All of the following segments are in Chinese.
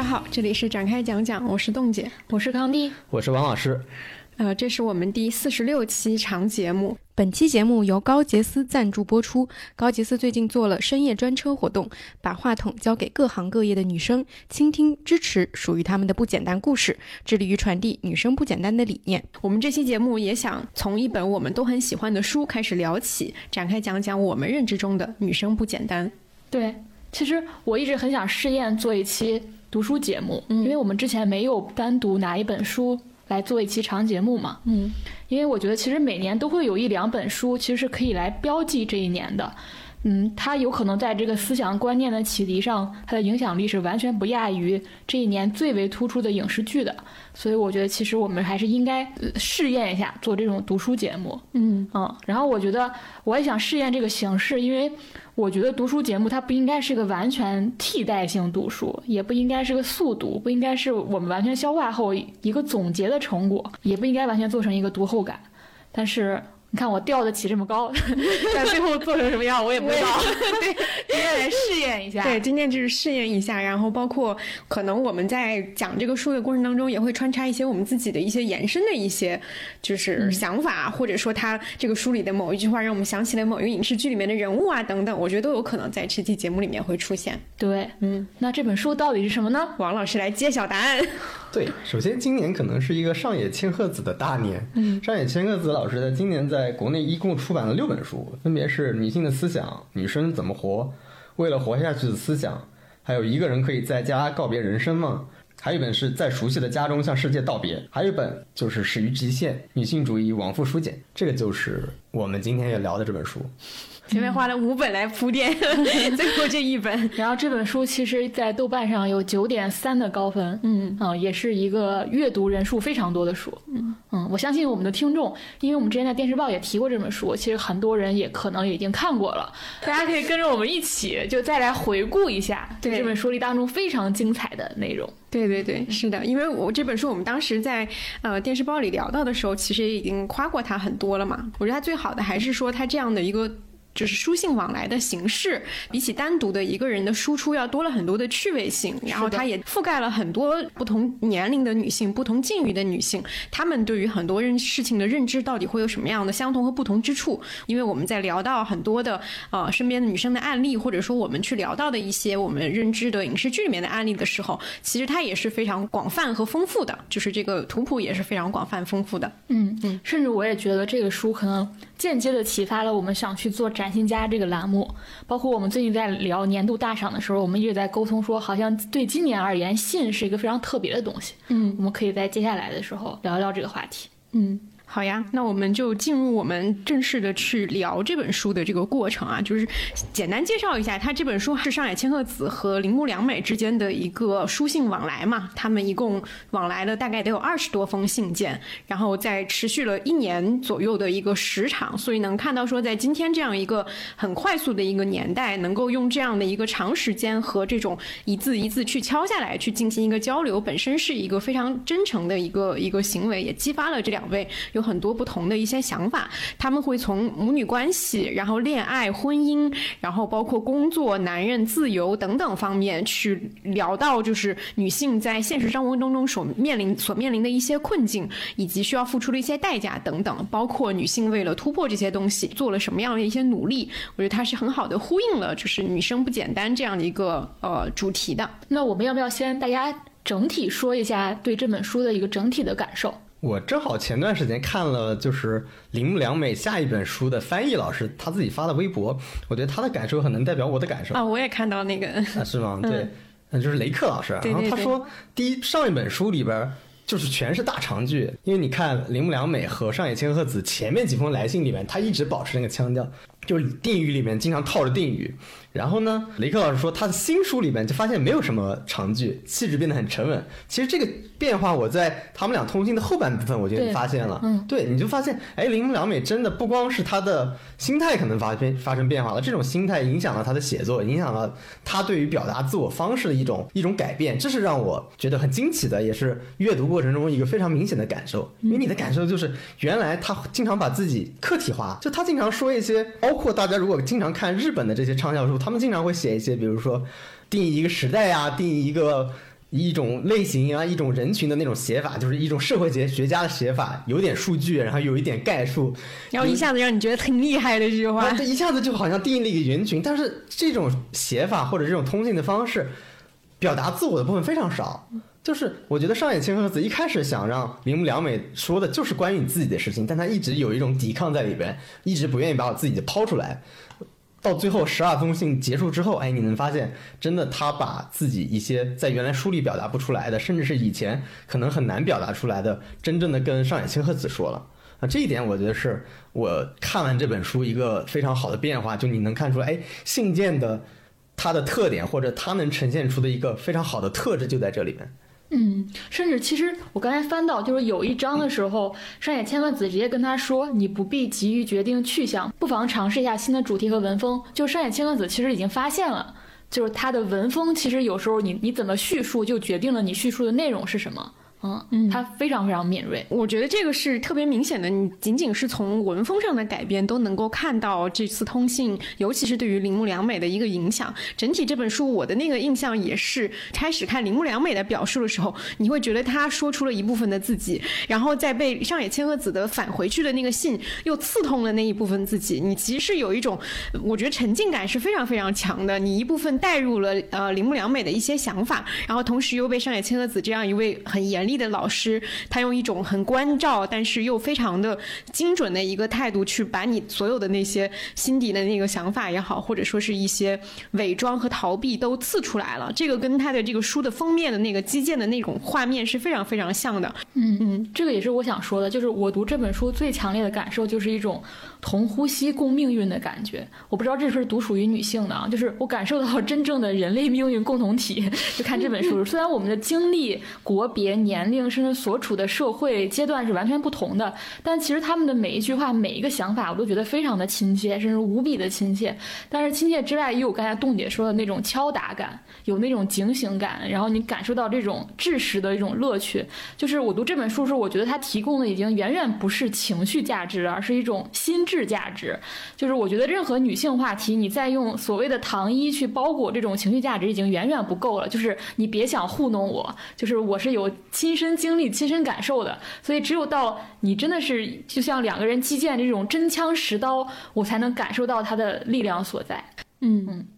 大家好，这里是展开讲讲，我是冻姐，我是康弟，我是王老师。呃，这是我们第四十六期长节目。本期节目由高杰斯赞助播出。高杰斯最近做了深夜专车活动，把话筒交给各行各业的女生，倾听、支持属于她们的不简单故事，致力于传递女生不简单的理念。我们这期节目也想从一本我们都很喜欢的书开始聊起，展开讲讲我们认知中的女生不简单。对，其实我一直很想试验做一期读书节目，因为我们之前没有单独拿一本书。来做一期长节目嘛？嗯，因为我觉得其实每年都会有一两本书，其实是可以来标记这一年的。嗯，他有可能在这个思想观念的启迪上，它的影响力是完全不亚于这一年最为突出的影视剧的。所以我觉得，其实我们还是应该试验一下做这种读书节目。嗯嗯，然后我觉得我也想试验这个形式，因为我觉得读书节目它不应该是个完全替代性读书，也不应该是个速读，不应该是我们完全消化后一个总结的成果，也不应该完全做成一个读后感。但是。你看我吊得起这么高，但最后做成什么样我也不知道。对，今天来试验一下。对，今天就是试验一下，然后包括可能我们在讲这个书的过程当中，也会穿插一些我们自己的一些延伸的一些就是想法，或者说他这个书里的某一句话让我们想起了某一个影视剧里面的人物啊等等，我觉得都有可能在这期节目里面会出现。对，嗯，那这本书到底是什么呢？王老师来揭晓答案。对，首先今年可能是一个上野千鹤子的大年。嗯，上野千鹤子老师在今年在国内一共出版了六本书，分别是《女性的思想》《女生怎么活》《为了活下去的思想》，还有一个人可以在家告别人生吗？还有一本是在熟悉的家中向世界道别，还有一本就是《始于极限：女性主义往复书简》，这个就是我们今天要聊的这本书。前面花了五本来铺垫，最后这一本。然后这本书其实，在豆瓣上有九点三的高分，嗯啊，也是一个阅读人数非常多的书。嗯嗯，我相信我们的听众，因为我们之前在电视报也提过这本书，其实很多人也可能已经看过了。大家可以跟着我们一起，就再来回顾一下这本书里当中非常精彩的内容。对对对，是的，因为我这本书我们当时在呃电视报里聊到的时候，其实也已经夸过它很多了嘛。我觉得它最好的还是说它这样的一个。就是书信往来的形式，比起单独的一个人的输出要多了很多的趣味性。然后它也覆盖了很多不同年龄的女性、不同境遇的女性，她们对于很多人事情的认知到底会有什么样的相同和不同之处？因为我们在聊到很多的呃身边的女生的案例，或者说我们去聊到的一些我们认知的影视剧里面的案例的时候，其实它也是非常广泛和丰富的，就是这个图谱也是非常广泛丰富的。嗯嗯，甚至我也觉得这个书可能间接的启发了我们想去做。崭新家这个栏目，包括我们最近在聊年度大赏的时候，我们一直在沟通说，好像对今年而言，信是一个非常特别的东西。嗯，我们可以在接下来的时候聊聊这个话题。嗯。好呀，那我们就进入我们正式的去聊这本书的这个过程啊，就是简单介绍一下，它这本书是上野千鹤子和铃木良美之间的一个书信往来嘛，他们一共往来了大概得有二十多封信件，然后在持续了一年左右的一个时长，所以能看到说，在今天这样一个很快速的一个年代，能够用这样的一个长时间和这种一字一字去敲下来去进行一个交流，本身是一个非常真诚的一个一个行为，也激发了这两位有。很多不同的一些想法，他们会从母女关系，然后恋爱、婚姻，然后包括工作、男人、自由等等方面去聊到，就是女性在现实生活当中所面临所面临的一些困境，以及需要付出的一些代价等等，包括女性为了突破这些东西做了什么样的一些努力。我觉得它是很好的呼应了，就是女生不简单这样的一个呃主题的。那我们要不要先大家整体说一下对这本书的一个整体的感受？我正好前段时间看了，就是铃木良美下一本书的翻译老师他自己发的微博，我觉得他的感受很能代表我的感受。啊，我也看到那个。啊，是吗？对，嗯，就是雷克老师，然后他说，第一上一本书里边就是全是大长句，因为你看铃木良美和上野千鹤子前面几封来信里面，他一直保持那个腔调，就是定语里面经常套着定语。然后呢，雷克老师说他的新书里面就发现没有什么长句，气质变得很沉稳。其实这个变化我在他们俩通信的后半部分我就发现了。嗯，对，你就发现，哎，铃木良美真的不光是他的心态可能发变发生变化了，这种心态影响了他的写作，影响了他对于表达自我方式的一种一种改变。这是让我觉得很惊奇的，也是阅读过程中一个非常明显的感受。因为你的感受就是，原来他经常把自己客体化，就他经常说一些，包括大家如果经常看日本的这些畅销书。他们经常会写一些，比如说定义一个时代啊，定义一个一种类型啊，一种人群的那种写法，就是一种社会学学家的写法，有点数据，然后有一点概述，然后一下子让你觉得挺厉害的这句话，这一下子就好像定义了一个人群。但是这种写法或者这种通信的方式，表达自我的部分非常少。就是我觉得上野千鹤子一开始想让铃木良美说的就是关于你自己的事情，但他一直有一种抵抗在里边，一直不愿意把我自己抛出来。到最后十二封信结束之后，哎，你能发现，真的他把自己一些在原来书里表达不出来的，甚至是以前可能很难表达出来的，真正的跟上野千鹤子说了。啊，这一点我觉得是我看完这本书一个非常好的变化，就你能看出来，哎，信件的它的特点或者它能呈现出的一个非常好的特质就在这里面。嗯，甚至其实我刚才翻到，就是有一章的时候，上野千鹤子直接跟他说：“你不必急于决定去向，不妨尝试一下新的主题和文风。”就上野千鹤子其实已经发现了，就是他的文风其实有时候你你怎么叙述，就决定了你叙述的内容是什么。嗯，他非常非常敏锐，我觉得这个是特别明显的。你仅仅是从文风上的改变都能够看到这次通信，尤其是对于铃木良美的一个影响。整体这本书我的那个印象也是，开始看铃木良美的表述的时候，你会觉得他说出了一部分的自己，然后再被上野千鹤子的返回去的那个信又刺痛了那一部分自己。你其实是有一种，我觉得沉浸感是非常非常强的。你一部分带入了呃铃木良美的一些想法，然后同时又被上野千鹤子这样一位很严厉。的老师，他用一种很关照，但是又非常的精准的一个态度，去把你所有的那些心底的那个想法也好，或者说是一些伪装和逃避都刺出来了。这个跟他的这个书的封面的那个击剑的那种画面是非常非常像的。嗯嗯，这个也是我想说的，就是我读这本书最强烈的感受就是一种同呼吸共命运的感觉。我不知道这是独属于女性的啊，就是我感受到真正的人类命运共同体。就看这本书，虽然我们的经历、国别、年。龄甚至所处的社会阶段是完全不同的，但其实他们的每一句话、每一个想法，我都觉得非常的亲切，甚至无比的亲切。但是亲切之外，也有刚才冻姐说的那种敲打感，有那种警醒感，然后你感受到这种知识的一种乐趣。就是我读这本书时候，我觉得它提供的已经远远不是情绪价值，而是一种心智价值。就是我觉得任何女性话题，你再用所谓的糖衣去包裹这种情绪价值，已经远远不够了。就是你别想糊弄我，就是我是有亲。亲身经历、亲身感受的，所以只有到你真的是就像两个人击剑这种真枪实刀，我才能感受到它的力量所在。嗯嗯。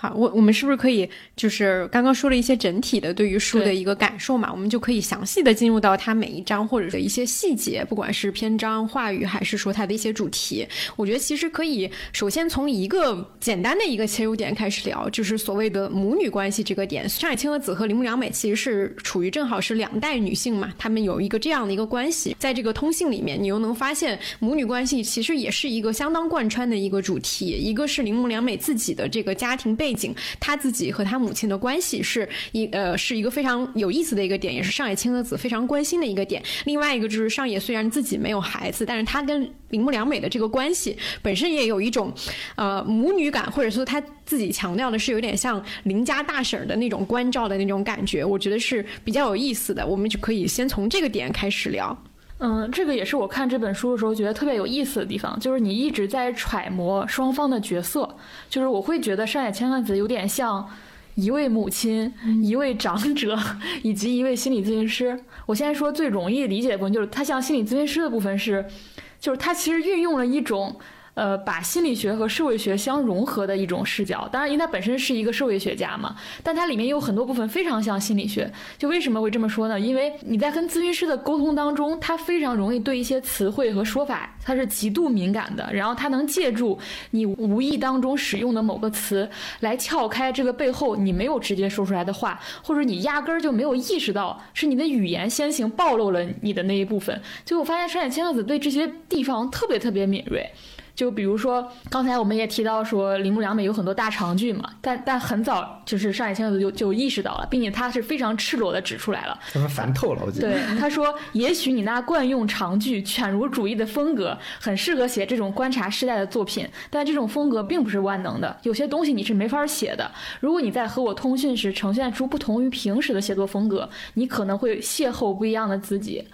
好，我我们是不是可以就是刚刚说了一些整体的对于书的一个感受嘛？我们就可以详细的进入到它每一章或者是一些细节，不管是篇章、话语，还是说它的一些主题。我觉得其实可以首先从一个简单的一个切入点开始聊，就是所谓的母女关系这个点。上海千鹤子和铃木良美其实是处于正好是两代女性嘛，她们有一个这样的一个关系，在这个通信里面，你又能发现母女关系其实也是一个相当贯穿的一个主题。一个是铃木良美自己的这个家庭背。背景，他自己和他母亲的关系是一呃是一个非常有意思的一个点，也是上野千鹤子非常关心的一个点。另外一个就是上野虽然自己没有孩子，但是他跟铃木良美的这个关系本身也有一种呃母女感，或者说他自己强调的是有点像邻家大婶的那种关照的那种感觉，我觉得是比较有意思的。我们就可以先从这个点开始聊。嗯，这个也是我看这本书的时候觉得特别有意思的地方，就是你一直在揣摩双方的角色，就是我会觉得上野千鹤子有点像一位母亲、一位长者以及一位心理咨询师。我现在说最容易理解的部分，就是他像心理咨询师的部分是，就是他其实运用了一种。呃，把心理学和社会学相融合的一种视角。当然，因为他本身是一个社会学家嘛，但它里面有很多部分非常像心理学。就为什么会这么说呢？因为你在跟咨询师的沟通当中，他非常容易对一些词汇和说法，他是极度敏感的。然后他能借助你无意当中使用的某个词，来撬开这个背后你没有直接说出来的话，或者你压根儿就没有意识到是你的语言先行暴露了你的那一部分。就我发现，山野千鹤子对这些地方特别特别敏锐。就比如说，刚才我们也提到说铃木良美有很多大长句嘛，但但很早就是上野千鹤子就就意识到了，并且他是非常赤裸的指出来了。他们烦透了，我记得。对，他说：“也许你那惯用长句、犬儒主义的风格很适合写这种观察时代的作品，但这种风格并不是万能的，有些东西你是没法写的。如果你在和我通讯时呈现出不同于平时的写作风格，你可能会邂逅不一样的自己。”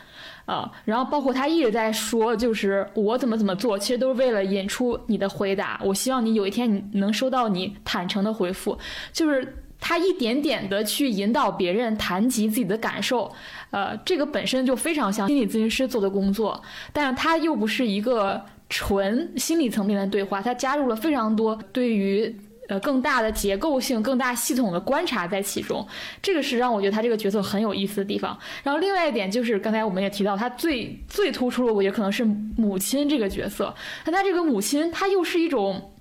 啊，然后包括他一直在说，就是我怎么怎么做，其实都是为了引出你的回答。我希望你有一天你能收到你坦诚的回复，就是。他一点点的去引导别人谈及自己的感受，呃，这个本身就非常像心理咨询师做的工作，但是他又不是一个纯心理层面的对话，他加入了非常多对于。呃，更大的结构性、更大系统的观察在其中，这个是让我觉得他这个角色很有意思的地方。然后另外一点就是，刚才我们也提到，他最最突出的，我觉得可能是母亲这个角色。那他这个母亲，她又是一种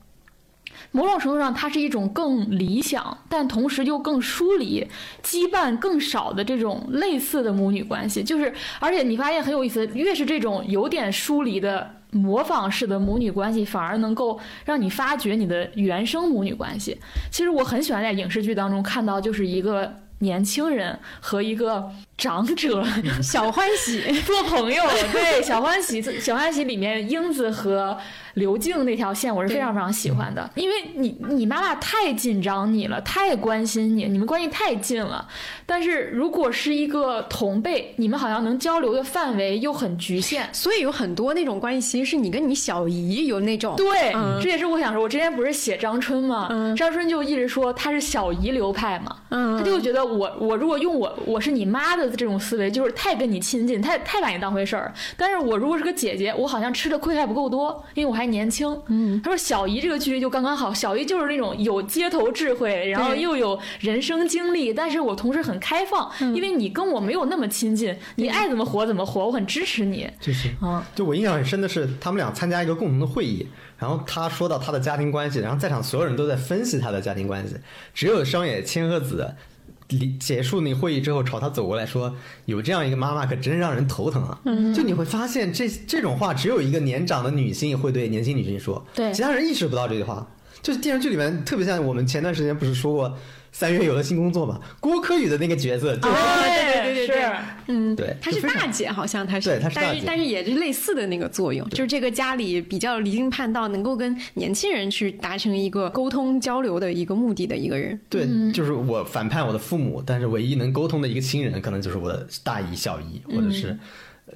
某种程度上，它是一种更理想，但同时又更疏离、羁绊更少的这种类似的母女关系。就是，而且你发现很有意思，越是这种有点疏离的。模仿式的母女关系反而能够让你发掘你的原生母女关系。其实我很喜欢在影视剧当中看到，就是一个年轻人和一个长者 小欢喜 做朋友。对，小欢喜，小欢喜里面英子和。刘静那条线我是非常非常喜欢的，因为你你妈妈太紧张你了，太关心你，你们关系太近了。但是如果是一个同辈，你们好像能交流的范围又很局限，所以有很多那种关系，其实是你跟你小姨有那种。对，这也是我想说，我之前不是写张春吗？张春就一直说他是小姨流派嘛，他就觉得我我如果用我我是你妈的这种思维，就是太跟你亲近，太太把你当回事儿。但是我如果是个姐姐，我好像吃的亏还不够多，因为我还。还年轻，嗯，他说小姨这个距离就刚刚好，小姨就是那种有街头智慧，然后又有人生经历，但是我同时很开放，因为你跟我没有那么亲近，你爱怎么活怎么活，我很支持你。就是，啊，就我印象很深的是，他们俩参加一个共同的会议，然后他说到他的家庭关系，然后在场所有人都在分析他的家庭关系，只有商野千鹤子。结束那会议之后，朝他走过来说：“有这样一个妈妈，可真让人头疼啊！”就你会发现，这这种话只有一个年长的女性会对年轻女性说，对其他人意识不到这句话。就是电视剧里面特别像我们前段时间不是说过。三月有了新工作嘛？郭柯宇的那个角色，对对对对对，嗯，对，她是大姐，好像她是，对，她是但是但是也是类似的那个作用，就是这个家里比较离经叛道，能够跟年轻人去达成一个沟通交流的一个目的的一个人。对，就是我反叛我的父母，但是唯一能沟通的一个亲人，可能就是我的大姨、小姨，或者是。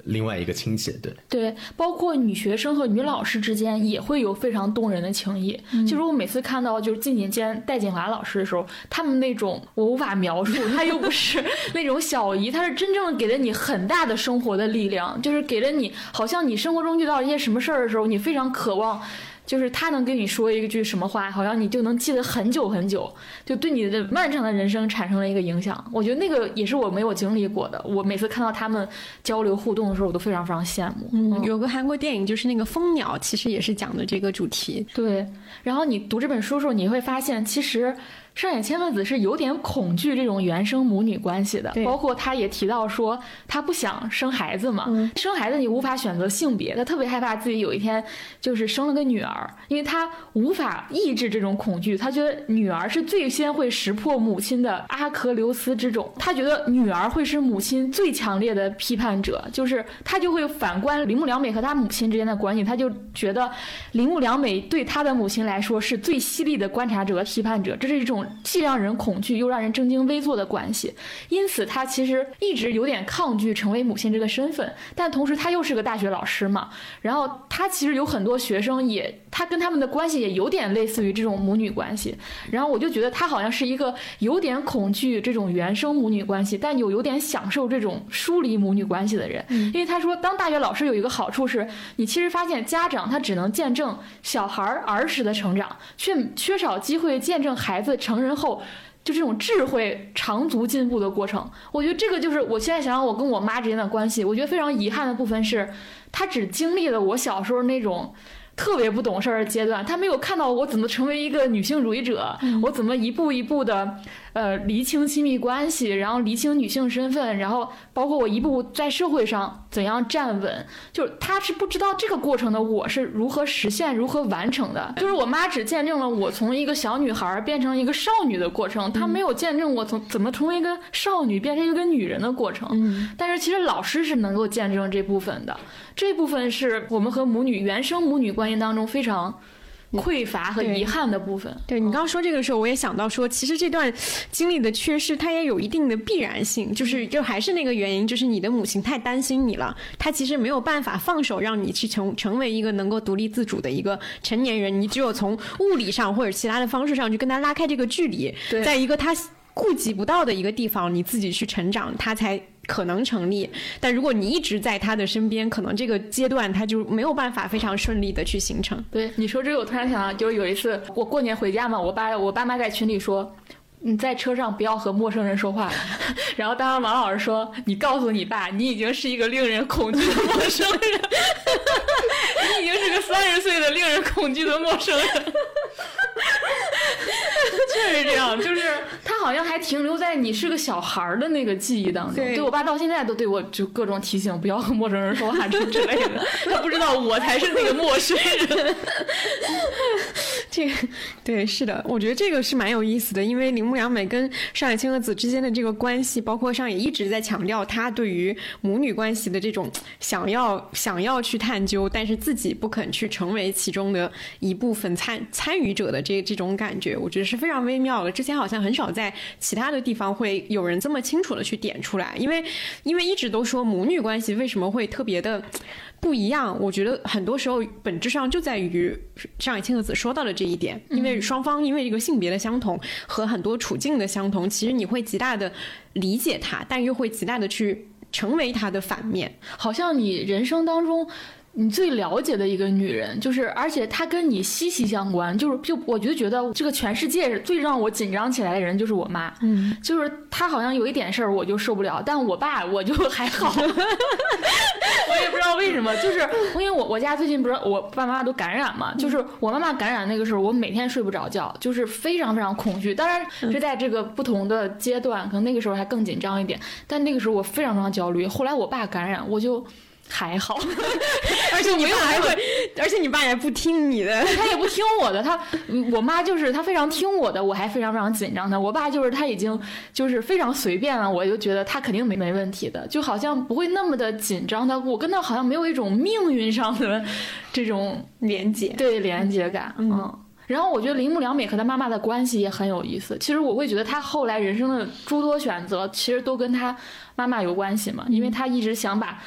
另外一个亲戚，对对，包括女学生和女老师之间也会有非常动人的情谊。就是我每次看到就是靳锦坚、戴锦华老师的时候，他们那种我无法描述，他又不是那种小姨，他是真正给了你很大的生活的力量，就是给了你，好像你生活中遇到一些什么事儿的时候，你非常渴望。就是他能跟你说一句什么话，好像你就能记得很久很久，就对你的漫长的人生产生了一个影响。我觉得那个也是我没有经历过的。我每次看到他们交流互动的时候，我都非常非常羡慕。嗯，有个韩国电影就是那个《蜂鸟》，其实也是讲的这个主题。对，然后你读这本书的时候，你会发现其实。上野千鹤子是有点恐惧这种原生母女关系的，包括她也提到说，她不想生孩子嘛，生孩子你无法选择性别，她特别害怕自己有一天就是生了个女儿，因为她无法抑制这种恐惧，她觉得女儿是最先会识破母亲的阿喀琉斯之踵，她觉得女儿会是母亲最强烈的批判者，就是她就会反观铃木良美和她母亲之间的关系，她就觉得铃木良美对她的母亲来说是最犀利的观察者、批判者，这是一种。既让人恐惧又让人正襟危坐的关系，因此他其实一直有点抗拒成为母亲这个身份，但同时他又是个大学老师嘛，然后他其实有很多学生也，他跟他们的关系也有点类似于这种母女关系，然后我就觉得他好像是一个有点恐惧这种原生母女关系，但又有点享受这种疏离母女关系的人，因为他说当大学老师有一个好处是，你其实发现家长他只能见证小孩儿时的成长，却缺少机会见证孩子成。人后，就这种智慧长足进步的过程，我觉得这个就是我现在想想我跟我妈之间的关系，我觉得非常遗憾的部分是，她只经历了我小时候那种特别不懂事儿的阶段，她没有看到我怎么成为一个女性主义者，我怎么一步一步的。呃，厘清亲密关系，然后厘清女性身份，然后包括我一步步在社会上怎样站稳，就是他是不知道这个过程的，我是如何实现、如何完成的。就是我妈只见证了我从一个小女孩变成一个少女的过程，她没有见证我从怎么成为一个少女变成一个女人的过程。嗯，但是其实老师是能够见证这部分的，这部分是我们和母女原生母女关系当中非常。匮乏和遗憾的部分。对你刚刚说这个时候，我也想到说，其实这段经历的缺失，它也有一定的必然性，就是就还是那个原因，就是你的母亲太担心你了，她其实没有办法放手让你去成成为一个能够独立自主的一个成年人，你只有从物理上或者其他的方式上去跟他拉开这个距离，在一个他。顾及不到的一个地方，你自己去成长，他才可能成立。但如果你一直在他的身边，可能这个阶段他就没有办法非常顺利的去形成。对你说这个，我突然想到，就是有一次我过年回家嘛，我爸我爸妈在群里说。你在车上不要和陌生人说话。然后当时王老师说：“你告诉你爸，你已经是一个令人恐惧的陌生人，你已经是个三十岁的令人恐惧的陌生人。” 确实这样，就是 他好像还停留在你是个小孩儿的那个记忆当中。对我爸到现在都对我就各种提醒，不要和陌生人说话之之类的。他不知道我才是那个陌生人。这个对，是的，我觉得这个是蛮有意思的，因为铃木良美跟上野千鹤子之间的这个关系，包括上野一直在强调他对于母女关系的这种想要想要去探究，但是自己不肯去成为其中的一部分参参与者的这这种感觉，我觉得是非常微妙的。之前好像很少在其他的地方会有人这么清楚的去点出来，因为因为一直都说母女关系为什么会特别的。不一样，我觉得很多时候本质上就在于上野千鹤子说到的这一点，因为双方因为这个性别的相同和很多处境的相同，其实你会极大的理解他，但又会极大的去成为他的反面，好像你人生当中。你最了解的一个女人，就是而且她跟你息息相关，就是就我就觉得这个全世界最让我紧张起来的人就是我妈，嗯，就是她好像有一点事儿我就受不了，但我爸我就还好，我也不知道为什么，就是 因为我我家最近不是我爸妈都感染嘛，就是我妈妈感染那个时候，我每天睡不着觉，就是非常非常恐惧，当然是在这个不同的阶段，可能那个时候还更紧张一点，但那个时候我非常非常焦虑，后来我爸感染，我就。还好，而且你爸还会，而且你爸也不听你的，他也不听我的。他，我妈就是他非常听我的，我还非常非常紧张的。我爸就是他已经就是非常随便了，我就觉得他肯定没没问题的，就好像不会那么的紧张。他我跟他好像没有一种命运上的这种连接，对连接感。嗯，然后我觉得铃木良美和他妈妈的关系也很有意思。其实我会觉得他后来人生的诸多选择，其实都跟他妈妈有关系嘛，因为他一直想把。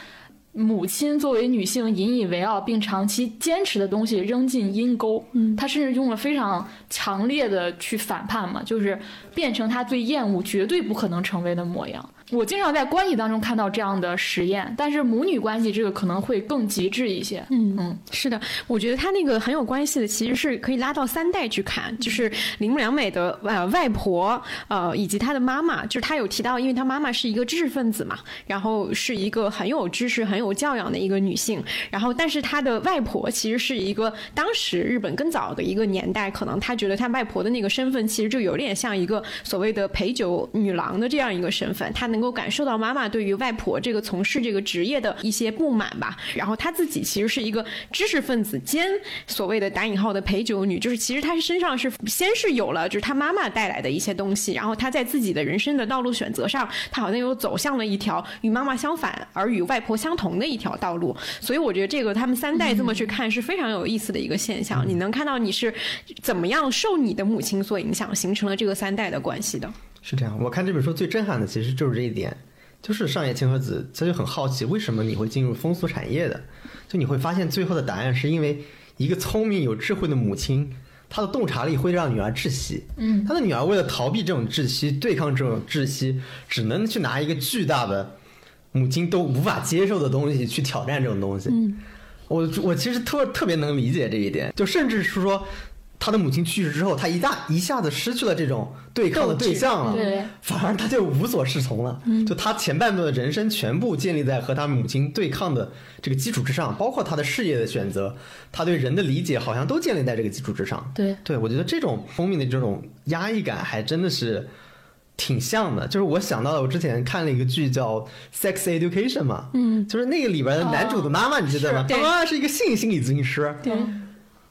母亲作为女性引以为傲并长期坚持的东西扔进阴沟，嗯，她甚至用了非常强烈的去反叛嘛，就是变成她最厌恶、绝对不可能成为的模样。我经常在关系当中看到这样的实验，但是母女关系这个可能会更极致一些。嗯嗯，是的，我觉得他那个很有关系的，其实是可以拉到三代去看，就是铃木良美的呃外婆呃以及她的妈妈，就是他有提到，因为她妈妈是一个知识分子嘛，然后是一个很有知识、很有教养的一个女性，然后但是她的外婆其实是一个当时日本更早的一个年代，可能她觉得她外婆的那个身份其实就有点像一个所谓的陪酒女郎的这样一个身份，她能。能够感受到妈妈对于外婆这个从事这个职业的一些不满吧，然后她自己其实是一个知识分子兼所谓的打引号的陪酒女，就是其实她身上是先是有了就是她妈妈带来的一些东西，然后她在自己的人生的道路选择上，她好像又走向了一条与妈妈相反而与外婆相同的一条道路，所以我觉得这个他们三代这么去看是非常有意思的一个现象，你能看到你是怎么样受你的母亲所影响，形成了这个三代的关系的。是这样，我看这本书最震撼的其实就是这一点，就是上野千鹤子，他就很好奇为什么你会进入风俗产业的，就你会发现最后的答案是因为一个聪明有智慧的母亲，她的洞察力会让女儿窒息，嗯，她的女儿为了逃避这种窒息，对抗这种窒息，只能去拿一个巨大的母亲都无法接受的东西去挑战这种东西，嗯，我我其实特特别能理解这一点，就甚至是说。他的母亲去世之后，他一大一下子失去了这种对抗的对象了，反而他就无所适从了。就他前半段的人生全部建立在和他母亲对抗的这个基础之上，包括他的事业的选择，他对人的理解好像都建立在这个基础之上。对，对我觉得这种封面的这种压抑感还真的是挺像的。就是我想到了，我之前看了一个剧叫《Sex Education》嘛，嗯，就是那个里边的男主的妈妈，你记得吗？他妈妈是一个性心理咨询师。对。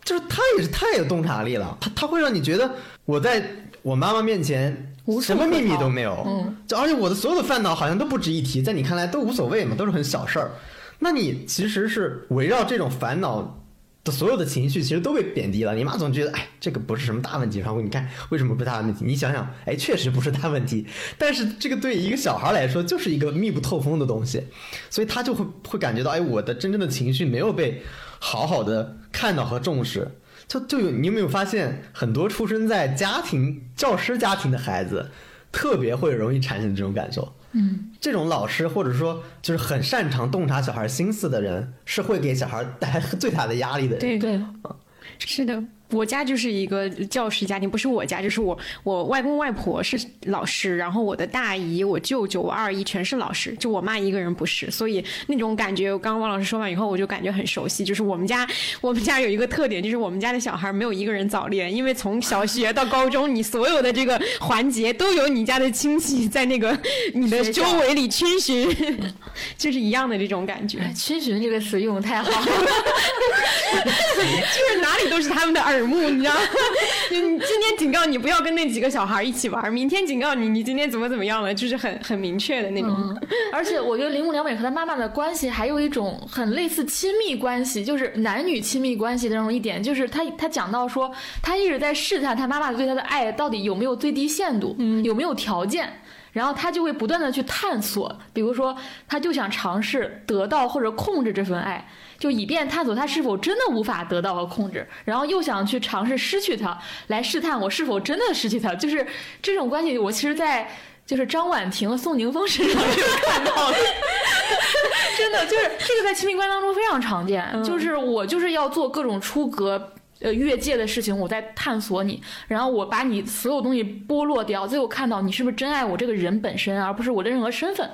就是他也是太有洞察力了，他他会让你觉得我在我妈妈面前什么秘密都没有，嗯，就而且我的所有的烦恼好像都不值一提，在你看来都无所谓嘛，都是很小事儿。那你其实是围绕这种烦恼的所有的情绪，其实都被贬低了。你妈总觉得哎，这个不是什么大问题，然后你看为什么不是大问题？你想想，哎，确实不是大问题，但是这个对一个小孩来说就是一个密不透风的东西，所以他就会会感觉到，哎，我的真正的情绪没有被。好好的看到和重视，就就有你有没有发现，很多出生在家庭教师家庭的孩子，特别会容易产生这种感受。嗯，这种老师或者说就是很擅长洞察小孩心思的人，是会给小孩带来最大的压力的人。对对，是的。我家就是一个教师家庭，不是我家，就是我我外公外婆是老师，然后我的大姨、我舅舅、我二姨全是老师，就我妈一个人不是，所以那种感觉，刚刚王老师说完以后，我就感觉很熟悉。就是我们家，我们家有一个特点，就是我们家的小孩没有一个人早恋，因为从小学到高中，你所有的这个环节都有你家的亲戚在那个你的周围里群巡，就是一样的这种感觉。逡巡这个词用的太好了，就是哪里都是他们的耳目，你知道？你今天警告你不要跟那几个小孩一起玩，明天警告你你今天怎么怎么样了，就是很很明确的那种。嗯、而且我觉得铃木良美和他妈妈的关系还有一种很类似亲密关系，就是男女亲密关系的那种一点，就是他他讲到说，他一直在试探他妈妈对他的爱到底有没有最低限度，嗯、有没有条件。然后他就会不断的去探索，比如说，他就想尝试得到或者控制这份爱，就以便探索他是否真的无法得到和控制，然后又想去尝试失去他，来试探我是否真的失去他。就是这种关系，我其实，在就是张婉婷和宋宁峰身上就看到了，真的就是这个在亲密关系当中非常常见，就是我就是要做各种出格。呃，越界的事情，我在探索你，然后我把你所有东西剥落掉，最后看到你是不是真爱我这个人本身，而不是我的任何身份。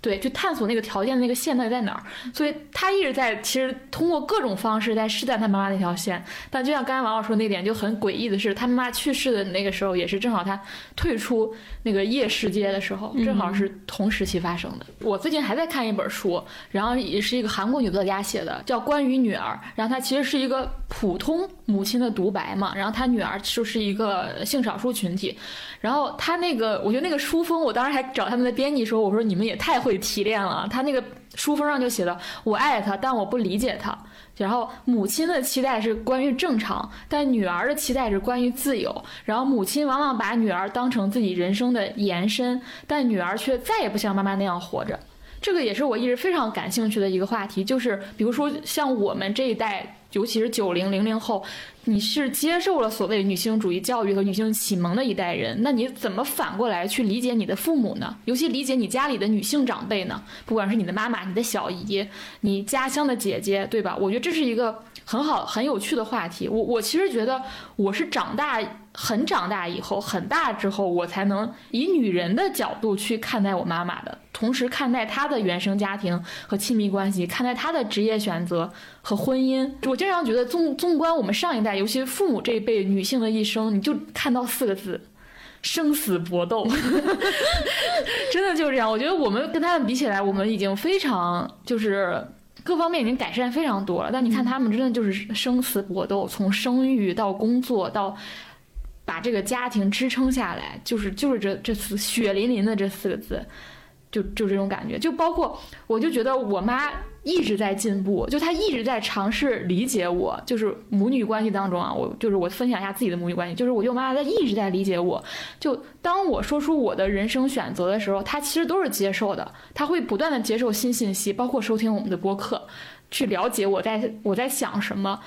对，去探索那个条件的那个线到底在哪儿。所以他一直在，其实通过各种方式在试探他妈妈那条线。但就像刚才王老师说那点就很诡异的是，他妈妈去世的那个时候，也是正好他退出那个夜世界的时候，正好是同时期发生的。我最近还在看一本书，然后也是一个韩国女作家写的，叫《关于女儿》。然后她其实是一个普通母亲的独白嘛，然后她女儿就是一个性少数群体。然后她那个，我觉得那个书风，我当时还找他们的编辑说，我说你们也太会提炼了。他那个书封上就写的：“我爱他，但我不理解他。”然后母亲的期待是关于正常，但女儿的期待是关于自由。然后母亲往往把女儿当成自己人生的延伸，但女儿却再也不像妈妈那样活着。这个也是我一直非常感兴趣的一个话题，就是比如说像我们这一代，尤其是九零零零后。你是接受了所谓女性主义教育和女性启蒙的一代人，那你怎么反过来去理解你的父母呢？尤其理解你家里的女性长辈呢？不管是你的妈妈、你的小姨、你家乡的姐姐，对吧？我觉得这是一个很好、很有趣的话题。我我其实觉得我是长大很长大以后很大之后，我才能以女人的角度去看待我妈妈的，同时看待她的原生家庭和亲密关系，看待她的职业选择和婚姻。我经常觉得纵纵观我们上一代。尤其父母这一辈女性的一生，你就看到四个字：生死搏斗。真的就是这样。我觉得我们跟他们比起来，我们已经非常就是各方面已经改善非常多了。但你看他们，真的就是生死搏斗，从生育到工作到把这个家庭支撑下来，就是就是这这四血淋淋的这四个字，就就这种感觉。就包括我就觉得我妈。一直在进步，就她一直在尝试理解我，就是母女关系当中啊，我就是我分享一下自己的母女关系，就是我舅妈她一直在理解我，就当我说出我的人生选择的时候，她其实都是接受的，她会不断的接受新信息，包括收听我们的播客，去了解我在我在想什么，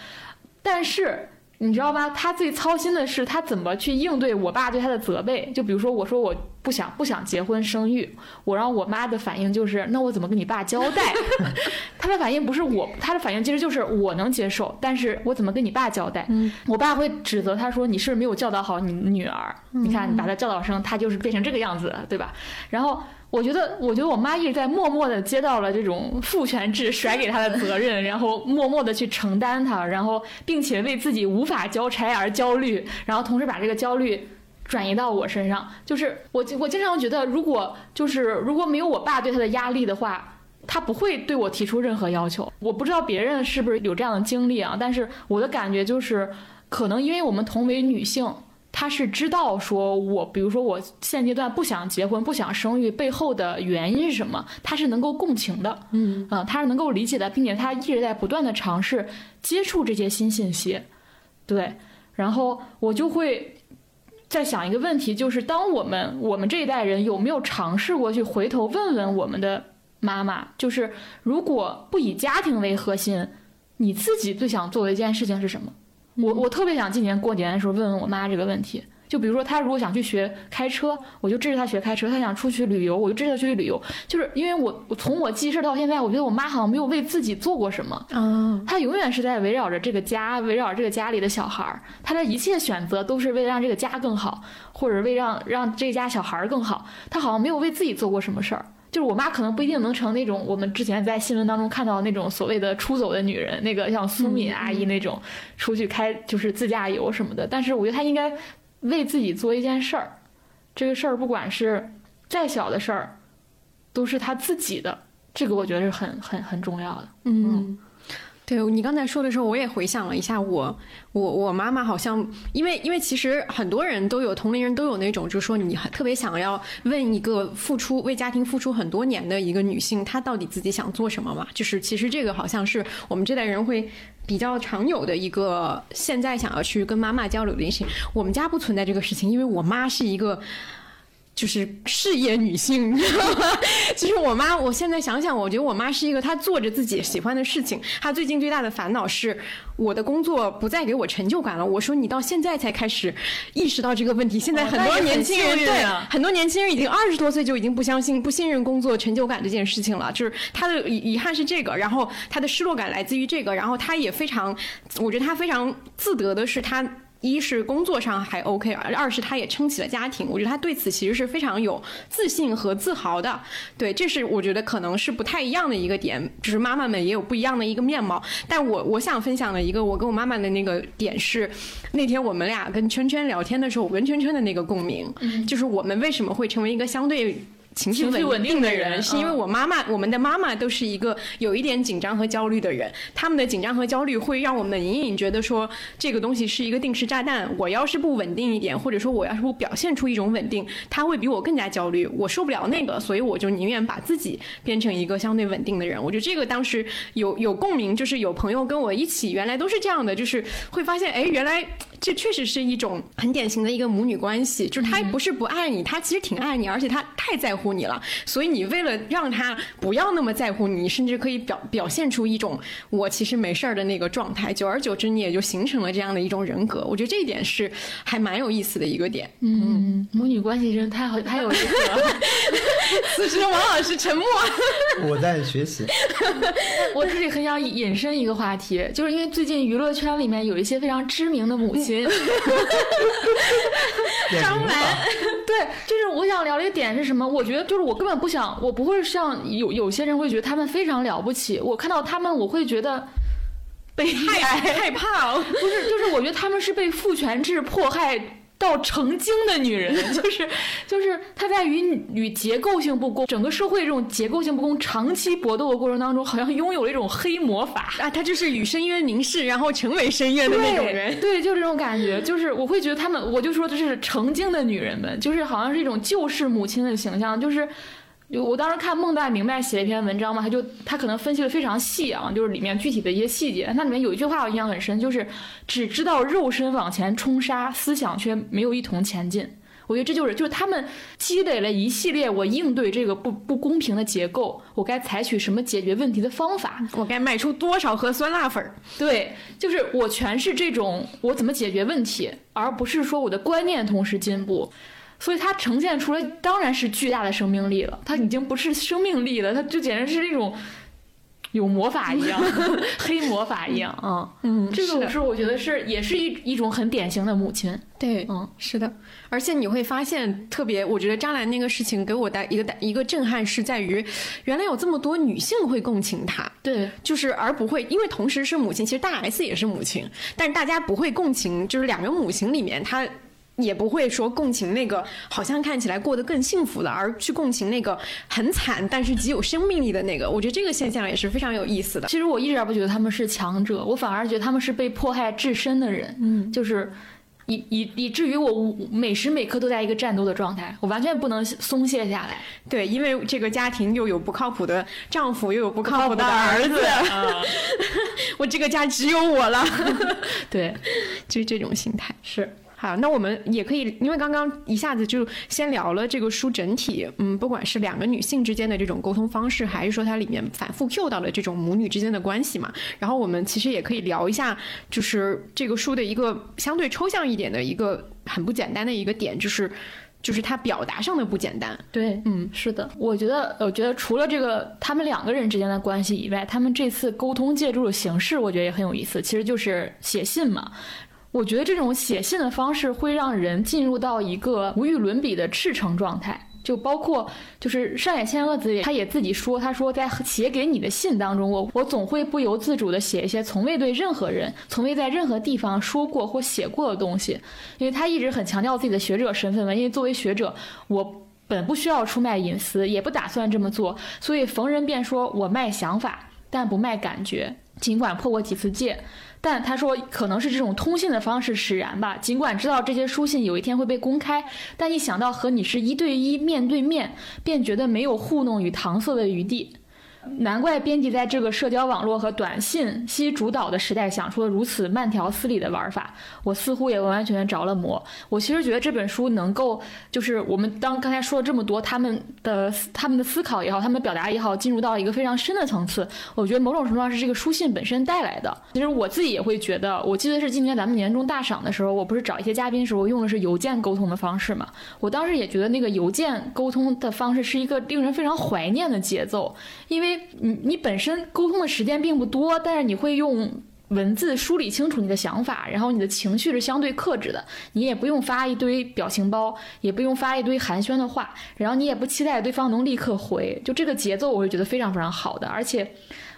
但是。你知道吗？他最操心的是他怎么去应对我爸对他的责备。就比如说，我说我不想不想结婚生育，我让我妈的反应就是，那我怎么跟你爸交代？他的反应不是我，他的反应其实就是我能接受，但是我怎么跟你爸交代？我爸会指责他说，你是不是没有教导好你女儿？你看你把他教导生，他就是变成这个样子，对吧？然后。我觉得，我觉得我妈一直在默默的接到了这种父权制甩给她的责任，然后默默的去承担它，然后并且为自己无法交差而焦虑，然后同时把这个焦虑转移到我身上。就是我，我经常觉得，如果就是如果没有我爸对她的压力的话，他不会对我提出任何要求。我不知道别人是不是有这样的经历啊，但是我的感觉就是，可能因为我们同为女性。他是知道说，我比如说我现阶段不想结婚、不想生育背后的原因是什么，他是能够共情的，嗯。啊，他是能够理解的，并且他一直在不断的尝试接触这些新信息，对，然后我就会在想一个问题，就是当我们我们这一代人有没有尝试过去回头问问我们的妈妈，就是如果不以家庭为核心，你自己最想做的一件事情是什么？我我特别想今年过年的时候问问我妈这个问题，就比如说，他如果想去学开车，我就支持他学开车；他想出去旅游，我就支持他出去旅游。就是因为我我从我记事到现在，我觉得我妈好像没有为自己做过什么嗯，她永远是在围绕着这个家，围绕着这个家里的小孩儿，她的一切选择都是为了让这个家更好，或者为让让这家小孩儿更好。她好像没有为自己做过什么事儿。就是我妈可能不一定能成那种我们之前在新闻当中看到那种所谓的出走的女人，那个像苏敏阿姨那种出去开就是自驾游什么的。但是我觉得她应该为自己做一件事儿，这个事儿不管是再小的事儿，都是她自己的。这个我觉得是很很很重要的。嗯。对你刚才说的时候，我也回想了一下，我我我妈妈好像，因为因为其实很多人都有同龄人都有那种，就是说你特别想要问一个付出为家庭付出很多年的一个女性，她到底自己想做什么嘛？就是其实这个好像是我们这代人会比较常有的一个现在想要去跟妈妈交流的事情。我们家不存在这个事情，因为我妈是一个。就是事业女性，你知道吗？其 实我妈，我现在想想，我觉得我妈是一个，她做着自己喜欢的事情。她最近最大的烦恼是，我的工作不再给我成就感了。我说你到现在才开始意识到这个问题。现在很多年轻人对很多年轻人已经二十多岁就已经不相信、不信任工作成就感这件事情了。就是她的遗遗憾是这个，然后她的失落感来自于这个，然后她也非常，我觉得她非常自得的是她。一是工作上还 OK，二是他也撑起了家庭，我觉得他对此其实是非常有自信和自豪的。对，这是我觉得可能是不太一样的一个点，就是妈妈们也有不一样的一个面貌。但我我想分享的一个我跟我妈妈的那个点是，那天我们俩跟圈圈聊天的时候，我跟圈圈的那个共鸣，就是我们为什么会成为一个相对。情绪稳定的人，是因为我妈妈，我们的妈妈都是一个有一点紧张和焦虑的人。他们的紧张和焦虑会让我们隐隐觉得说，这个东西是一个定时炸弹。我要是不稳定一点，或者说我要是不表现出一种稳定，他会比我更加焦虑。我受不了那个，所以我就宁愿把自己变成一个相对稳定的人。我觉得这个当时有有共鸣，就是有朋友跟我一起，原来都是这样的，就是会发现，哎，原来。这确实是一种很典型的一个母女关系，就是他不是不爱你，他其实挺爱你，而且他太在乎你了，所以你为了让他不要那么在乎你，甚至可以表表现出一种我其实没事儿的那个状态，久而久之你也就形成了这样的一种人格。我觉得这一点是还蛮有意思的一个点。嗯，母女关系真的太好，太有意思了。此时王老师沉默，我在学习。我自己很想引申一个话题，就是因为最近娱乐圈里面有一些非常知名的母亲。张兰，对，就是我想聊的一个点是什么？我觉得就是我根本不想，我不会像有有些人会觉得他们非常了不起。我看到他们，我会觉得被害害怕。不是，就是我觉得他们是被父权制迫害。到成精的女人，就是就是她在与与结构性不公、整个社会这种结构性不公长期搏斗的过程当中，好像拥有了一种黑魔法啊！她就是与深渊凝视，然后成为深渊的那种人。对，就这种感觉，就是我会觉得他们，我就说这是成精的女人们，就是好像是一种救世母亲的形象，就是。我当时看孟代明白写了一篇文章嘛，他就他可能分析的非常细啊，就是里面具体的一些细节。那里面有一句话我印象很深，就是只知道肉身往前冲杀，思想却没有一同前进。我觉得这就是就是他们积累了一系列我应对这个不不公平的结构，我该采取什么解决问题的方法，我该卖出多少盒酸辣粉儿。对，就是我全是这种我怎么解决问题，而不是说我的观念同时进步。所以它呈现出来当然是巨大的生命力了，它已经不是生命力了，它就简直是那种有魔法一样，黑魔法一样啊！嗯，这个是我觉得是也是一一种很典型的母亲。对，嗯，是的。而且你会发现，特别我觉得张兰那个事情给我带一个一个震撼是在于，原来有这么多女性会共情她。对，就是而不会因为同时是母亲，其实大 S 也是母亲，但是大家不会共情，就是两个母亲里面她。也不会说共情那个好像看起来过得更幸福的，而去共情那个很惨但是极有生命力的那个。我觉得这个现象也是非常有意思的。其实我一点不觉得他们是强者，我反而觉得他们是被迫害至深的人。嗯，就是以以以至于我每时每刻都在一个战斗的状态，我完全不能松懈下来。对，因为这个家庭又有不靠谱的丈夫，又有不靠谱的儿子，我这个家只有我了。对，就是这种心态是。好，那我们也可以，因为刚刚一下子就先聊了这个书整体，嗯，不管是两个女性之间的这种沟通方式，还是说它里面反复 Q 到的这种母女之间的关系嘛，然后我们其实也可以聊一下，就是这个书的一个相对抽象一点的一个。很不简单的一个点，就是就是他表达上的不简单。对，嗯，是的，我觉得，我觉得除了这个他们两个人之间的关系以外，他们这次沟通借助的形式，我觉得也很有意思，其实就是写信嘛。我觉得这种写信的方式会让人进入到一个无与伦比的赤诚状态。就包括就是上野千鹤子，他也自己说，他说在写给你的信当中，我我总会不由自主的写一些从未对任何人、从未在任何地方说过或写过的东西，因为他一直很强调自己的学者身份嘛。因为作为学者，我本不需要出卖隐私，也不打算这么做，所以逢人便说我卖想法，但不卖感觉，尽管破过几次戒。但他说，可能是这种通信的方式使然吧。尽管知道这些书信有一天会被公开，但一想到和你是一对一面对面，便觉得没有糊弄与搪塞的余地。难怪编辑在这个社交网络和短信息主导的时代想出了如此慢条斯理的玩法，我似乎也完完全全着了魔。我其实觉得这本书能够，就是我们当刚才说了这么多，他们的他们的思考也好，他们的表达也好，进入到一个非常深的层次。我觉得某种程度上是这个书信本身带来的。其实我自己也会觉得，我记得是今年咱们年终大赏的时候，我不是找一些嘉宾时候用的是邮件沟通的方式嘛？我当时也觉得那个邮件沟通的方式是一个令人非常怀念的节奏，因为。你你本身沟通的时间并不多，但是你会用文字梳理清楚你的想法，然后你的情绪是相对克制的，你也不用发一堆表情包，也不用发一堆寒暄的话，然后你也不期待对方能立刻回，就这个节奏，我会觉得非常非常好的，而且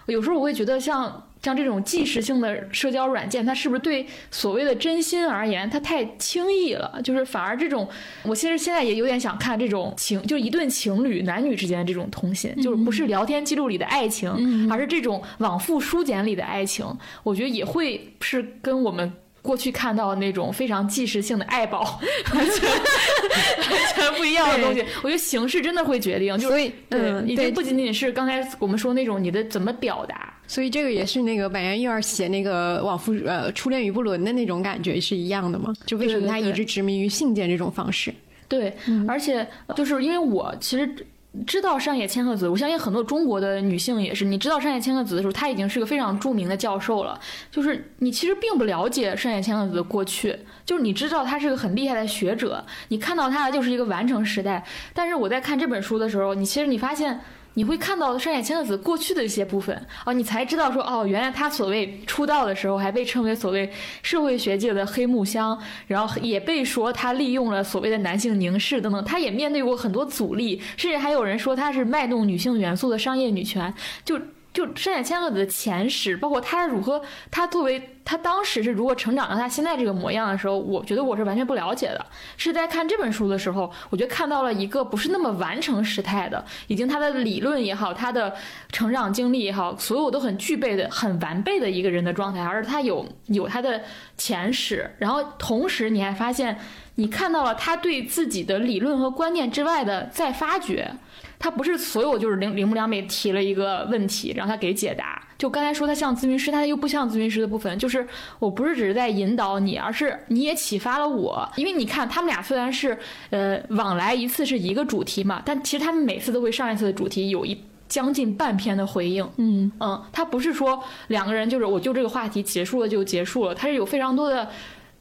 有时候我会觉得像。像这种即时性的社交软件，它是不是对所谓的真心而言，它太轻易了？就是反而这种，我其实现在也有点想看这种情，就一对情侣男女之间的这种通信，就是不是聊天记录里的爱情，而是这种往复书简里的爱情。我觉得也会是跟我们。过去看到那种非常即时性的爱宝，完全完全不一样的东西。我觉得形式真的会决定，所以嗯，已经，不仅仅是刚才我们说那种你的怎么表达，所以这个也是那个板垣瑞二写那个往复呃初恋与不伦的那种感觉是一样的吗？就为什么他一直执迷于信件这种方式？对，而且就是因为我其实。知道上野千鹤子，我相信很多中国的女性也是。你知道上野千鹤子的时候，她已经是个非常著名的教授了。就是你其实并不了解上野千鹤子的过去，就是你知道她是个很厉害的学者，你看到她的就是一个完成时代。但是我在看这本书的时候，你其实你发现。你会看到山野千鹤子过去的一些部分哦，你才知道说哦，原来他所谓出道的时候还被称为所谓社会学界的黑木香，然后也被说他利用了所谓的男性凝视等等，他也面对过很多阻力，甚至还有人说他是卖弄女性元素的商业女权，就。就山野千鹤子的前史，包括他如何，他作为他当时是如何成长到他现在这个模样的时候，我觉得我是完全不了解的。是在看这本书的时候，我觉得看到了一个不是那么完成时态的，已经他的理论也好，他的成长经历也好，所有都很具备的、很完备的一个人的状态，而他有有他的前史，然后同时你还发现，你看到了他对自己的理论和观念之外的再发掘。他不是所有就是铃铃木良美提了一个问题，让他给解答。就刚才说他像咨询师，他又不像咨询师的部分，就是我不是只是在引导你，而是你也启发了我。因为你看他们俩虽然是呃往来一次是一个主题嘛，但其实他们每次都会上一次的主题有一将近半篇的回应。嗯嗯，他不是说两个人就是我就这个话题结束了就结束了，他是有非常多的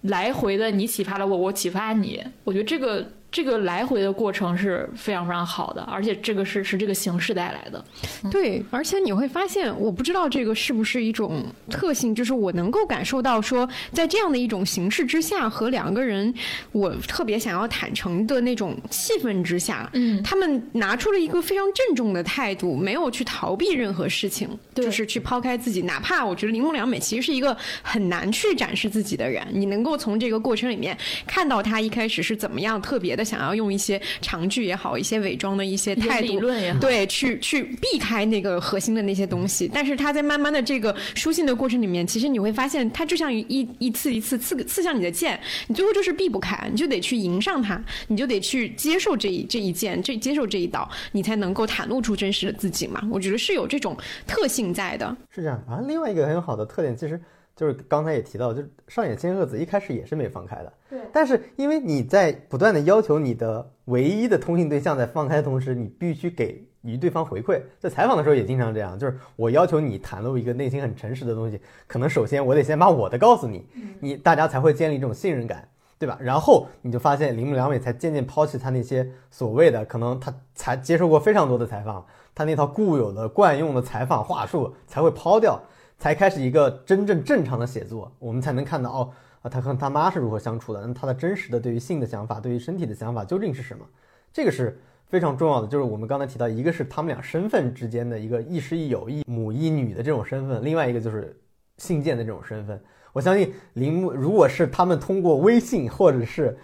来回的，你启发了我，我启发你。我觉得这个。这个来回的过程是非常非常好的，而且这个是是这个形式带来的。对，而且你会发现，我不知道这个是不是一种特性，就是我能够感受到说，在这样的一种形式之下，和两个人我特别想要坦诚的那种气氛之下，嗯，他们拿出了一个非常郑重的态度，没有去逃避任何事情，就是去抛开自己。哪怕我觉得铃木良美其实是一个很难去展示自己的人，你能够从这个过程里面看到他一开始是怎么样特别的。想要用一些长句也好，一些伪装的一些态度，对，去去避开那个核心的那些东西。但是他在慢慢的这个书信的过程里面，其实你会发现，他就像一一次一次刺刺向你的剑，你最后就是避不开，你就得去迎上它，你就得去接受这一这一剑，这接受这一刀，你才能够袒露出真实的自己嘛。我觉得是有这种特性在的。是这样啊，另外一个很好的特点，其实。就是刚才也提到，就是上野千鹤子一开始也是没放开的，对。但是因为你在不断的要求你的唯一的通信对象在放开的同时，你必须给予对方回馈。在采访的时候也经常这样，就是我要求你袒露一个内心很诚实的东西，可能首先我得先把我的告诉你，你大家才会建立这种信任感。对吧？然后你就发现铃木良美才渐渐抛弃他那些所谓的，可能他才接受过非常多的采访，他那套固有的惯用的采访话术才会抛掉，才开始一个真正正常的写作，我们才能看到哦，啊，他和他妈是如何相处的，那他的真实的对于性的想法，对于身体的想法究竟是什么？这个是非常重要的，就是我们刚才提到，一个是他们俩身份之间的一个亦师亦友、亦母亦女的这种身份，另外一个就是信件的这种身份。我相信铃木，如果是他们通过微信或者是，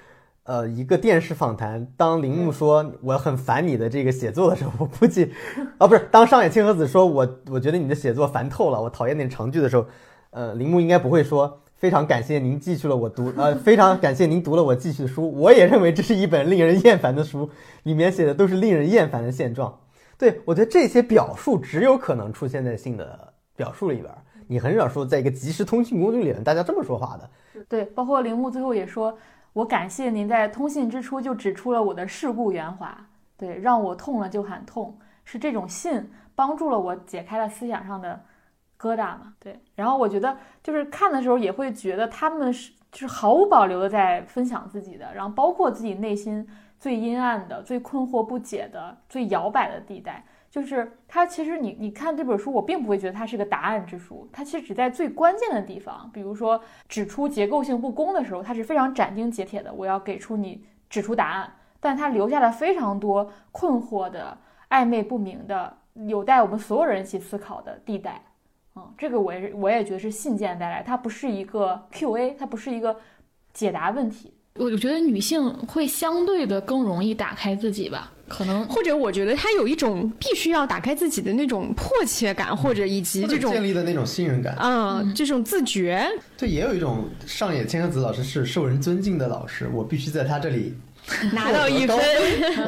呃，一个电视访谈，当铃木说我很烦你的这个写作的时候，我估计，啊，不是，当上野千鹤子说我我觉得你的写作烦透了，我讨厌那长句的时候，呃，铃木应该不会说非常感谢您继续了我读，呃，非常感谢您读了我继续的书，我也认为这是一本令人厌烦的书，里面写的都是令人厌烦的现状。对我觉得这些表述只有可能出现在性的表述里边。你很少说在一个即时通讯工具里面大家这么说话的，对，包括铃木最后也说，我感谢您在通信之初就指出了我的事故圆滑，对，让我痛了就喊痛，是这种信帮助了我解开了思想上的疙瘩嘛？对，然后我觉得就是看的时候也会觉得他们是就是毫无保留的在分享自己的，然后包括自己内心最阴暗的、最困惑不解的、最摇摆的地带。就是它，其实你你看这本书，我并不会觉得它是个答案之书。它其实只在最关键的地方，比如说指出结构性不公的时候，它是非常斩钉截铁的，我要给出你指出答案。但它留下了非常多困惑的、暧昧不明的、有待我们所有人一起思考的地带。嗯，这个我也我也觉得是信件带来，它不是一个 Q&A，它不是一个解答问题。我我觉得女性会相对的更容易打开自己吧。可能或者我觉得他有一种必须要打开自己的那种迫切感，或者以及这种建立的那种信任感，嗯，这种自觉。对，也有一种上野千鹤子老师是受人尊敬的老师，我必须在他这里 拿到一分。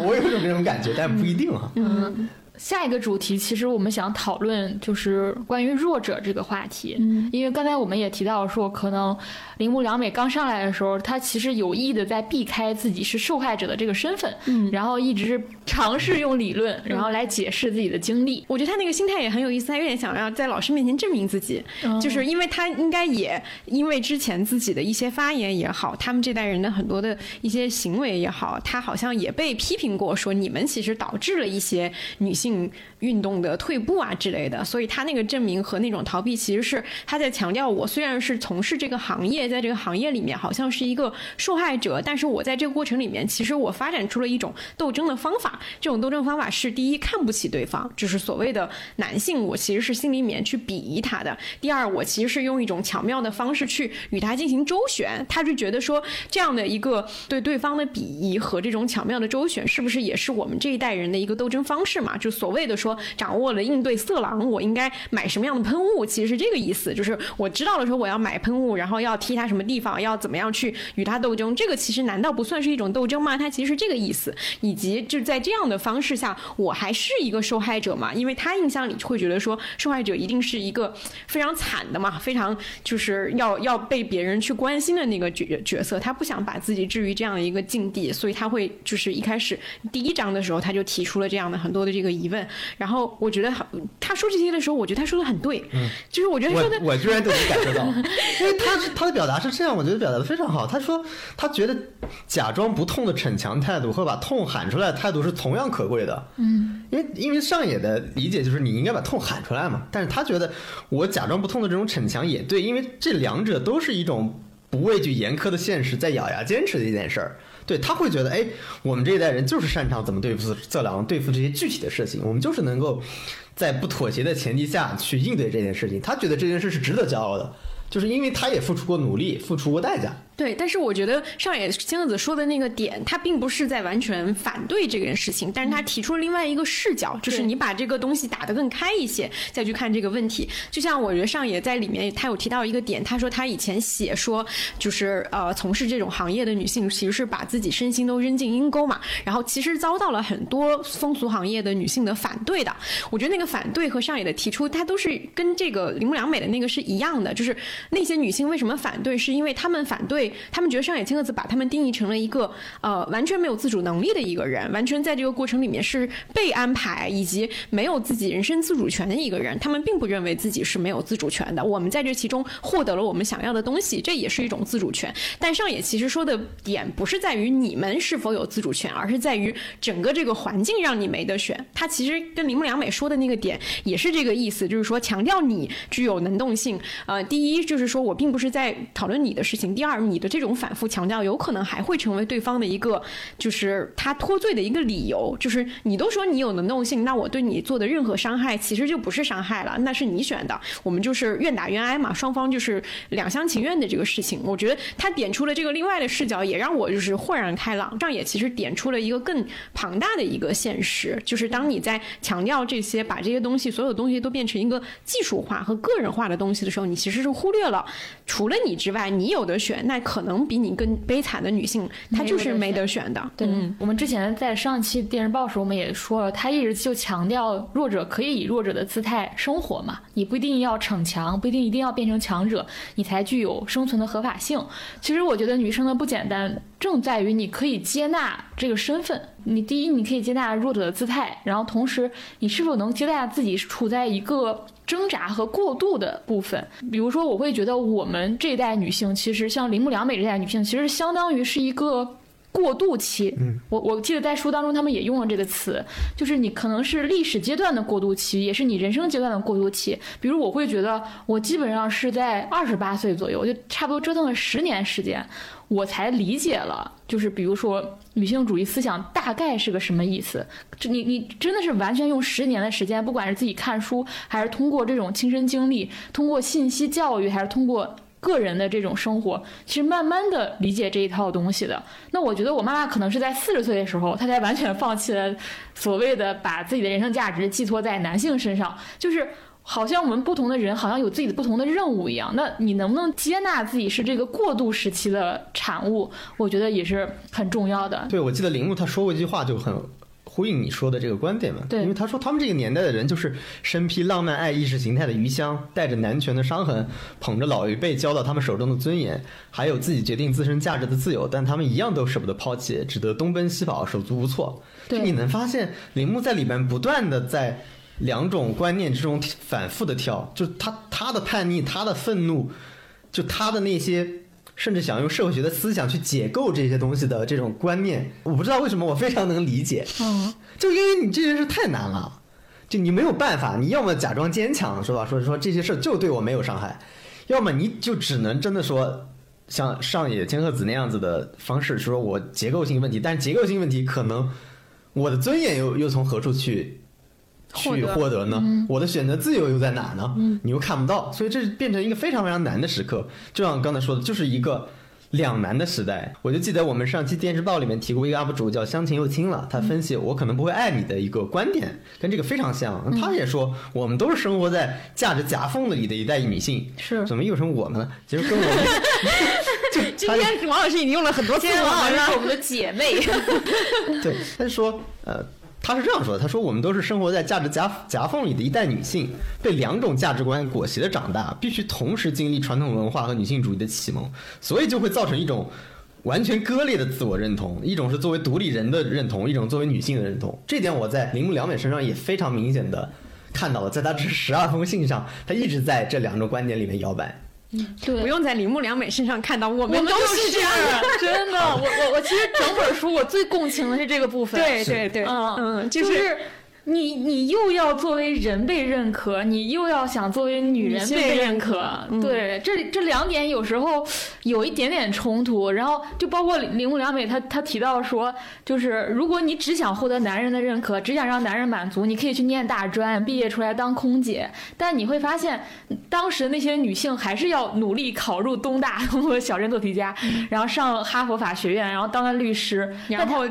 我有一种这种感觉，但不一定啊。嗯。下一个主题，其实我们想讨论就是关于弱者这个话题，嗯。因为刚才我们也提到说，可能铃木良美刚上来的时候，她其实有意的在避开自己是受害者的这个身份，嗯，然后一直是尝试用理论，然后来解释自己的经历。我觉得她那个心态也很有意思，她有点想要在老师面前证明自己，就是因为她应该也因为之前自己的一些发言也好，他们这代人的很多的一些行为也好，她好像也被批评过，说你们其实导致了一些女性。性运动的退步啊之类的，所以他那个证明和那种逃避，其实是他在强调：我虽然是从事这个行业，在这个行业里面好像是一个受害者，但是我在这个过程里面，其实我发展出了一种斗争的方法。这种斗争方法是：第一，看不起对方，就是所谓的男性，我其实是心里面去鄙夷他的；第二，我其实是用一种巧妙的方式去与他进行周旋。他就觉得说，这样的一个对对方的鄙夷和这种巧妙的周旋，是不是也是我们这一代人的一个斗争方式嘛？就。所谓的说掌握了应对色狼，我应该买什么样的喷雾？其实是这个意思，就是我知道了说我要买喷雾，然后要踢他什么地方，要怎么样去与他斗争。这个其实难道不算是一种斗争吗？他其实是这个意思，以及就在这样的方式下，我还是一个受害者嘛？因为他印象里会觉得说受害者一定是一个非常惨的嘛，非常就是要要被别人去关心的那个角角色，他不想把自己置于这样的一个境地，所以他会就是一开始第一章的时候他就提出了这样的很多的这个。疑问，然后我觉得他说这些的时候，我觉得他说的很对，嗯，就是我觉得说的，我居然都能感受到，因为他他的表达是这样，我觉得表达的非常好。他说他觉得假装不痛的逞强态度和把痛喊出来的态度是同样可贵的，嗯，因为因为上野的理解就是你应该把痛喊出来嘛，但是他觉得我假装不痛的这种逞强也对，因为这两者都是一种不畏惧严苛的现实，在咬牙坚持的一件事儿。对他会觉得，哎，我们这一代人就是擅长怎么对付色狼，对付这些具体的事情，我们就是能够在不妥协的前提下去应对这件事情。他觉得这件事是值得骄傲的，就是因为他也付出过努力，付出过代价。对，但是我觉得上野千鹤子说的那个点，他并不是在完全反对这件事情，但是他提出了另外一个视角，就是你把这个东西打得更开一些，再去看这个问题。就像我觉得上野在里面，他有提到一个点，他说他以前写说，就是呃，从事这种行业的女性其实是把自己身心都扔进阴沟嘛，然后其实遭到了很多风俗行业的女性的反对的。我觉得那个反对和上野的提出，他都是跟这个铃木良美的那个是一样的，就是那些女性为什么反对，是因为她们反对。为他们觉得上野千鹤子把他们定义成了一个呃完全没有自主能力的一个人，完全在这个过程里面是被安排以及没有自己人身自主权的一个人。他们并不认为自己是没有自主权的。我们在这其中获得了我们想要的东西，这也是一种自主权。但上野其实说的点不是在于你们是否有自主权，而是在于整个这个环境让你没得选。他其实跟铃木良美说的那个点也是这个意思，就是说强调你具有能动性。呃，第一就是说我并不是在讨论你的事情，第二你的这种反复强调有可能还会成为对方的一个就是他脱罪的一个理由，就是你都说你有能动性，那我对你做的任何伤害其实就不是伤害了，那是你选的，我们就是愿打愿挨嘛，双方就是两厢情愿的这个事情。我觉得他点出了这个另外的视角，也让我就是豁然开朗。这样也其实点出了一个更庞大的一个现实，就是当你在强调这些，把这些东西所有东西都变成一个技术化和个人化的东西的时候，你其实是忽略了除了你之外，你有的选，那可能比你更悲惨的女性，她就是没得选的。对，嗯我们之前在上期电视报时，我们也说了，她一直就强调弱者可以以弱者的姿态生活嘛，你不一定要逞强，不一定一定要变成强者，你才具有生存的合法性。其实我觉得女生的不简单，正在于你可以接纳这个身份。你第一，你可以接纳弱者的姿态，然后同时，你是否能接纳自己处在一个挣扎和过渡的部分？比如说，我会觉得我们这一代女性，其实像铃木良美这代女性，其实相当于是一个。过渡期，嗯我我记得在书当中他们也用了这个词，就是你可能是历史阶段的过渡期，也是你人生阶段的过渡期。比如我会觉得，我基本上是在二十八岁左右，就差不多折腾了十年时间，我才理解了，就是比如说女性主义思想大概是个什么意思。这你你真的是完全用十年的时间，不管是自己看书，还是通过这种亲身经历，通过信息教育，还是通过。个人的这种生活，其实慢慢的理解这一套东西的。那我觉得我妈妈可能是在四十岁的时候，她才完全放弃了所谓的把自己的人生价值寄托在男性身上，就是好像我们不同的人好像有自己的不同的任务一样。那你能不能接纳自己是这个过渡时期的产物？我觉得也是很重要的。对，我记得铃木他说过一句话就很。呼应你说的这个观点嘛？对，因为他说他们这个年代的人就是身披浪漫爱意识形态的余香，带着男权的伤痕，捧着老一辈交到他们手中的尊严，还有自己决定自身价值的自由，但他们一样都舍不得抛弃，只得东奔西跑，手足无措。对，你能发现铃木在里边不断的在两种观念之中反复的跳，就他他的叛逆，他的愤怒，就他的那些。甚至想用社会学的思想去解构这些东西的这种观念，我不知道为什么我非常能理解。嗯，就因为你这件事太难了，就你没有办法，你要么假装坚强，是吧？说说这些事就对我没有伤害，要么你就只能真的说像上野千鹤子那样子的方式，说我结构性问题，但是结构性问题可能我的尊严又又从何处去？去获得呢？我的选择自由又在哪呢？你又看不到，所以这变成一个非常非常难的时刻。就像刚才说的，就是一个两难的时代。我就记得我们上期电视报里面提过一个 UP 主叫香琴又青了，他分析我可能不会爱你的一个观点，跟这个非常像。他也说我们都是生活在价值夹缝里的一代女性，是怎么又成我们了？其实跟我们 就今天王老师已经用了很多次了，王老师是我们的姐妹。对，他就说呃。他是这样说的：“他说我们都是生活在价值夹夹缝里的一代女性，被两种价值观裹挟着长大，必须同时经历传统文化和女性主义的启蒙，所以就会造成一种完全割裂的自我认同。一种是作为独立人的认同，一种作为女性的认同。这点我在铃木良美身上也非常明显的看到了，在她这十二封信上，她一直在这两种观点里面摇摆。”对，不用在铃木良美身上看到，我们都是这样的，真的。我我我其实整本书我最共情的是这个部分，对对对，嗯嗯，就是。你你又要作为人被认可，你又要想作为女人被认可，对，这这两点有时候有一点点冲突。然后就包括铃木良美，她她提到说，就是如果你只想获得男人的认可，只想让男人满足，你可以去念大专，毕业出来当空姐。但你会发现，当时那些女性还是要努力考入东大，通过小镇做题家，然后上哈佛法学院，然后当了律师，然后。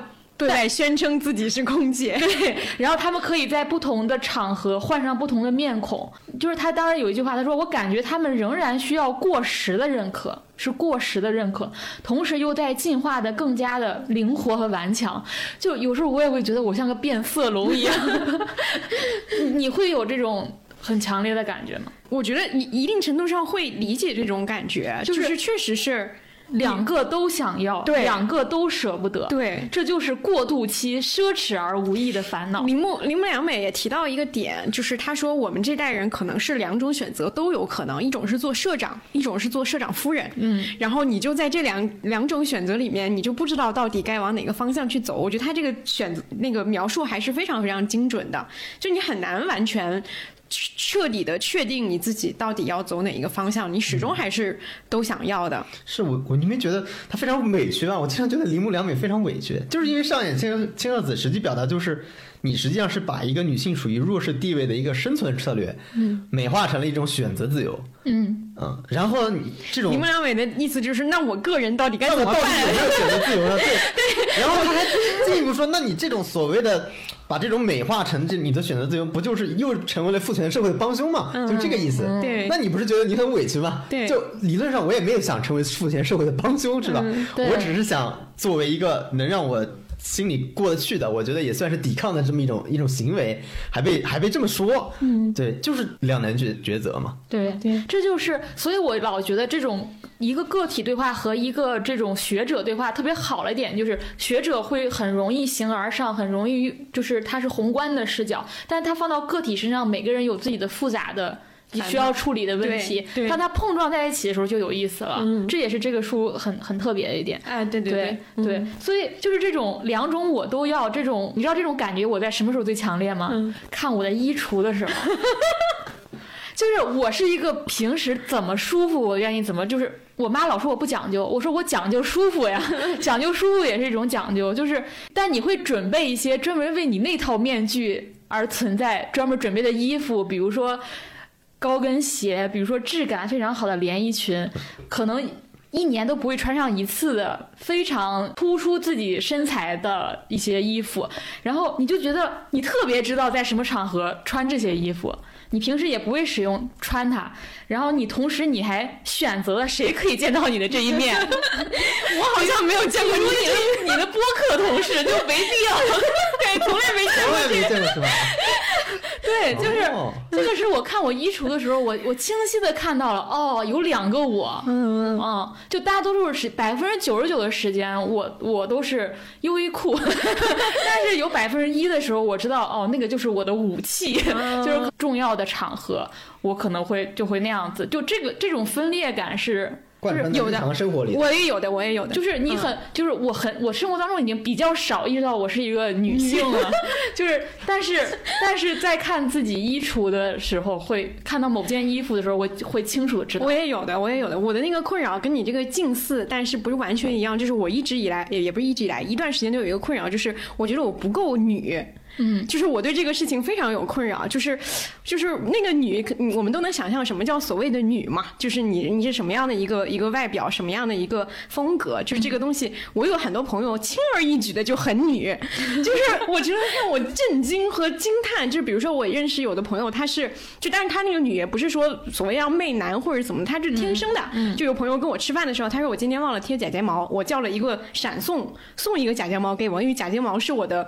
对外宣称自己是空姐，对，然后他们可以在不同的场合换上不同的面孔。就是他当然有一句话，他说：“我感觉他们仍然需要过时的认可，是过时的认可，同时又在进化的更加的灵活和顽强。”就有时候我也会觉得我像个变色龙一样，你会有这种很强烈的感觉吗？我觉得你一定程度上会理解这种感觉，就是确实是。两个都想要，对两个都舍不得，对，这就是过渡期奢侈而无益的烦恼。铃木铃木良美也提到一个点，就是他说我们这代人可能是两种选择都有可能，一种是做社长，一种是做社长夫人。嗯，然后你就在这两两种选择里面，你就不知道到底该往哪个方向去走。我觉得他这个选择那个描述还是非常非常精准的，就你很难完全。彻底的确定你自己到底要走哪一个方向，你始终还是都想要的。是我我你没觉得他非常委屈吗？我经常觉得铃木良美非常委屈，就是因为上演千千鹤子实际表达就是你实际上是把一个女性处于弱势地位的一个生存策略，嗯，美化成了一种选择自由，嗯嗯，然后你这种铃木良美的意思就是，那我个人到底该怎么办？我到底有没有选择自由呢？对 对。然后他还进一步说，那你这种所谓的把这种美化成这你的选择自由，不就是又成为了父权社会的帮凶吗？就这个意思。对那你不是觉得你很委屈吗？对就理论上我也没有想成为父权社会的帮凶，是吧？我只是想作为一个能让我。心里过得去的，我觉得也算是抵抗的这么一种一种行为，还被还被这么说，嗯，对，就是两难抉抉择嘛。对对，这就是，所以我老觉得这种一个个体对话和一个这种学者对话特别好了一点，就是学者会很容易形而上，很容易就是他是宏观的视角，但是他放到个体身上，每个人有自己的复杂的。需要处理的问题当它碰撞在一起的时候就有意思了。嗯这也是这个书很很特别的一点。哎，对对对对，所以就是这种两种我都要，这种你知道这种感觉我在什么时候最强烈吗？嗯看我的衣橱的时候。就是我是一个平时怎么舒服我愿意怎么，就是我妈老说我不讲究，我说我讲究舒服呀，讲究舒服也是一种讲究，就是但你会准备一些专门为你那套面具而存在专门准备的衣服，比如说高跟鞋，比如说质感非常好的连衣裙，可能一年都不会穿上一次的非常突出自己身材的一些衣服，然后你就觉得你特别知道在什么场合穿这些衣服。你平时也不会使用穿它，然后你同时你还选择了谁可以见到你的这一面，我好像没有见过你你的 你的播客同事就没必要，对，从来没见过从来没见过是吧？对，就是、哦。这个是我看我衣橱的时候，我我清晰的看到了，哦，有两个我，嗯嗯，就大多数是百分之九十九的时间，我我都是优衣库，但是有百分之一的时候，我知道，哦，那个就是我的武器，就是重要的场合，我可能会就会那样子，就这个这种分裂感是。就是有的生活里，我也有的，我也有的，就是你很，就是我很，我生活当中已经比较少意识到我是一个女性了，就是，但是，但是在看自己衣橱的时候，会看到某件衣服的时候，我会清楚的知道我。也有的，我也有的。我的那个困扰跟你这个近似，但是不是完全一样。就是我一直以来，也也不是一直以来，一段时间都有一个困扰，就是我觉得我不够女。嗯，就是我对这个事情非常有困扰，就是，就是那个女，我们都能想象什么叫所谓的女嘛，就是你你是什么样的一个一个外表，什么样的一个风格，就是这个东西，我有很多朋友轻而易举的就很女，就是我觉得让我震惊和惊叹，就是比如说我认识有的朋友，他是就但是他那个女也不是说所谓要媚男或者怎么，他是天生的，就有朋友跟我吃饭的时候，他说我今天忘了贴假睫毛，我叫了一个闪送送一个假睫毛给我，因为假睫毛是我的。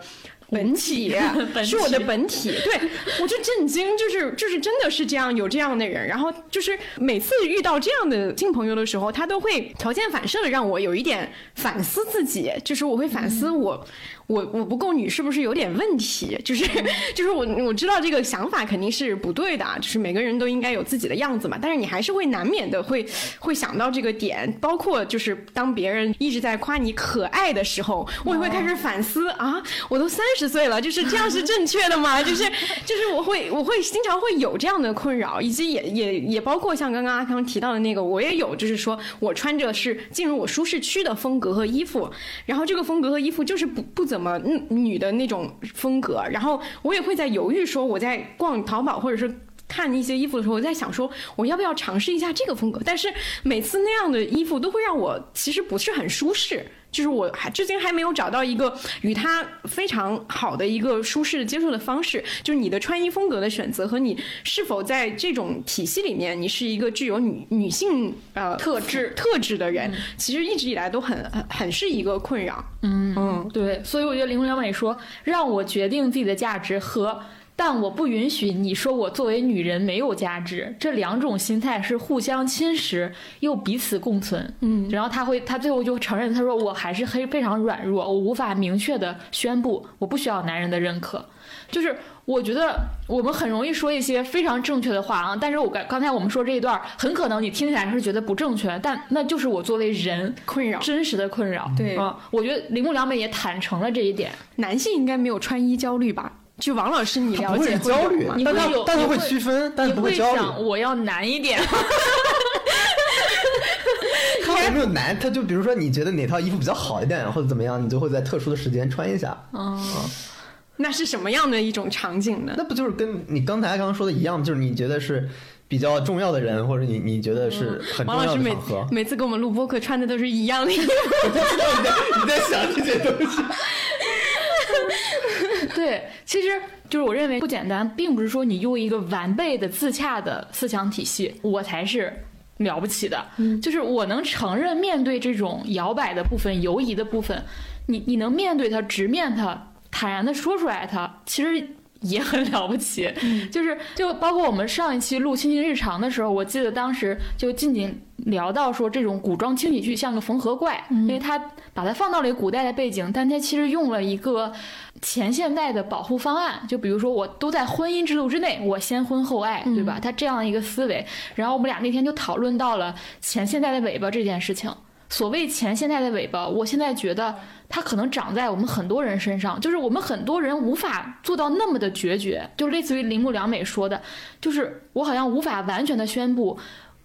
本体 本是我的本体，对 我就震惊，就是就是真的是这样，有这样的人，然后就是每次遇到这样的新朋友的时候，他都会条件反射的让我有一点反思自己，就是我会反思我。我我不够女是不是有点问题？就是 就是我我知道这个想法肯定是不对的啊，就是每个人都应该有自己的样子嘛。但是你还是会难免的会会想到这个点，包括就是当别人一直在夸你可爱的时候，我也会开始反思啊，我都三十岁了，就是这样是正确的吗？就是就是我会我会经常会有这样的困扰，以及也也也包括像刚刚阿康提到的那个，我也有，就是说我穿着是进入我舒适区的风格和衣服，然后这个风格和衣服就是不不怎怎么女的那种风格，然后我也会在犹豫说我在逛淘宝或者是。看一些衣服的时候，我在想说我要不要尝试一下这个风格，但是每次那样的衣服都会让我其实不是很舒适，就是我还至今还没有找到一个与它非常好的一个舒适接受的方式。就是你的穿衣风格的选择和你是否在这种体系里面，你是一个具有女女性呃特质特质的人，其实一直以来都很很很是一个困扰。嗯嗯，对，所以我觉得林良美说，让我决定自己的价值和但我不允许你说我作为女人没有价值。这两种心态是互相侵蚀又彼此共存。嗯，然后他会，他最后就承认，他说我还是非非常软弱，我无法明确的宣布我不需要男人的认可。就是我觉得我们很容易说一些非常正确的话啊，但是我刚刚才我们说这一段，很可能你听起来是觉得不正确，但那就是我作为人困扰，真实的困扰。对啊，我觉得铃木良美也坦诚了这一点。男性应该没有穿衣焦虑吧？就王老师，你了解焦虑，你但他但他会区分，但不会焦虑。我要难一点。他有没有难？他就比如说，你觉得哪套衣服比较好一点，或者怎么样，你就会在特殊的时间穿一下。嗯。那是什么样的一种场景呢？那不就是跟你刚才刚刚说的一样，就是你觉得是比较重要的人，或者你你觉得是很重要的场合。每次跟我们录播客穿的都是一样的衣服。我知道你在你在想这些东西。对，其实就是我认为不简单，并不是说你用一个完备的自洽的思想体系，我才是了不起的。嗯，就是我能承认面对这种摇摆的部分、犹疑的部分，你你能面对它，直面它。坦然的说出来，它其实也很了不起。就是就包括我们上一期录《亲情日常》的时候，我记得当时就静静聊到说，这种古装轻喜剧像个缝合怪，因为它把它放到了一个古代的背景，但它其实用了一个前现代的保护方案。就比如说，我都在婚姻制度之内，我先婚后爱，对吧？他这样一个思维。然后我们俩那天就讨论到了前现代的尾巴这件事情。所谓前现代的尾巴，我现在觉得。它可能长在我们很多人身上，就是我们很多人无法做到那么的决绝，就类似于铃木良美说的，就是我好像无法完全的宣布，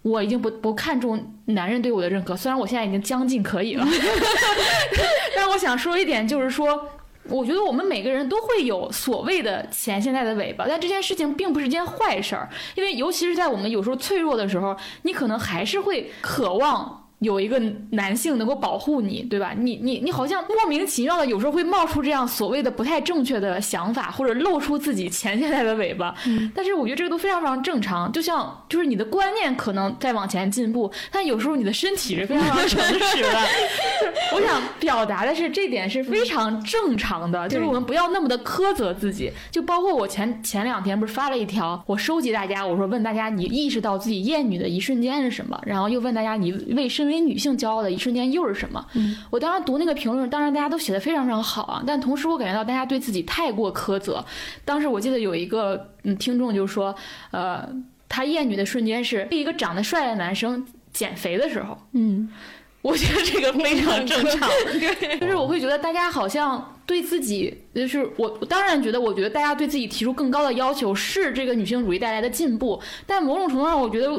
我已经不不看重男人对我的认可，虽然我现在已经将近可以了，但我想说一点，就是说，我觉得我们每个人都会有所谓的前现代的尾巴，但这件事情并不是件坏事儿，因为尤其是在我们有时候脆弱的时候，你可能还是会渴望。有一个男性能够保护你，对吧？你你你好像莫名其妙的，有时候会冒出这样所谓的不太正确的想法，或者露出自己前现代的尾巴。但是我觉得这个都非常非常正常。就像就是你的观念可能在往前进步，但有时候你的身体是非常非常诚实的。我想表达的是这点是非常正常的，就是我们不要那么的苛责自己。就包括我前前两天不是发了一条，我收集大家，我说问大家你意识到自己厌女的一瞬间是什么？然后又问大家你为身为女性骄傲的一瞬间又是什么？嗯我当时读那个评论，当然大家都写的非常非常好啊，但同时我感觉到大家对自己太过苛责。当时我记得有一个嗯听众就说，呃，他厌女的瞬间是被一个长得帅的男生减肥的时候。嗯，我觉得这个非常正常。对，就是我会觉得大家好像对自己，就是我当然觉得，我觉得大家对自己提出更高的要求是这个女性主义带来的进步，但某种程度上，我觉得。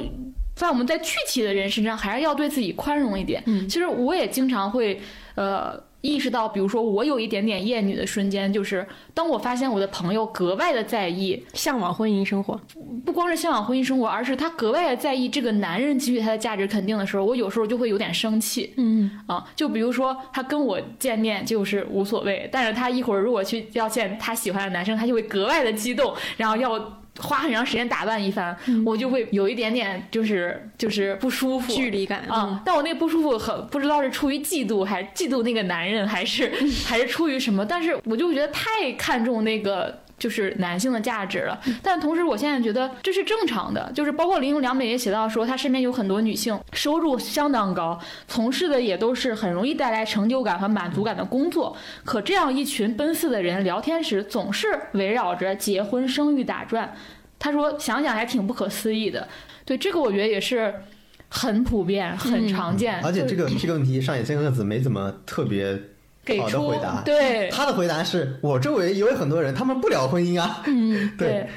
在我们在具体的人身上，还是要对自己宽容一点。嗯，其实我也经常会，呃，意识到，比如说我有一点点厌女的瞬间，就是当我发现我的朋友格外的在意向往婚姻生活，不光是向往婚姻生活，而是他格外的在意这个男人给予他的价值肯定的时候，我有时候就会有点生气。嗯啊，就比如说他跟我见面就是无所谓，但是他一会儿如果去要见他喜欢的男生，他就会格外的激动，然后要。花很长时间打扮一番，我就会有一点点就是就是不舒服，距离感啊。但我那个不舒服很不知道是出于嫉妒，还是嫉妒那个男人，还是还是出于什么？但是我就觉得太看重那个。就是男性的价值了，但同时我现在觉得这是正常的，就是包括林永良美也写到说，他身边有很多女性收入相当高，从事的也都是很容易带来成就感和满足感的工作，可这样一群奔四的人聊天时总是围绕着结婚生育打转，他说想想还挺不可思议的。对这个我觉得也是很普遍、很常见，而且这个这个问题上野千鹤子没怎么特别。好的回答，对他的回答是我周围也有很多人，他们不聊婚姻啊。嗯，对。对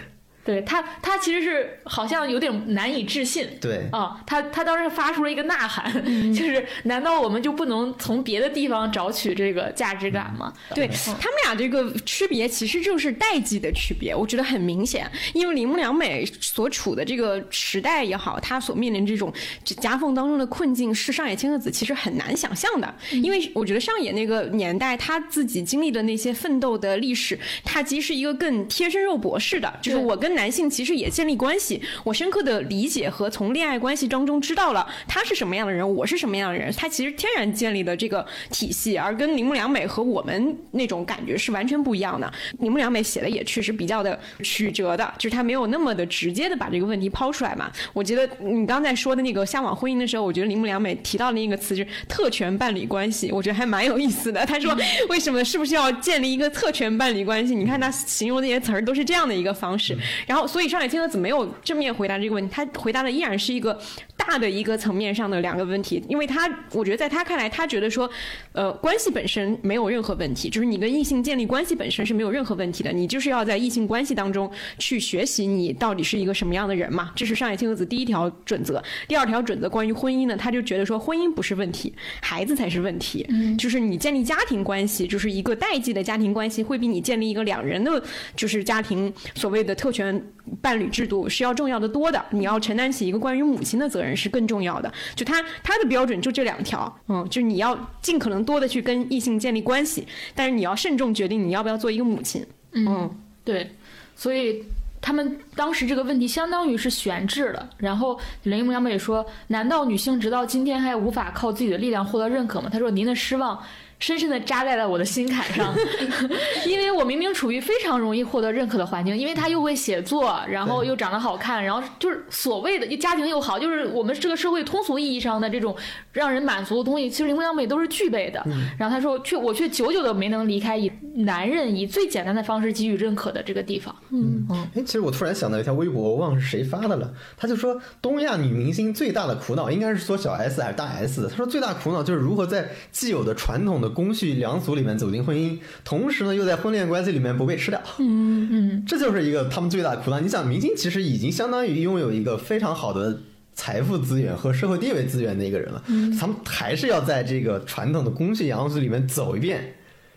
他，他其实是好像有点难以置信。对啊，他他当时发出了一个呐喊，就是难道我们就不能从别的地方找取这个价值感吗？对他们俩这个区别其实就是代际的区别，我觉得很明显。因为铃木良美所处的这个时代也好，她所面临这种夹缝当中的困境，是上野千鹤子其实很难想象的。因为我觉得上野那个年代，他自己经历的那些奋斗的历史，他其实是一个更贴身肉搏式的，就是我跟。男性其实也建立关系，我深刻的理解和从恋爱关系当中知道了他是什么样的人，我是什么样的人，他其实天然建立的这个体系，而跟铃木良美和我们那种感觉是完全不一样的。铃木良美写的也确实比较的曲折的，就是他没有那么的直接的把这个问题抛出来嘛。我觉得你刚才说的那个向往婚姻的时候，我觉得铃木良美提到的那个词是特权伴侣关系，我觉得还蛮有意思的。他说为什么是不是要建立一个特权伴侣关系？你看他形容那些词儿都是这样的一个方式。然后，所以上海千鹤子没有正面回答这个问题，他回答的依然是一个大的一个层面上的两个问题，因为他我觉得在他看来，他觉得说，呃，关系本身没有任何问题，就是你跟异性建立关系本身是没有任何问题的，你就是要在异性关系当中去学习你到底是一个什么样的人嘛，这是上海千鹤子第一条准则。第二条准则关于婚姻呢，他就觉得说婚姻不是问题，孩子才是问题，嗯就是你建立家庭关系，就是一个代际的家庭关系，会比你建立一个两人的，就是家庭所谓的特权伴侣制度是要重要的多的。你要承担起一个关于母亲的责任是更重要的。就他他的标准就这两条，嗯，就是你要尽可能多的去跟异性建立关系，但是你要慎重决定你要不要做一个母亲。嗯，对，所以。他们当时这个问题相当于是悬置了，然后林木良美说：“难道女性直到今天还无法靠自己的力量获得认可吗？”他说：“您的失望。”深深的扎在了我的心坎上，因为我明明处于非常容易获得认可的环境，因为他又会写作，然后又长得好看，然后就是所谓的家庭又好，就是我们这个社会通俗意义上的这种让人满足的东西，其实林木良美都是具备的。然后他说，却我却久久的没能离开以男人以最简单的方式给予认可的这个地方。嗯嗯，哎，其实我突然想到一条微博，我忘了是谁发的了，他就说东亚女明星最大的苦恼应该是说小 S 还是大 S，他说最大苦恼就是如何在既有的传统的。公序良俗里面走进婚姻，同时呢又在婚恋关系里面不被吃掉，嗯嗯，这就是一个他们最大的苦恼。你想，明星其实已经相当于拥有一个非常好的财富资源和社会地位资源的一个人了，他们还是要在这个传统的公序良俗里面走一遍，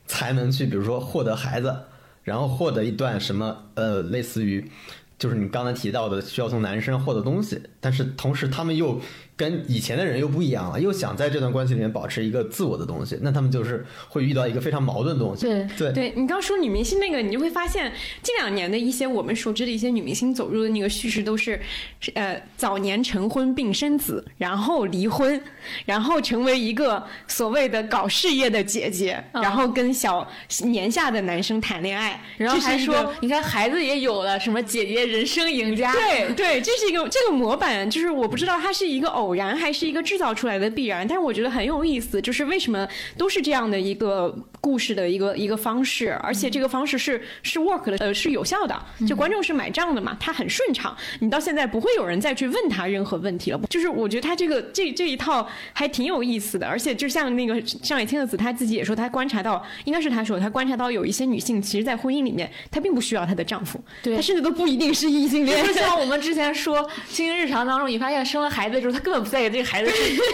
才能去，比如说获得孩子，然后获得一段什么呃，类似于就是你刚才提到的需要从男生获得东西，但是同时他们又。跟以前的人又不一样了，又想在这段关系里面保持一个自我的东西，那他们就是会遇到一个非常矛盾的东西。对对对，你刚说女明星那个，你就会发现近两年的一些我们熟知的一些女明星走入的那个叙事都是，呃，早年成婚并生子，然后离婚，然后成为一个所谓的搞事业的姐姐，然后跟小年下的男生谈恋爱，然后还说你看孩子也有了，什么姐姐人生赢家。对对，这是一个这个模板，就是我不知道它是一个偶。偶然还是一个制造出来的必然，但是我觉得很有意思，就是为什么都是这样的一个故事的一个一个方式，而且这个方式是是 work 的，呃，是有效的，就观众是买账的嘛，他很顺畅，你到现在不会有人再去问他任何问题了，就是我觉得他这个这这一套还挺有意思的，而且就像那个上野千鹤子他自己也说，他观察到，应该是他说他观察到有一些女性，其实，在婚姻里面，她并不需要她的丈夫，对，她甚至都不一定是异性恋，就像我们之前说，亲日常当中，你发现生了孩子之后，她根本。不在意这个孩子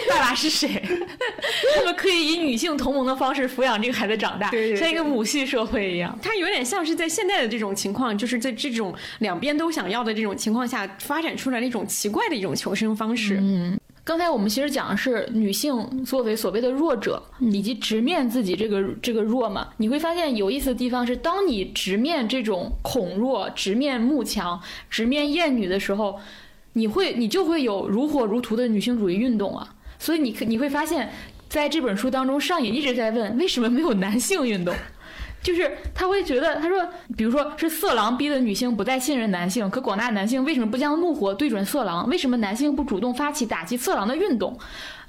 爸爸是谁，他们可以以女性同盟的方式抚养这个孩子长大，像一个母系社会一样。它有点像是在现在的这种情况，就是在这种两边都想要的这种情况下，发展出来的一种奇怪的一种求生方式。嗯，刚才我们其实讲的是女性作为所谓的弱者，以及直面自己这个这个弱嘛。你会发现有意思的地方是，当你直面这种恐弱、直面慕强、直面厌女的时候。你会，你就会有如火如荼的女性主义运动啊！所以你你会发现，在这本书当中，上野一直在问为什么没有男性运动，就是他会觉得，他说，比如说是色狼逼的女性不再信任男性，可广大男性为什么不将怒火对准色狼？为什么男性不主动发起打击色狼的运动，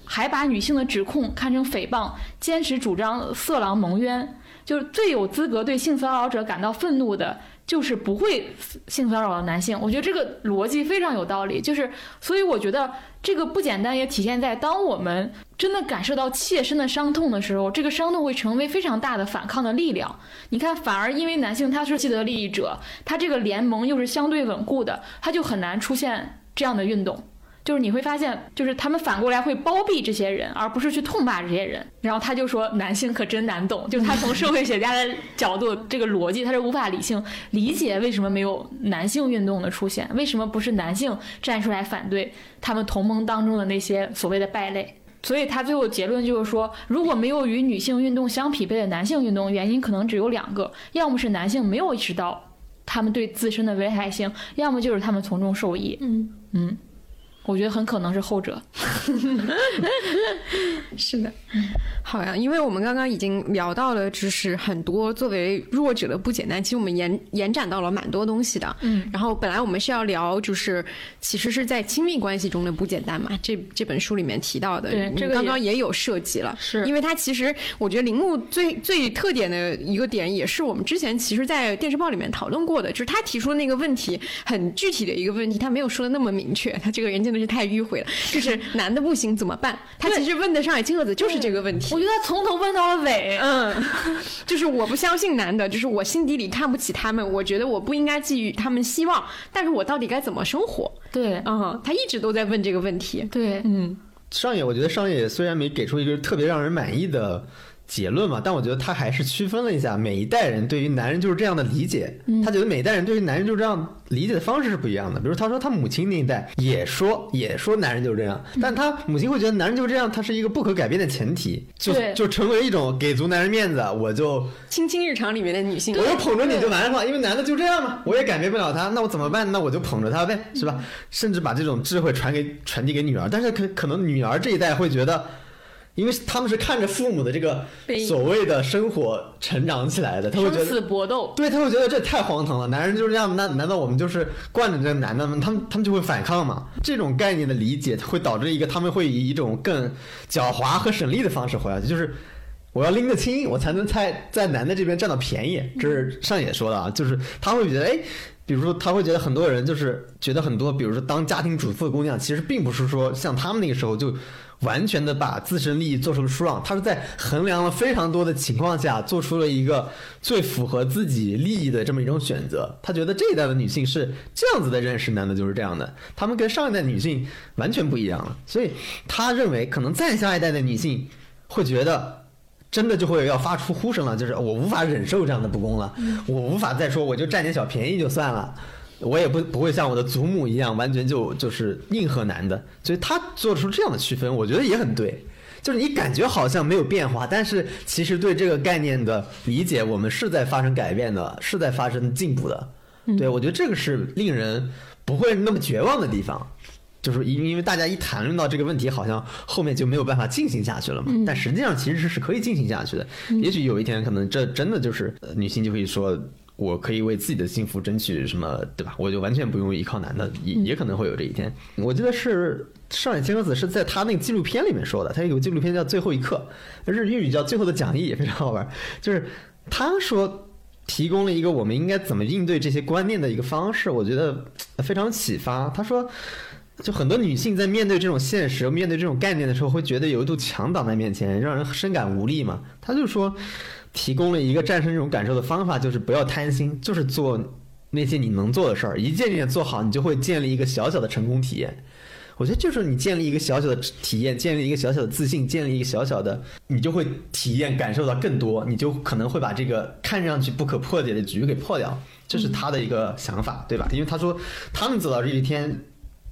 还把女性的指控看成诽谤，坚持主张色狼蒙冤？就是最有资格对性骚扰者感到愤怒的。就是不会性骚扰的男性，我觉得这个逻辑非常有道理。就是，所以我觉得这个不简单，也体现在当我们真的感受到切身的伤痛的时候，这个伤痛会成为非常大的反抗的力量。你看，反而因为男性他是既得利益者，他这个联盟又是相对稳固的，他就很难出现这样的运动。就是你会发现，就是他们反过来会包庇这些人，而不是去痛骂这些人。然后他就说：“男性可真难懂。”就是他从社会学家的角度，这个逻辑他是无法理性理解为什么没有男性运动的出现，为什么不是男性站出来反对他们同盟当中的那些所谓的败类。所以他最后结论就是说，如果没有与女性运动相匹配的男性运动，原因可能只有两个：要么是男性没有意识到。他们对自身的危害性，要么就是他们从中受益。嗯嗯，我觉得很可能是后者。是的，好呀，因为我们刚刚已经聊到了，就是很多作为弱者的不简单，其实我们延延展到了蛮多东西的。嗯，然后本来我们是要聊，就是其实是在亲密关系中的不简单嘛，这这本书里面提到的，对这个刚刚也有涉及了，是。因为它其实我觉得铃木最最特点的一个点，也是我们之前其实，在电视报里面讨论过的，就是他提出的那个问题很具体的一个问题，他没有说的那么明确，他这个人真的是太迂回了，就是男的不行怎么办？他其实问的上海青鹤子就是这个问题我。觉得他从头问到了尾。嗯，就是我不相信男的，就是我心底里看不起他们，我觉得我不应该寄予他们希望，但是我到底该怎么生活？对嗯，他一直都在问这个问题。对，嗯，上野，我觉得上野虽然没给出一个特别让人满意的结论嘛，但我觉得他还是区分了一下每一代人对于男人就是这样的理解。他觉得每一代人对于男人就是这样理解的方式是不一样的。比如他说他母亲那一代也说也说男人就是这样，但他母亲会觉得男人就是这样，他是一个不可改变的前提，就就成为一种给足男人面子，我就亲亲日常里面的女性我，就捧着你就完了，因为男的就这样嘛，我也改变不了他，那我怎么办？那我就捧着他呗，是吧？甚至把这种智慧传给传递给女儿，但是可可能女儿这一代会觉得。因为他们是看着父母的这个所谓的生活成长起来的，他会觉生死得，搏斗。对，他会觉得这太荒唐了，男人就是这样，那难道我们就是惯着这个男的吗？他们他们就会反抗嘛？这种概念的理解会导致一个他们会以一种更狡猾和省力的方式活下去，就是我要拎得清，我才能在在男的这边占到便宜。这是上野说的啊，就是他会觉得，哎，比如说他会觉得很多人就是觉得很多，比如说当家庭主妇的姑娘，其实并不是说像他们那个时候就完全的把自身利益做出了输让，他是在衡量了非常多的情况下，做出了一个最符合自己利益的这么一种选择。他觉得这一代的女性是这样子的认识，男的就是这样的，他们跟上一代女性完全不一样了。所以他认为，可能再下一代的女性会觉得。真的就会要发出呼声了，就是我无法忍受这样的不公了，我无法再说我就占点小便宜就算了，我也不不会像我的祖母一样完全就就是硬核男的，所以他做出这样的区分，我觉得也很对。就是你感觉好像没有变化，但是其实对这个概念的理解，我们是在发生改变的，是在发生进步的。对我觉得这个是令人不会那么绝望的地方。就是因因为大家一谈论到这个问题，好像后面就没有办法进行下去了嘛。但实际上其实是是可以进行下去的。也许有一天，可能这真的就是、呃女性就可以说，我可以为自己的幸福争取什么，对吧？我就完全不用依靠男的，也也可能会有这一天。我记得是上野千鹤子是在他那个纪录片里面说的，他有个纪录片叫《最后一刻》，日日语叫《最后的讲义》，也非常好玩。就是他说提供了一个我们应该怎么应对这些观念的一个方式，我觉得呃非常启发。他说。就很多女性在面对这种现实、面对这种概念的时候，会觉得有一堵墙挡在面前，让人深感无力嘛。他就说，提供了一个战胜这种感受的方法，就是不要贪心，就是做那些你能做的事儿，一件件做好，你就会建立一个小小的成功体验。我觉得就是你建立一个小小的体验，建立一个小小的自信，建立一个小小的，你就会体验感受到更多，你就可能会把这个看上去不可破解的局给破掉。这是他的一个想法，对吧？因为他说他能走到这一天，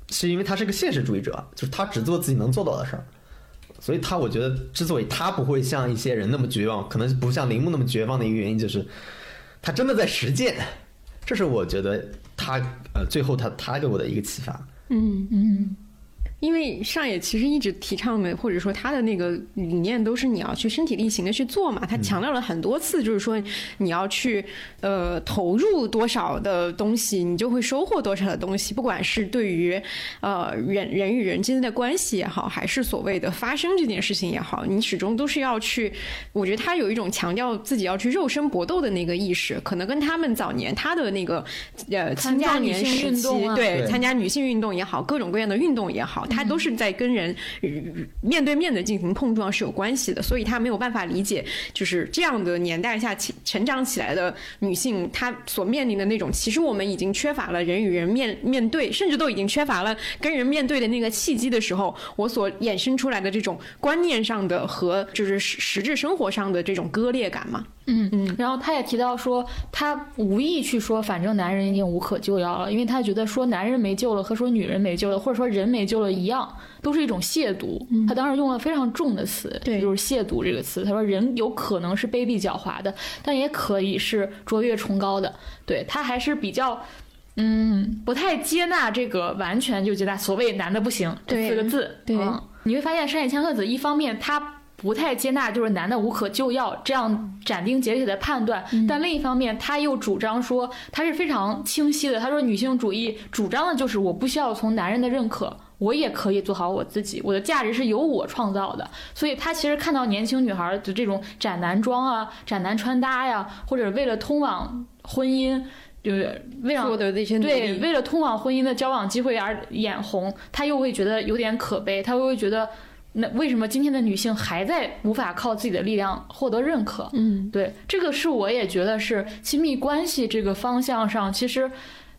是因为他是个现实主义者，就是他只做自己能做到的事儿。所以他我觉得之所以他不会像一些人那么绝望，可能不像铃木那么绝望的一个原因，就是他真的在实践。这是我觉得他呃最后他他给我的一个启发。嗯，嗯，因为上野其实一直提倡的，或者说他的那个理念都是你要去身体力行的去做嘛。他强调了很多次，就是说你要去呃投入多少的东西，你就会收获多少的东西。不管是对于呃人人与人之间的关系也好，还是所谓的发生这件事情也好，你始终都是要去。我觉得他有一种强调自己要去肉身搏斗的那个意识，可能跟他们早年他的那个呃青参加女性壮年时期对参加女性运动也好，各种各样的运动也好，他都是在跟人呃面对面的进行碰撞是有关系的，所以他没有办法理解，就是这样的年代下起成长起来的女性，她所面临的那种，其实我们已经缺乏了人与人面面对，甚至都已经缺乏了跟人面对的那个契机的时候，我所衍生出来的这种观念上的和就是实实质生活上的这种割裂感嘛。嗯嗯，然后他也提到说，他无意去说，反正男人已经无可救药了，因为他觉得说男人没救了和说女人没救了，或者说人没救了一样，都是一种亵渎。他当时用了非常重的词，对，就是亵渎这个词。他说人有可能是卑鄙狡猾的，但也可以是卓越崇高的。对他还是比较，嗯，不太接纳这个完全就接纳所谓男的不行这四个字。对，你会发现山野千鹤子一方面他。不太接纳就是男的无可救药这样斩钉截铁的判断，但另一方面他又主张说他是非常清晰的。他说女性主义主张的就是我不需要从男人的认可，我也可以做好我自己，我的价值是由我创造的。所以他其实看到年轻女孩的这种斩男装啊、斩男穿搭呀，或者为了通往婚姻，就是为了对为了通往婚姻的交往机会而眼红，他又会觉得有点可悲，他又会觉得。那为什么今天的女性还在无法靠自己的力量获得认可？嗯，对，这个是我也觉得是亲密关系这个方向上，其实，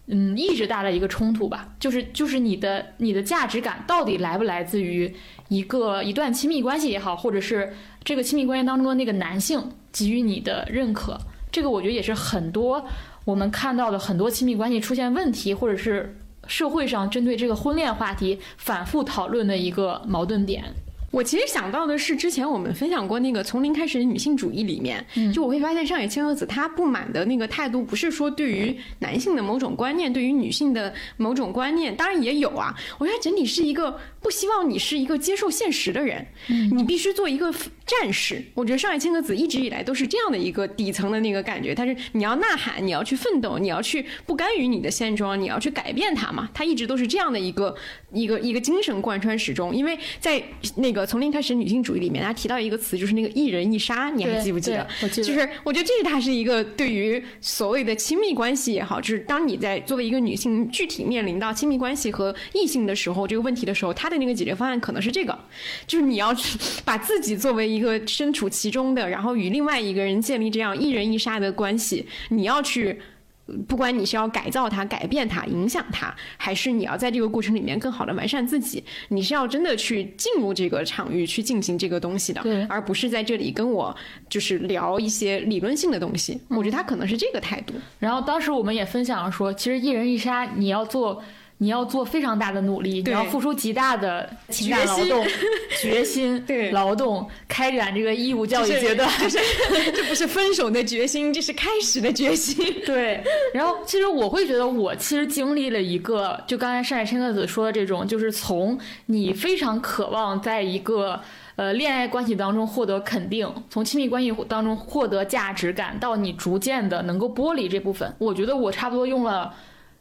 嗯，一直大的一个冲突吧。就是就是你的你的价值感到底来不来自于一个一段亲密关系也好，或者是这个亲密关系当中的那个男性给予你的认可？这个我觉得也是很多我们看到的很多亲密关系出现问题，或者是社会上针对这个婚恋话题反复讨论的一个矛盾点。我其实想到的是，之前我们分享过那个从零开始的女性主义里面，就我会发现上野千鹤子她不满的那个态度，不是说对于男性的某种观念，对于女性的某种观念，当然也有啊。我觉得整体是一个不希望你是一个接受现实的人，你必须做一个战士。我觉得上野千鹤子一直以来都是这样的一个底层的那个感觉，她是你要呐喊，你要去奋斗，你要去不甘于你的现状，你要去改变它嘛。她一直都是这样的一个一个一个精神贯穿始终，因为在那个。从零开始，女性主义里面，他提到一个词，就是那个一人一杀，你还记不记得？我记得。就是我觉得这是他是一个对于所谓的亲密关系也好，就是当你在作为一个女性具体面临到亲密关系和异性的时候，这个问题的时候，他的那个解决方案可能是这个，就是你要去把自己作为一个身处其中的，然后与另外一个人建立这样一人一杀的关系，你要去。不管你是要改造它、改变它、影响它，还是你要在这个过程里面更好的完善自己，你是要真的去进入这个场域去进行这个东西的，而不是在这里跟我就是聊一些理论性的东西。我觉得他可能是这个态度。然后当时我们也分享了说，其实一人一杀，你要做。你要做非常大的努力，你要付出极大的情感劳动、决心、对劳动，开展这个义务教育阶段，就是这不是分手的决心，这是开始的决心。对，然后其实我会觉得，我其实经历了一个，就刚才上海千鹤子说的这种，就是从你非常渴望在一个呃恋爱关系当中获得肯定，从亲密关系当中获得价值感，到你逐渐的能够剥离这部分，我觉得我差不多用了。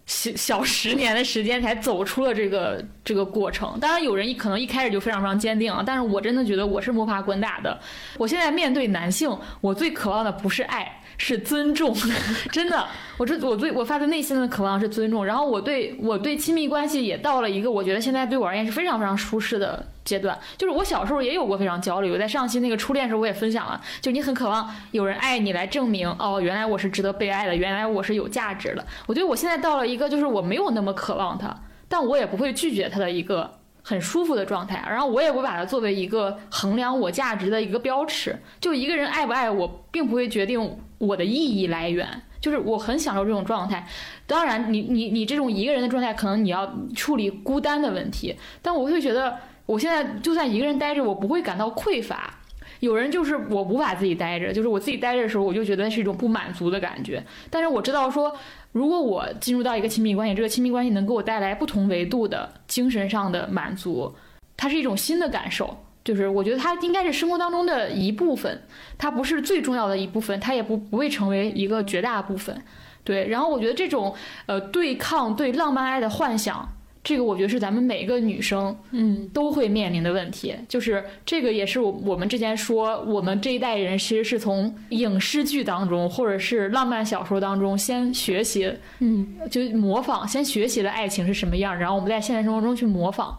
小小十年的时间才走出了这个这个过程。当然，有人一可能一开始就非常非常坚定啊，但是我真的觉得我是摸爬滚打的。我现在面对男性，我最渴望的不是爱。是尊重，真的，我这我最我发自内心的渴望是尊重。然后我对我对亲密关系也到了一个我觉得现在对我而言是非常非常舒适的阶段。就是我小时候也有过非常焦虑，我在上期那个初恋时候我也分享了，就你很渴望有人爱你来证明哦，原来我是值得被爱的，原来我是有价值的。我觉得我现在到了一个就是我没有那么渴望他，但我也不会拒绝他的一个。很舒服的状态，然后我也不把它作为一个衡量我价值的一个标尺。就一个人爱不爱我，并不会决定我的意义来源。就是我很享受这种状态。当然，你你你这种一个人的状态，可能你要处理孤单的问题。但我会觉得，我现在就算一个人待着，我不会感到匮乏。有人就是我无法自己待着，就是我自己待着的时候，我就觉得是一种不满足的感觉。但是我知道说。如果我进入到一个亲密关系，这个亲密关系能给我带来不同维度的精神上的满足，它是一种新的感受。就是我觉得它应该是生活当中的一部分，它不是最重要的一部分，它也不不会成为一个绝大部分。对，然后我觉得这种呃对抗对浪漫爱的幻想。这个我觉得是咱们每一个女生，嗯，都会面临的问题。就是这个也是我我们之前说，我们这一代人其实是从影视剧当中，或者是浪漫小说当中先学习，嗯，就模仿，先学习了爱情是什么样，然后我们在现实生活中去模仿。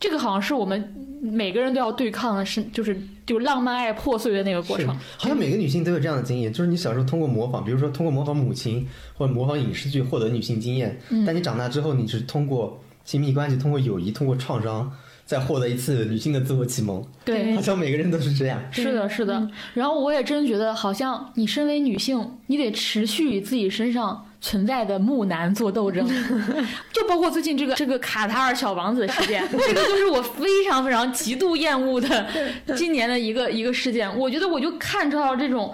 这个好像是我们每个人都要对抗的，是就是就浪漫爱破碎的那个过程。好像每个女性都有这样的经验，就是你小时候通过模仿，比如说通过模仿母亲或者模仿影视剧获得女性经验，但你长大之后，你是通过。亲密关系通过友谊，通过创伤，再获得一次女性的自我启蒙。对，好像每个人都是这样。是的，是的。然后我也真觉得，好像你身为女性，你得持续与自己身上存在的木男做斗争。就包括最近这个这个卡塔尔小王子事件，这个就是我非常非常极度厌恶的今年的一个一个事件。我觉得我就看出到这种。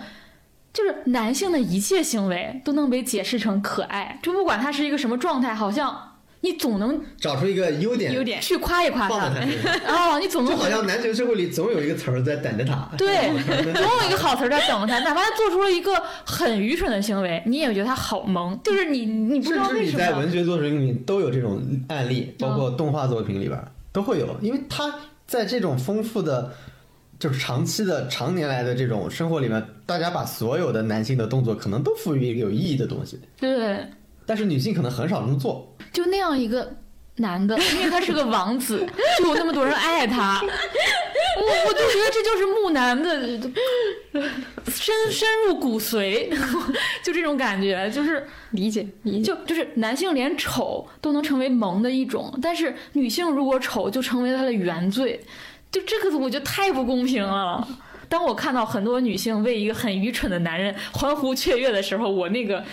就是男性的一切行为都能被解释成可爱，就不管他是一个什么状态，好像你总能找出一个优点，优点去夸一夸他。哦，你总能就好像男权社会里总有一个词儿在等着他，对，总有一个好词儿在等着他，哪怕他做出了一个很愚蠢的行为，你也觉得他好萌。就是你，你不知道为什么。在文学作品里都有这种案例，包括动画作品里边都会有，因为他在这种丰富的。就是长期的、常年来的这种生活里面，大家把所有的男性的动作可能都赋予一个有意义的东西。对。但是女性可能很少这么做。就那样一个男的，因为他是个王子，就有那么多人爱他。我我就觉得这就是木男的深深入骨髓，就这种感觉，就是理解。就就是男性连丑都能成为萌的一种，但是女性如果丑就成为他的原罪。就这个，我觉得太不公平了。当我看到很多女性为一个很愚蠢的男人欢呼雀跃的时候，我那个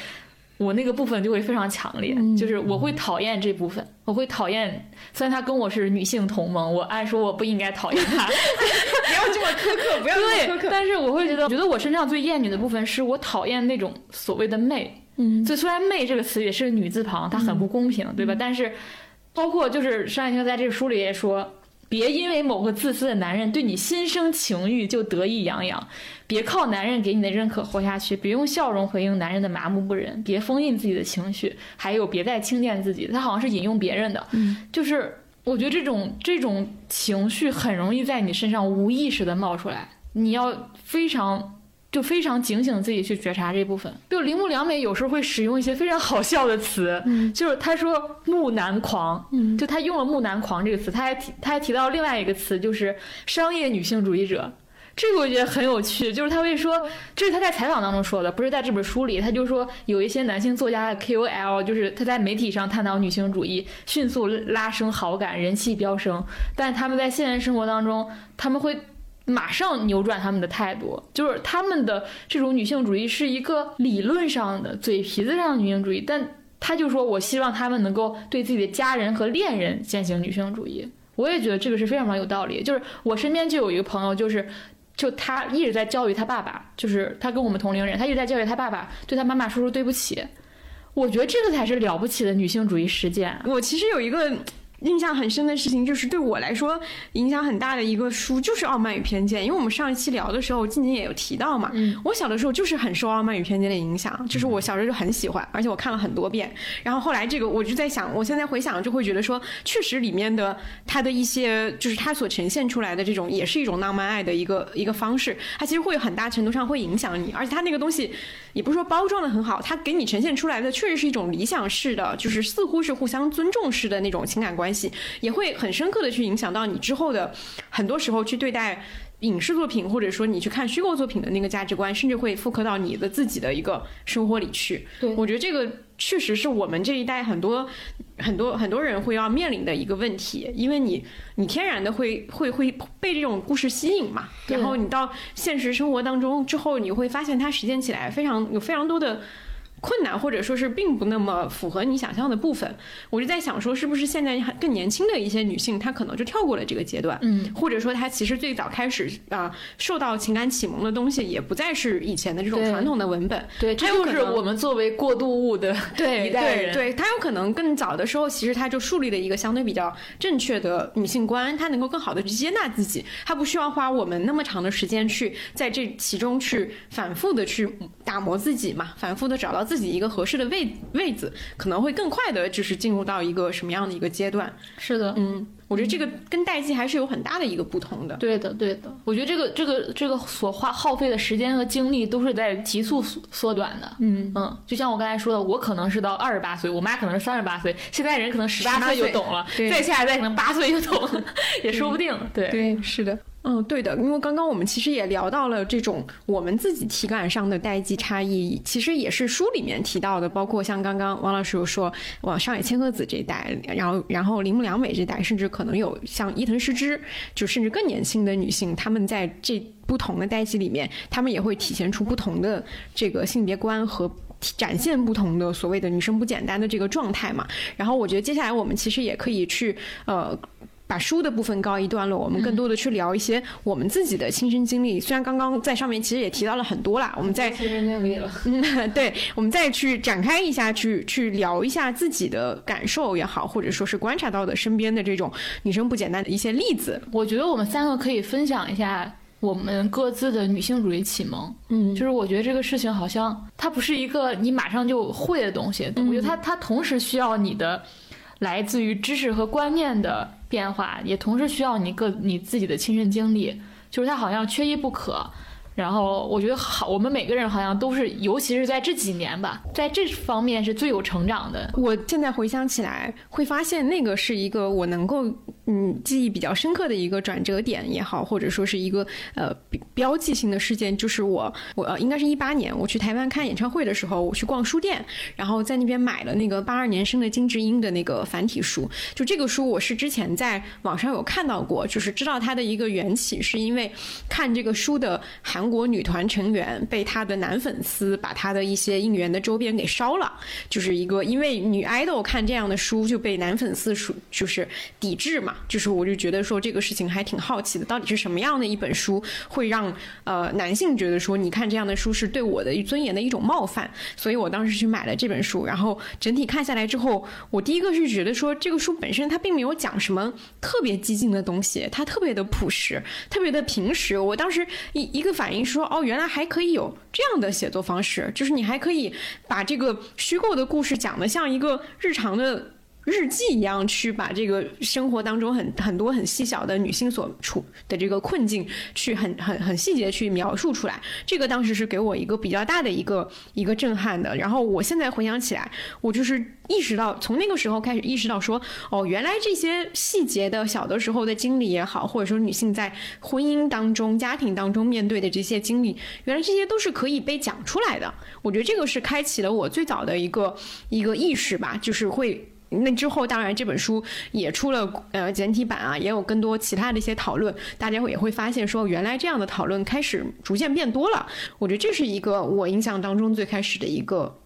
我那个部分就会非常强烈，就是我会讨厌这部分，我会讨厌。虽然他跟我是女性同盟，我按说我不应该讨厌他，不要这么苛刻，不要这么苛刻。但是我会觉得，我觉得我身上最厌女的部分是我讨厌那种所谓的媚。嗯，所以虽然媚这个词也是个女字旁，它很不公平，对吧？但是包括就是上一天在这个书里也说。别因为某个自私的男人对你心生情欲就得意洋洋，别靠男人给你的认可活下去，别用笑容回应男人的麻木不仁，别封印自己的情绪，还有别再轻贱自己。他好像是引用别人的，就是我觉得这种这种情绪很容易在你身上无意识的冒出来，你要非常。就非常警醒自己去觉察这部分。就铃木良美有时候会使用一些非常好笑的词，就是他说“木男狂”，就他用了“木男狂”这个词，他还提他还提到另外一个词，就是“商业女性主义者”。这个我觉得很有趣，就是他会说，这是他在采访当中说的，不是在这本书里。他就说有一些男性作家的 KOL，就是他在媒体上探讨女性主义，迅速拉升好感，人气飙升，但他们在现实生活当中，他们会。马上扭转他们的态度，就是他们的这种女性主义是一个理论上的嘴皮子上的女性主义，但他就说我希望他们能够对自己的家人和恋人践行女性主义。我也觉得这个是非常非常有道理。就是我身边就有一个朋友，就是就他一直在教育他爸爸，就是他跟我们同龄人，他一直在教育他爸爸对他妈妈说说对不起。我觉得这个才是了不起的女性主义实践。我其实有一个。印象很深的事情，就是对我来说影响很大的一个书，就是《傲慢与偏见》。因为我们上一期聊的时候，静静也有提到嘛。嗯。我小的时候就是很受《傲慢与偏见》的影响，就是我小时候就很喜欢，而且我看了很多遍。然后后来这个，我就在想，我现在回想就会觉得说，确实里面的它的一些，就是它所呈现出来的这种，也是一种浪漫爱的一个一个方式。它其实会有很大程度上会影响你，而且它那个东西也不是说包装的很好，它给你呈现出来的确实是一种理想式的，就是似乎是互相尊重式的那种情感关系。也会很深刻的去影响到你之后的很多时候去对待影视作品，或者说你去看虚构作品的那个价值观，甚至会复刻到你的自己的一个生活里去。对我觉得这个确实是我们这一代很多很多很多人会要面临的一个问题，因为你你天然的会会会被这种故事吸引嘛，然后你到现实生活当中之后，你会发现它实践起来非常有非常多的。困难，或者说是并不那么符合你想象的部分，我就在想说，是不是现在更年轻的一些女性，她可能就跳过了这个阶段，嗯，或者说她其实最早开始啊受到情感启蒙的东西，也不再是以前的这种传统的文本，对，它又是我们作为过渡物的对一代人，对，她有可能更早的时候，其实她就树立了一个相对比较正确的女性观，她能够更好的去接纳自己，她不需要花我们那么长的时间去在这其中去反复的去打磨自己嘛，反复的找到自己一个合适的。位位子可能会更快的，就是进入到一个什么样的一个阶段？是的，嗯，我觉得这个跟代际还是有很大的一个不同的。对的，对的，我觉得这个这个这个所花耗费的时间和精力都是在急速缩短的。嗯嗯，就像我刚才说的，我可能是到二十八岁，我妈可能是三十八岁，现在人可能十八岁就懂了，再下一代可能八岁就懂了，也说不定。对对，是的。嗯，对的，因为刚刚我们其实也聊到了这种我们自己体感上的代际差异，其实也是书里面提到的，包括像刚刚王老师有说，往上野千鹤子这一代，然后然后铃木良美这代，甚至可能有像伊藤诗织，就甚至更年轻的女性，她们在这不同的代际里面，她们也会体现出不同的这个性别观和。展现不同的所谓的女生不简单的这个状态嘛，然后我觉得接下来我们其实也可以去呃。把书的部分告一段落，我们更多的去聊一些我们自己的亲身经历。虽然刚刚在上面其实也提到了很多啦，我们在亲身经历了，嗯，对，我们再去展开一下，去去聊一下自己的感受也好，或者说是观察到的身边的这种女生不简单的一些例子。我觉得我们三个可以分享一下我们各自的女性主义启蒙。嗯，就是我觉得这个事情好像它不是一个你马上就会的东西，我觉得它它同时需要你的来自于知识和观念的。变化也同时需要你个你自己的亲身经历，就是它好像缺一不可。然后我觉得好，我们每个人好像都是，尤其是在这几年吧，在这方面是最有成长的。我现在回想起来，会发现那个是一个我能够嗯记忆比较深刻的一个转折点也好，或者说是一个呃标记性的事件，就是我我应该是一八年我去台湾看演唱会的时候，我去逛书店，然后在那边买了那个八二年生的金智英的那个繁体书。就这个书，我是之前在网上有看到过，就是知道它的一个缘起，是因为看这个书的韩。韩国女团成员被她的男粉丝把她的一些应援的周边给烧了，就是一个因为女 idol 看这样的书就被男粉丝说就是抵制嘛，就是我就觉得说这个事情还挺好奇的，到底是什么样的一本书会让呃男性觉得说你看这样的书是对我的尊严的一种冒犯，所以我当时去买了这本书，然后整体看下来之后，我第一个是觉得说这个书本身它并没有讲什么特别激进的东西，它特别的朴实，特别的平实，我当时一一个反。说哦，原来还可以有这样的写作方式，就是你还可以把这个虚构的故事讲得像一个日常的。日记一样去把这个生活当中很很多很细小的女性所处的这个困境，去很很很细节去描述出来。这个当时是给我一个比较大的一个一个震撼的。然后我现在回想起来，我就是意识到，从那个时候开始意识到说，哦，原来这些细节的小的时候的经历也好，或者说女性在婚姻当中、家庭当中面对的这些经历，原来这些都是可以被讲出来的。我觉得这个是开启了我最早的一个一个意识吧，就是会。那之后，当然这本书也出了呃简体版啊，也有更多其他的一些讨论，大家会也会发现说，原来这样的讨论开始逐渐变多了。我觉得这是一个我印象当中最开始的一个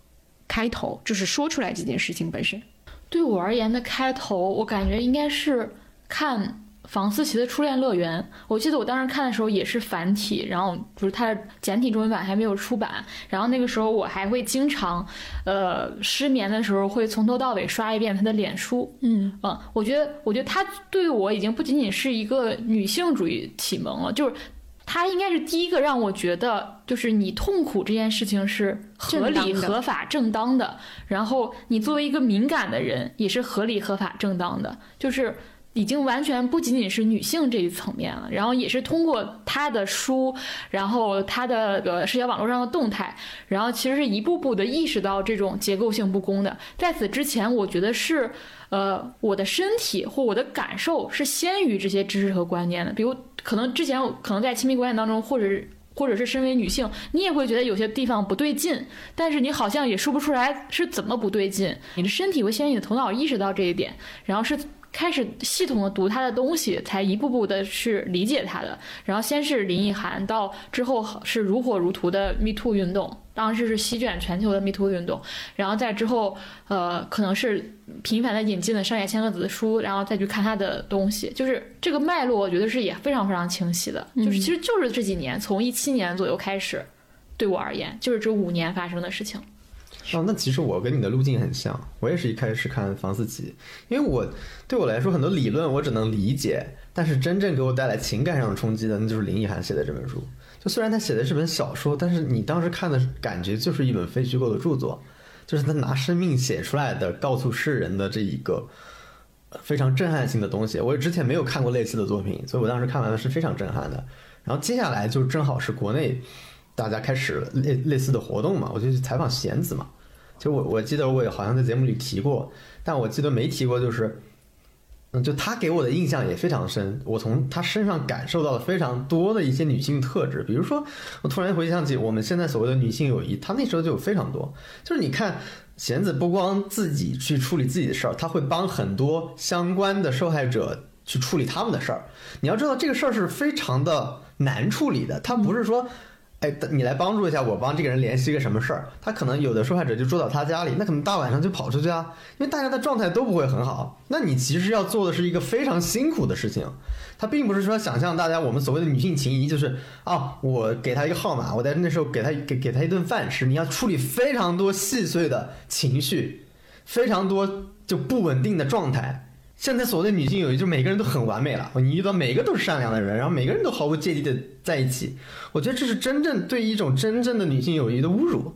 开头，就是说出来这件事情本身。对我而言的开头，我感觉应该是看。房思琪的初恋乐园，我记得我当时看的时候也是繁体，然后就是它的简体中文版还没有出版，然后那个时候我还会经常，呃，失眠的时候会从头到尾刷一遍他的脸书，嗯。嗯，我觉得我觉得他对我已经不仅仅是一个女性主义启蒙了，就是他应该是第一个让我觉得，就是你痛苦这件事情是合理、合法、正当的，然后你作为一个敏感的人也是合理、合法、正当的，就是。已经完全不仅仅是女性这一层面了，然后也是通过他的书，然后他的呃社交网络上的动态，然后其实是一步步的意识到这种结构性不公的。在此之前，我觉得是呃我的身体或我的感受是先于这些知识和观念的。比如可能之前可能在亲密关系当中，或者或者是身为女性，你也会觉得有些地方不对劲，但是你好像也说不出来是怎么不对劲。你的身体会先于你的头脑意识到这一点，然后是。开始系统的读他的东西，才一步步的去理解他的。然后先是林奕涵，到之后是如火如荼的 Me Too 运动，当时是席卷全球的 Me Too 运动。然后在之后，呃，可能是频繁的引进了上野千鹤子的书，然后再去看他的东西，就是这个脉络，我觉得是也非常非常清晰的。就是其实就是这几年，从一七年左右开始，对我而言，就是这五年发生的事情。哦，那其实我跟你的路径很像，我也是一开始看房思琪，因为我对我来说很多理论我只能理解，但是真正给我带来情感上的冲击的，那就是林奕涵写的这本书。就虽然他写的是本小说，但是你当时看的感觉就是一本非虚构的著作，就是他拿生命写出来的，告诉世人的这一个非常震撼性的东西。我之前没有看过类似的作品，所以我当时看完了是非常震撼的。然后接下来就正好是国内大家开始类类似的活动嘛，我就去采访贤子嘛。就我我记得我也好像在节目里提过，但我记得没提过，就是，嗯，就她给我的印象也非常深，我从她身上感受到了非常多的一些女性特质。比如说，我突然回想起我们现在所谓的女性友谊，她那时候就有非常多。就是你看，贤子不光自己去处理自己的事儿，她会帮很多相关的受害者去处理他们的事儿。你要知道，这个事儿是非常的难处理的，她不是说。哎，你来帮助一下我，帮这个人联系一个什么事儿？他可能有的受害者就住到他家里，那可能大晚上就跑出去啊，因为大家的状态都不会很好。那你其实要做的是一个非常辛苦的事情。他并不是说想象大家我们所谓的女性情谊，就是啊，我给他一个号码，我在那时候给他给给他一顿饭吃。你要处理非常多细碎的情绪，非常多就不稳定的状态。现在所谓的女性友谊，就每个人都很完美了。你遇到每个都是善良的人，然后每个人都毫无芥蒂的在一起。我觉得这是真正对一种真正的女性友谊的侮辱。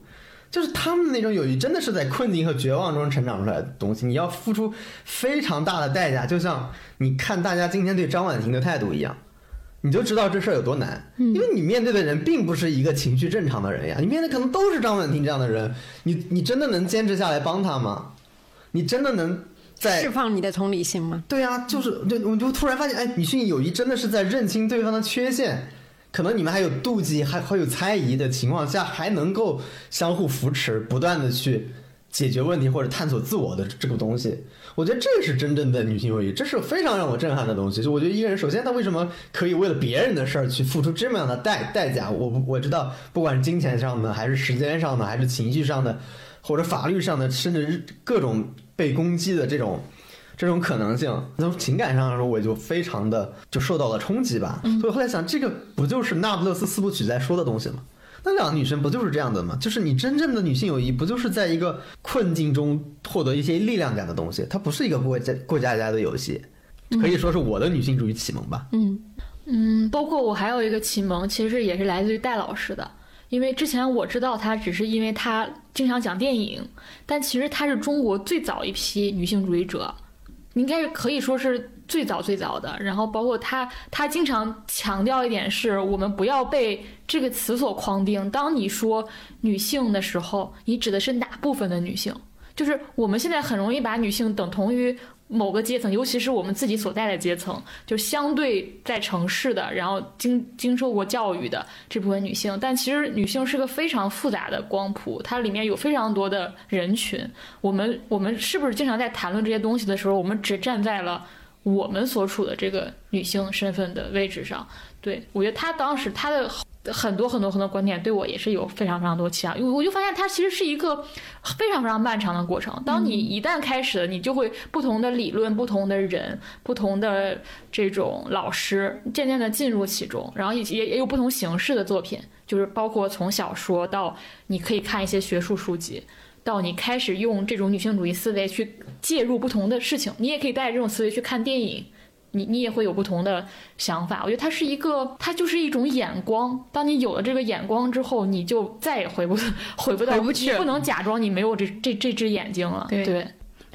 就是他们那种友谊，真的是在困境和绝望中成长出来的东西。你要付出非常大的代价，就像你看大家今天对张婉婷的态度一样，你就知道这事儿有多难。因为你面对的人并不是一个情绪正常的人呀，你面对可能都是张婉婷这样的人。你你真的能坚持下来帮他吗？你真的能？释放你的同理心吗？对啊，就是，就我就突然发现，哎，女性友谊真的是在认清对方的缺陷，可能你们还有妒忌，还还有猜疑的情况下，还能够相互扶持，不断的去解决问题或者探索自我的这个东西。我觉得这是真正的女性友谊，这是非常让我震撼的东西。就我觉得一个人，首先他为什么可以为了别人的事儿去付出这么样的代代价？我我知道，不管是金钱上的，还是时间上的，还是情绪上的，或者法律上的，甚至各种。被攻击的这种这种可能性，从情感上来说，我就非常的就受到了冲击吧。所以后来想，这个不就是那不勒斯四部曲在说的东西吗？那两个女生不就是这样的吗？就是你真正的女性友谊，不就是在一个困境中获得一些力量感的东西？它不是一个过家过家家的游戏，可以说是我的女性主义启蒙吧。嗯嗯，包括我还有一个启蒙，其实也是来自于戴老师的。因为之前我知道她，只是因为她经常讲电影，但其实她是中国最早一批女性主义者，应该是可以说是最早最早的。然后包括她，她经常强调一点是，我们不要被这个词所框定。当你说女性的时候，你指的是哪部分的女性？就是我们现在很容易把女性等同于。某个阶层，尤其是我们自己所在的阶层，就相对在城市的，然后经经受过教育的这部分女性。但其实女性是个非常复杂的光谱，它里面有非常多的人群。我们我们是不是经常在谈论这些东西的时候，我们只站在了我们所处的这个女性身份的位置上？对我觉得她当时她的。很多很多很多观点对我也是有非常非常多期望，因为我就发现它其实是一个非常非常漫长的过程。当你一旦开始了，你就会不同的理论、不同的人、不同的这种老师，渐渐的进入其中，然后也也也有不同形式的作品，就是包括从小说到你可以看一些学术书籍，到你开始用这种女性主义思维去介入不同的事情，你也可以带着这种思维去看电影。你你也会有不同的想法，我觉得它是一个，它就是一种眼光。当你有了这个眼光之后，你就再也回不 回不到，回不去，不能假装你没有这这这只眼睛了。对，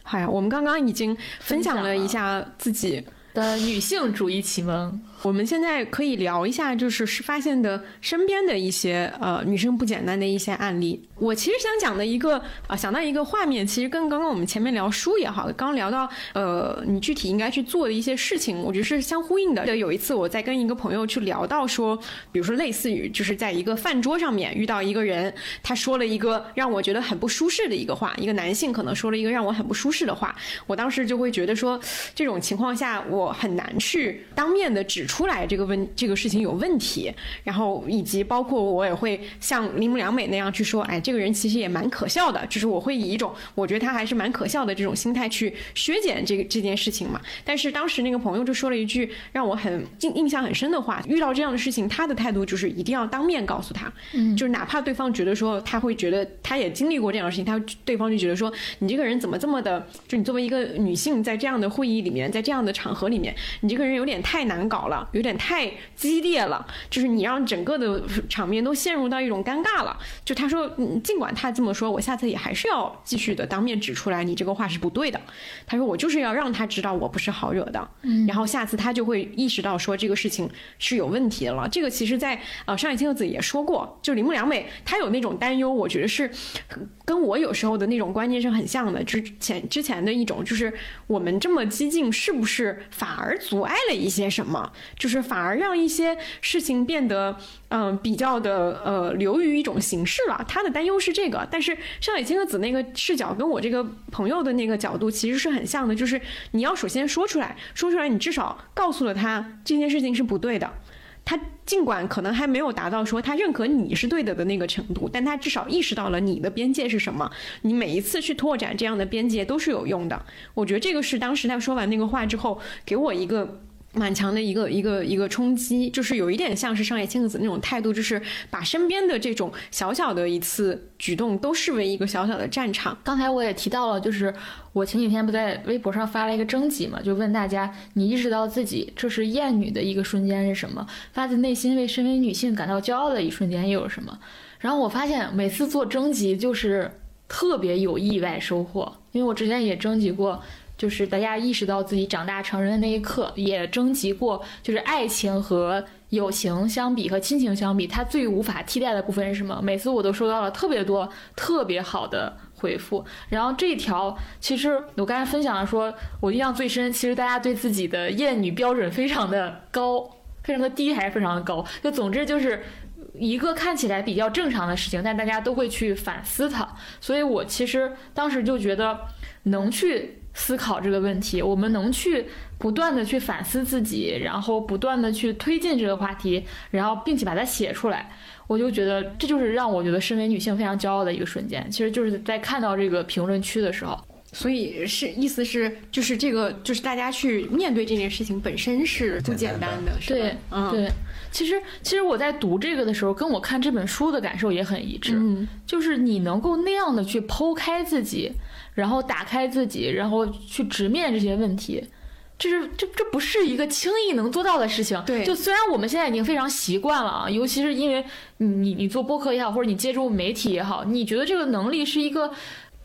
哎呀，我们刚刚已经分享了一下自己的女性主义启蒙。我们现在可以聊一下，就是是发现的身边的一些呃女生不简单的一些案例。我其实想讲的一个啊，想到一个画面，其实跟刚刚我们前面聊书也好，刚聊到呃你具体应该去做的一些事情，我觉得是相呼应的。有一次我在跟一个朋友去聊到说，比如说类似于就是在一个饭桌上面遇到一个人，他说了一个让我觉得很不舒适的一个话，一个男性可能说了一个让我很不舒适的话，我当时就会觉得说，这种情况下我很难去当面的指出。出来这个问这个事情有问题，然后以及包括我也会像铃木良美那样去说，哎，这个人其实也蛮可笑的，就是我会以一种我觉得他还是蛮可笑的这种心态去削减这个这件事情嘛。但是当时那个朋友就说了一句让我很印印象很深的话，遇到这样的事情，他的态度就是一定要当面告诉他，嗯，就是哪怕对方觉得说他会觉得他也经历过这样的事情，他对方就觉得说你这个人怎么这么的，就你作为一个女性在这样的会议里面，在这样的场合里面，你这个人有点太难搞了。了，有点太激烈了，就是你让整个的场面都陷入到一种尴尬了。就他说，尽管他这么说，我下次也还是要继续的当面指出来，你这个话是不对的。他说，我就是要让他知道我不是好惹的，然后下次他就会意识到说这个事情是有问题的了。这个其实，在呃上野千鹤子也说过，就铃木良美，她有那种担忧，我觉得是跟我有时候的那种观念是很像的。之前之前的一种，就是我们这么激进，是不是反而阻碍了一些什么？就是反而让一些事情变得嗯比较的呃流于一种形式了。他的担忧是这个，但是上野千鹤子那个视角跟我这个朋友的那个角度其实是很像的，就是你要首先说出来，说出来，你至少告诉了他这件事情是不对的。他尽管可能还没有达到说他认可你是对的的那个程度，但他至少意识到了你的边界是什么。你每一次去拓展这样的边界都是有用的。我觉得这个是当时他说完那个话之后给我一个。蛮强的一个一个一个冲击，就是有一点像是上野千鹤子那种态度，就是把身边的这种小小的一次举动都视为一个小小的战场。刚才我也提到了，就是我前几天不在微博上发了一个征集嘛，就问大家，你意识到自己这是厌女的一个瞬间是什么？发自内心为身为女性感到骄傲的一瞬间又有什么？然后我发现每次做征集就是特别有意外收获，因为我之前也征集过。就是大家意识到自己长大成人的那一刻，也征集过，就是爱情和友情相比和亲情相比，它最无法替代的部分是什么？每次我都收到了特别多特别好的回复。然后这条，其实我刚才分享了，说我印象最深，其实大家对自己的厌女标准非常的高，非常的低还是非常的高？就总之就是一个看起来比较正常的事情，但大家都会去反思它。所以我其实当时就觉得能去。思考这个问题，我们能去不断的去反思自己，然后不断的去推进这个话题，然后并且把它写出来，我就觉得这就是让我觉得身为女性非常骄傲的一个瞬间。其实就是在看到这个评论区的时候，所以是意思是就是这个就是大家去面对这件事情本身是不简单的，对，嗯，对。其实其实我在读这个的时候，跟我看这本书的感受也很一致，嗯就是你能够那样的去剖开自己。然后打开自己，然后去直面这些问题，这是这这不是一个轻易能做到的事情。对，就虽然我们现在已经非常习惯了啊，尤其是因为你你做播客也好，或者你接触媒体也好，你觉得这个能力是一个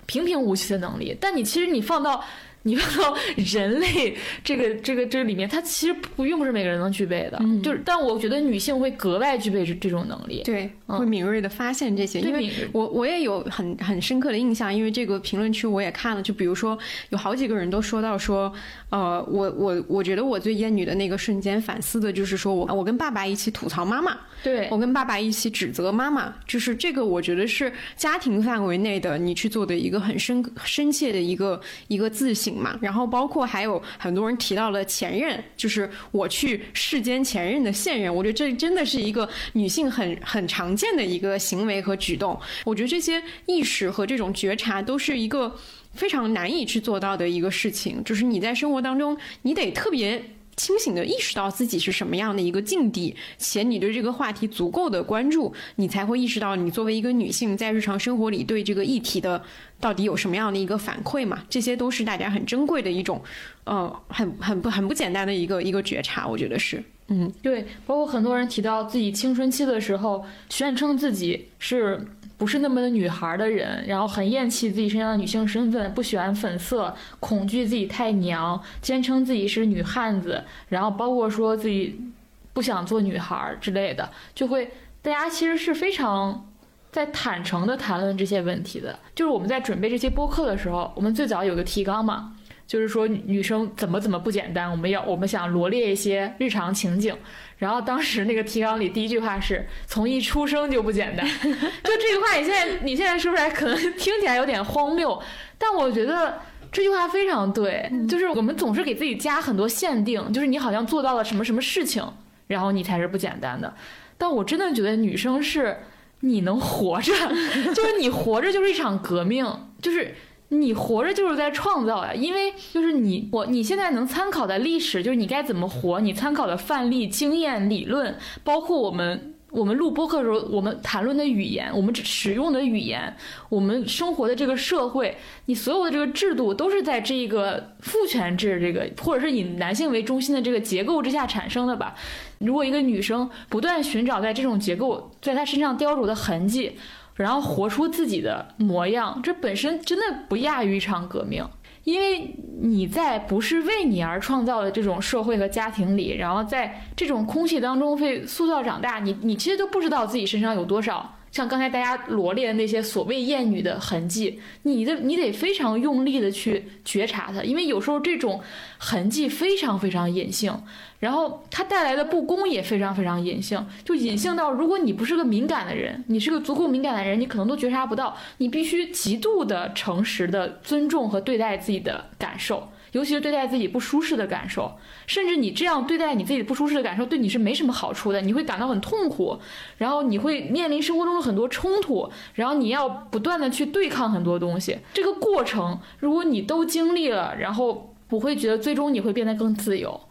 平平无奇的能力，但你其实你放到。你放到人类这个这个这里面，它其实不并不是每个人能具备的，就是，但我觉得女性会格外具备这这种能力，对，会敏锐的发现这些。因为我我也有很很深刻的印象，因为这个评论区我也看了，就比如说有好几个人都说到说，呃，我我我觉得我最厌女的那个瞬间反思的就是说我我跟爸爸一起吐槽妈妈，对我跟爸爸一起指责妈妈，就是这个我觉得是家庭范围内的你去做的一个很深深切的一个一个自省。嘛，然后包括还有很多人提到了前任，就是我去世间前任的现任，我觉得这真的是一个女性很很常见的一个行为和举动。我觉得这些意识和这种觉察都是一个非常难以去做到的一个事情，就是你在生活当中，你得特别。清醒的意识到自己是什么样的一个境地，且你对这个话题足够的关注，你才会意识到你作为一个女性在日常生活里对这个议题的到底有什么样的一个反馈嘛？这些都是大家很珍贵的一种，呃，很很不很不简单的一个一个觉察，我觉得是，嗯，对，包括很多人提到自己青春期的时候，宣称自己是。不是那么的女孩的人，然后很厌弃自己身上的女性身份，不喜欢粉色，恐惧自己太娘，坚称自己是女汉子，然后包括说自己不想做女孩之类的，就会大家其实是非常在坦诚的谈论这些问题的。就是我们在准备这些播客的时候，我们最早有个提纲嘛，就是说女生怎么怎么不简单，我们要我们想罗列一些日常情景。然后当时那个提纲里第一句话是从一出生就不简单，就这句话你现在你现在说出来可能听起来有点荒谬，但我觉得这句话非常对，就是我们总是给自己加很多限定，就是你好像做到了什么什么事情，然后你才是不简单的。但我真的觉得女生是你能活着，就是你活着就是一场革命，就是。你活着就是在创造呀，因为就是你我你现在能参考的历史，就是你该怎么活，你参考的范例、经验、理论，包括我们我们录播客的时候，我们谈论的语言，我们使用的语言，我们生活的这个社会，你所有的这个制度都是在这个父权制这个，或者是以男性为中心的这个结构之下产生的吧。如果一个女生不断寻找在这种结构在她身上雕琢的痕迹，然后活出自己的模样，这本身真的不亚于一场革命。因为你在不是为你而创造的这种社会和家庭里，然后在这种空气当中被塑造长大，你你其实都不知道自己身上有多少。像刚才大家罗列的那些所谓厌女的痕迹，你的你得非常用力的去觉察它，因为有时候这种痕迹非常非常隐性，然后它带来的不公也非常非常隐性，就隐性到如果你不是个敏感的人，你是个足够敏感的人，你可能都觉察不到。你必须极度的诚实的尊重和对待自己的感受。尤其是对待自己不舒适的感受，甚至你这样对待你自己不舒适的感受，对你是没什么好处的。你会感到很痛苦，然后你会面临生活中的很多冲突，然后你要不断的去对抗很多东西。这个过程，如果你都经历了，然后不会觉得最终你会变得更自由。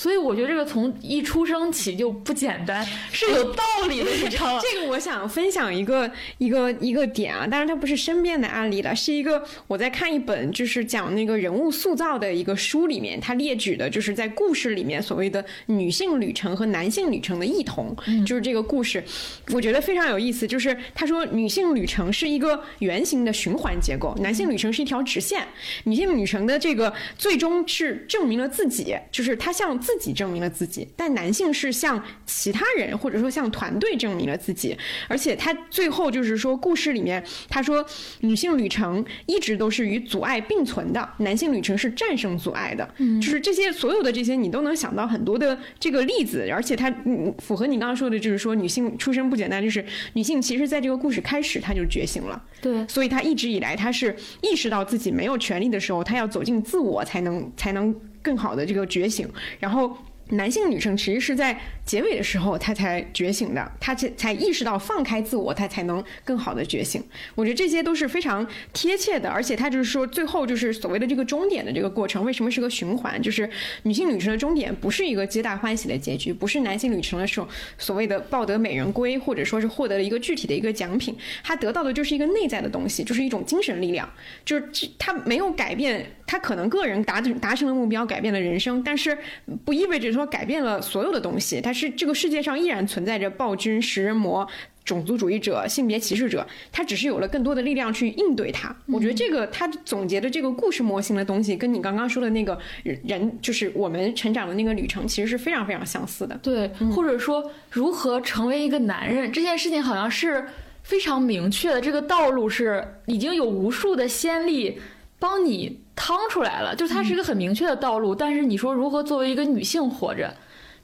所以我觉得这个从一出生起就不简单，是有道理的，你知道吗？这个我想分享一个一个一个点啊，当然它不是身边的案例了，是一个我在看一本就是讲那个人物塑造的一个书里面，它列举的就是在故事里面所谓的女性旅程和男性旅程的异同，就是这个故事，我觉得非常有意思。就是他说女性旅程是一个圆形的循环结构，男性旅程是一条直线。女性旅程的这个最终是证明了自己，就是他向。自己证明了自己，但男性是向其他人或者说向团队证明了自己，而且他最后就是说，故事里面他说，女性旅程一直都是与阻碍并存的，男性旅程是战胜阻碍的，嗯。就是这些所有的这些你都能想到很多的这个例子，而且它符合你刚刚说的，就是说女性出身不简单，就是女性其实在这个故事开始她就觉醒了，对，所以她一直以来她是意识到自己没有权利的时候，她要走进自我才能才能。更好的这个觉醒，然后。男性女生其实是在结尾的时候，他才觉醒的，他才才意识到放开自我，他才能更好的觉醒。我觉得这些都是非常贴切的，而且他就是说，最后就是所谓的这个终点的这个过程，为什么是个循环？就是女性旅程的终点不是一个皆大欢喜的结局，不是男性旅程的时候所谓的抱得美人归，或者说是获得了一个具体的一个奖品，他得到的就是一个内在的东西，就是一种精神力量，就是他没有改变，他可能个人达成达成了目标，改变了人生，但是不意味着说。说改变了所有的东西，但是这个世界上依然存在着暴君、食人魔、种族主义者、性别歧视者，他只是有了更多的力量去应对它。我觉得这个他总结的这个故事模型的东西，跟你刚刚说的那个人，就是我们成长的那个旅程，其实是非常非常相似的。对，或者说如何成为一个男人这件事情，好像是非常明确的，这个道路是已经有无数的先例帮你。趟出来了，就是它是一个很明确的道路。但是你说如何作为一个女性活着，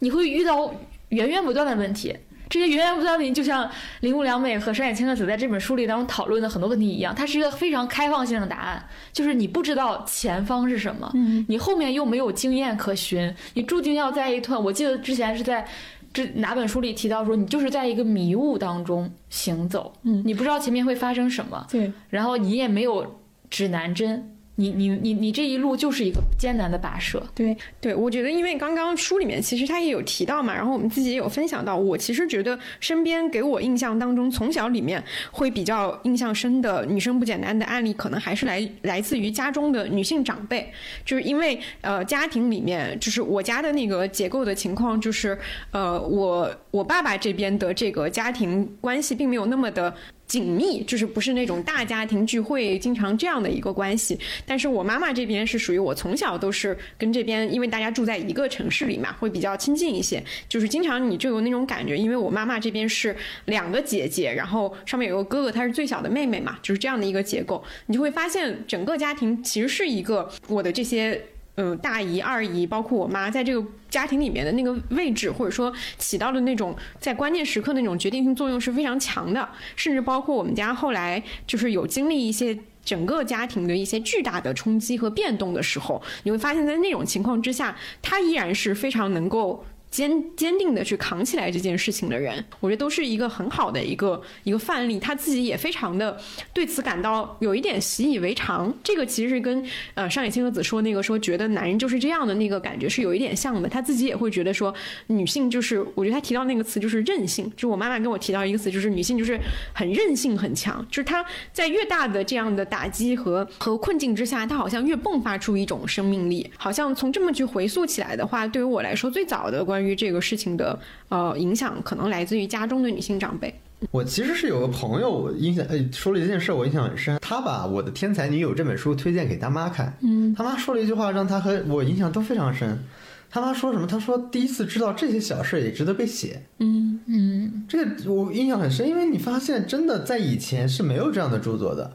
你会遇到源源不断的问题。这些源源不断的问题，就像铃木良美和山野千鹤子在这本书里当中讨论的很多问题一样，它是一个非常开放性的答案。就是你不知道前方是什么，你后面又没有经验可循，你注定要在一段。我记得之前是在这哪本书里提到说，你就是在一个迷雾当中行走，嗯，你不知道前面会发生什么，对，然后你也没有指南针。你你你你这一路就是一个艰难的跋涉，对对，我觉得因为刚刚书里面其实他也有提到嘛，然后我们自己也有分享到，我其实觉得身边给我印象当中从小里面会比较印象深的女生不简单的案例，可能还是来来自于家中的女性长辈，就是因为呃家庭里面就是我家的那个结构的情况，就是呃我我爸爸这边的这个家庭关系并没有那么的。紧密就是不是那种大家庭聚会经常这样的一个关系，但是我妈妈这边是属于我从小都是跟这边，因为大家住在一个城市里嘛，会比较亲近一些，就是经常你就有那种感觉，因为我妈妈这边是两个姐姐，然后上面有个哥哥，她是最小的妹妹嘛，就是这样的一个结构，你就会发现整个家庭其实是一个我的这些。嗯，大姨、二姨，包括我妈，在这个家庭里面的那个位置，或者说起到的那种在关键时刻那种决定性作用是非常强的。甚至包括我们家后来就是有经历一些整个家庭的一些巨大的冲击和变动的时候，你会发现在那种情况之下，她依然是非常能够坚坚定的去扛起来这件事情的人，我觉得都是一个很好的一个一个范例。他自己也非常的对此感到有一点习以为常。这个其实是跟呃上野千鹤子说那个说觉得男人就是这样的那个感觉是有一点像的。他自己也会觉得说女性就是，我觉得他提到那个词就是韧性。就我妈妈跟我提到一个词，就是女性就是很韧性很强，就是她在越大的这样的打击和和困境之下，她好像越迸发出一种生命力。好像从这么去回溯起来的话，对于我来说，最早的关于于这个事情的呃影响，可能来自于家中的女性长辈。我其实是有个朋友印象，呃，说了一件事，我印象很深。他把我的《天才女友》这本书推荐给他妈看，嗯，他妈说了一句话，让他和我印象都非常深。他妈说什么？他说第一次知道这些小事也值得被写。嗯嗯，这个我印象很深，因为你发现真的在以前是没有这样的著作的。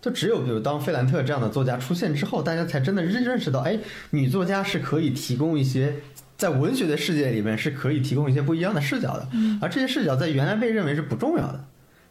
就只有比如当费兰特这样的作家出现之后，大家才真的认认识到，哎，女作家是可以提供一些。在文学的世界里面是可以提供一些不一样的视角的，而这些视角在原来被认为是不重要的，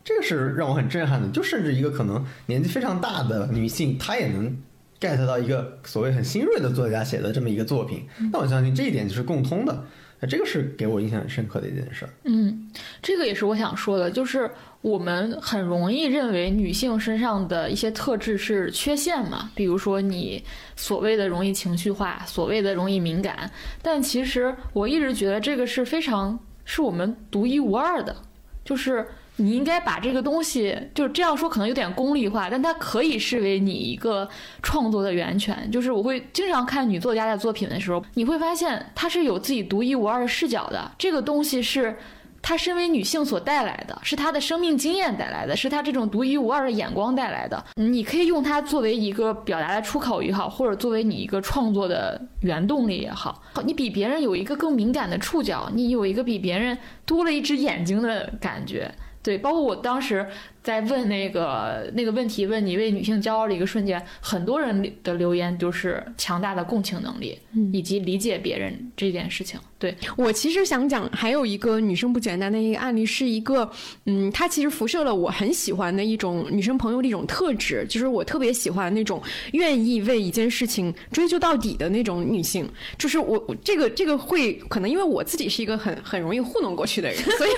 这个是让我很震撼的。就甚至一个可能年纪非常大的女性，她也能 get 到一个所谓很新锐的作家写的这么一个作品。那我相信这一点就是共通的。那这个是给我印象很深刻的一件事儿。嗯，这个也是我想说的，就是我们很容易认为女性身上的一些特质是缺陷嘛，比如说你所谓的容易情绪化，所谓的容易敏感，但其实我一直觉得这个是非常是我们独一无二的，就是。你应该把这个东西，就是这样说可能有点功利化，但它可以视为你一个创作的源泉。就是我会经常看女作家的作品的时候，你会发现她是有自己独一无二的视角的。这个东西是她身为女性所带来的，是她的生命经验带来的，是她这种独一无二的眼光带来的。你可以用它作为一个表达的出口也好，或者作为你一个创作的原动力也好。你比别人有一个更敏感的触角，你有一个比别人多了一只眼睛的感觉。对，包括我当时。在问那个那个问题，问你为女性骄傲的一个瞬间，很多人的留言就是强大的共情能力，以及理解别人这件事情。对我其实想讲，还有一个女生不简单的一个案例，是一个，嗯，她其实辐射了我很喜欢的一种女生朋友的一种特质，就是我特别喜欢那种愿意为一件事情追究到底的那种女性。就是我这个这个会可能因为我自己是一个很很容易糊弄过去的人，所以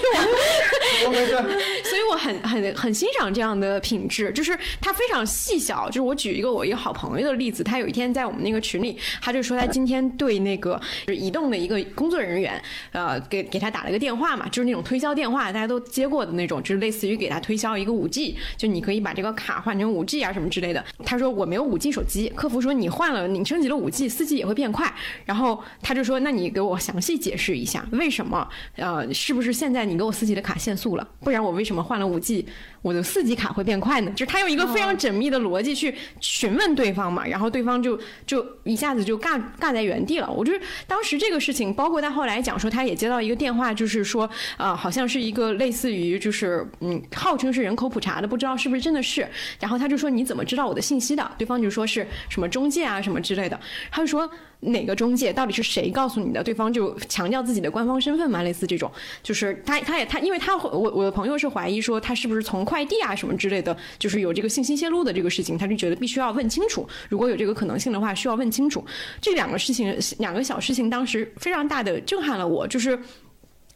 我 所以我很很很。欣赏这样的品质，就是他非常细小。就是我举一个我一个好朋友的例子，他有一天在我们那个群里，他就说他今天对那个就是移动的一个工作人员，呃，给给他打了个电话嘛，就是那种推销电话，大家都接过的那种，就是类似于给他推销一个五 G，就你可以把这个卡换成五 G 啊什么之类的。他说我没有五 G 手机，客服说你换了，你升级了五 G，四 G 也会变快。然后他就说，那你给我详细解释一下，为什么？呃，是不是现在你给我四 G 的卡限速了？不然我为什么换了五 G？我的四级卡会变快呢，就是他用一个非常缜密的逻辑去询问对方嘛，然后对方就就一下子就尬尬在原地了。我就是当时这个事情，包括他后来讲说，他也接到一个电话，就是说，呃，好像是一个类似于就是嗯，号称是人口普查的，不知道是不是真的是。然后他就说你怎么知道我的信息的？对方就说是什么中介啊什么之类的。他就说。哪个中介到底是谁告诉你的？对方就强调自己的官方身份嘛，类似这种，就是他他也他，因为他我我的朋友是怀疑说他是不是从快递啊什么之类的，就是有这个信息泄露的这个事情，他就觉得必须要问清楚，如果有这个可能性的话，需要问清楚。这两个事情，两个小事情，当时非常大的震撼了我，就是。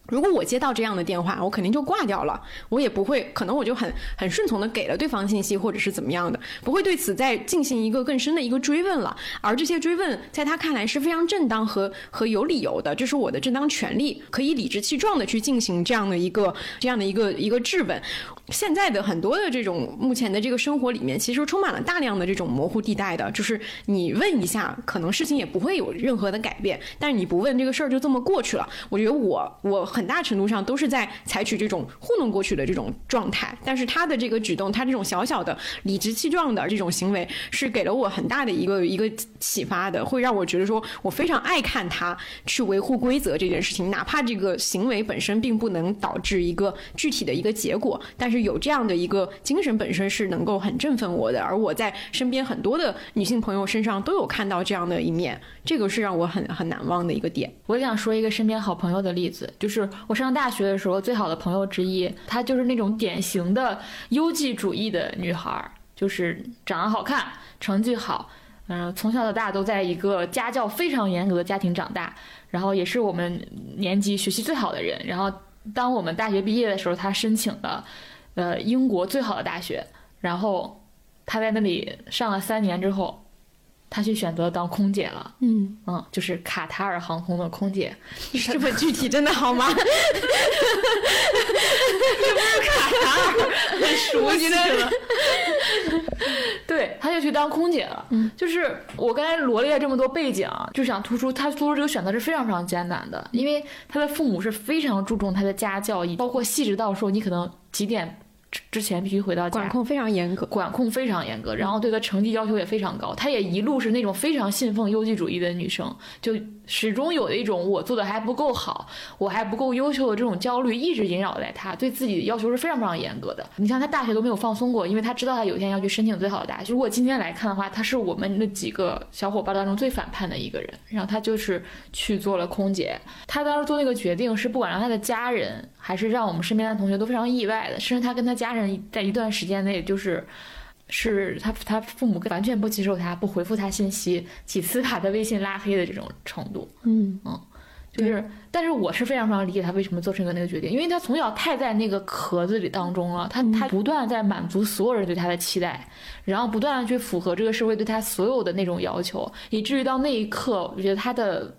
如果我接到这样的电话，我肯定就挂掉了，我也不会，可能我就很很顺从的给了对方信息，或者是怎么样的，不会对此再进行一个更深的一个追问了。而这些追问在他看来是非常正当和和有理由的，这是我的正当权利，可以理直气壮的去进行这样的一个这样的一个一个质问。现在的很多的这种目前的这个生活里面，其实充满了大量的这种模糊地带的，就是你问一下，可能事情也不会有任何的改变，但是你不问，这个事儿就这么过去了。我觉得我我很很大程度上都是在采取这种糊弄过去的这种状态，但是他的这个举动，他这种小小的理直气壮的这种行为，是给了我很大的一个一个启发的，会让我觉得说我非常爱看他去维护规则这件事情，哪怕这个行为本身并不能导致一个具体的一个结果，但是。有这样的一个精神本身是能够很振奋我的，而我在身边很多的女性朋友身上都有看到这样的一面，这个是让我很很难忘的一个点。我想说一个身边好朋友的例子，就是我上大学的时候最好的朋友之一，她就是那种典型的优绩主义的女孩，就是长得好看，成绩好。嗯，从小到大都在一个家教非常严格的家庭长大，然后也是我们年级学习最好的人。然后当我们大学毕业的时候，他申请了呃英国最好的大学，然后他在那里上了三年之后，他去选择当空姐了。嗯嗯，就是卡塔尔航空的空姐。这么具体真的好吗？卡塔尔很熟悉了。对，他就去当空姐了。嗯，就是我刚才罗列了这么多背景，就想突出他做出这个选择是非常非常艰难的，因为他的父母是非常注重他的家教，包括细致到说你可能几点。之前必须回到家，管控非常严格，管控非常严格，然后对她成绩要求也非常高。她也一路是那种非常信奉优绩主义的女生，就始终有一种我做的还不够好，我还不够优秀的这种焦虑一直萦绕在他，对自己的要求是非常非常严格的。你像他大学都没有放松过，因为他知道他有一天要去申请最好的大学。如果今天来看的话，他是我们那几个小伙伴当中最反叛的一个人。然后他就是去做了空姐，他当时做那个决定是不管让他的家人还是让我们身边的同学都非常意外的，甚至他跟他。家人在一段时间内，就是是他他父母完全不接受他，不回复他信息，几次把他微信拉黑的这种程度。嗯嗯，就是，但是我是非常非常理解他为什么做出那个决定，因为他从小太在那个壳子里当中了，他他不断在满足所有人对他的期待，然后不断的去符合这个社会对他所有的那种要求，以至于到那一刻，我觉得他的。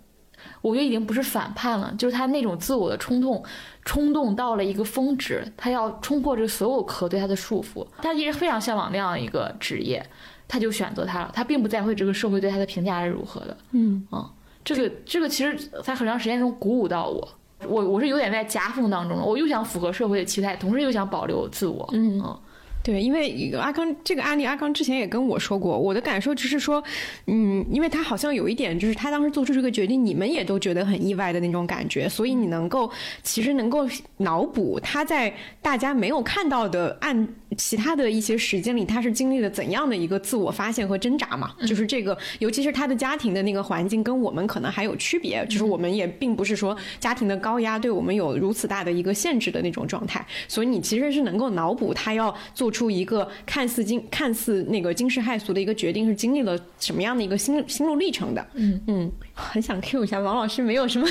我觉得已经不是反叛了，就是他那种自我的冲动，冲动到了一个峰值，他要冲破这所有壳对他的束缚。他一直非常向往那样一个职业，他就选择他了。他并不在乎这个社会对他的评价是如何的。嗯嗯，这个这个其实，在很长时间中鼓舞到我。我我是有点在夹缝当中了，我又想符合社会的期待，同时又想保留自我。嗯嗯。对，因为阿康这个案例，阿康之前也跟我说过，我的感受只是说，嗯，因为他好像有一点，就是他当时做出这个决定，你们也都觉得很意外的那种感觉，所以你能够其实能够脑补他在大家没有看到的按其他的一些时间里，他是经历了怎样的一个自我发现和挣扎嘛？就是这个，尤其是他的家庭的那个环境跟我们可能还有区别，就是我们也并不是说家庭的高压对我们有如此大的一个限制的那种状态，所以你其实是能够脑补他要做。出一个看似惊看似那个惊世骇俗的一个决定，是经历了什么样的一个心心路历程的？嗯嗯，很想 Q 一下王老师，没有什么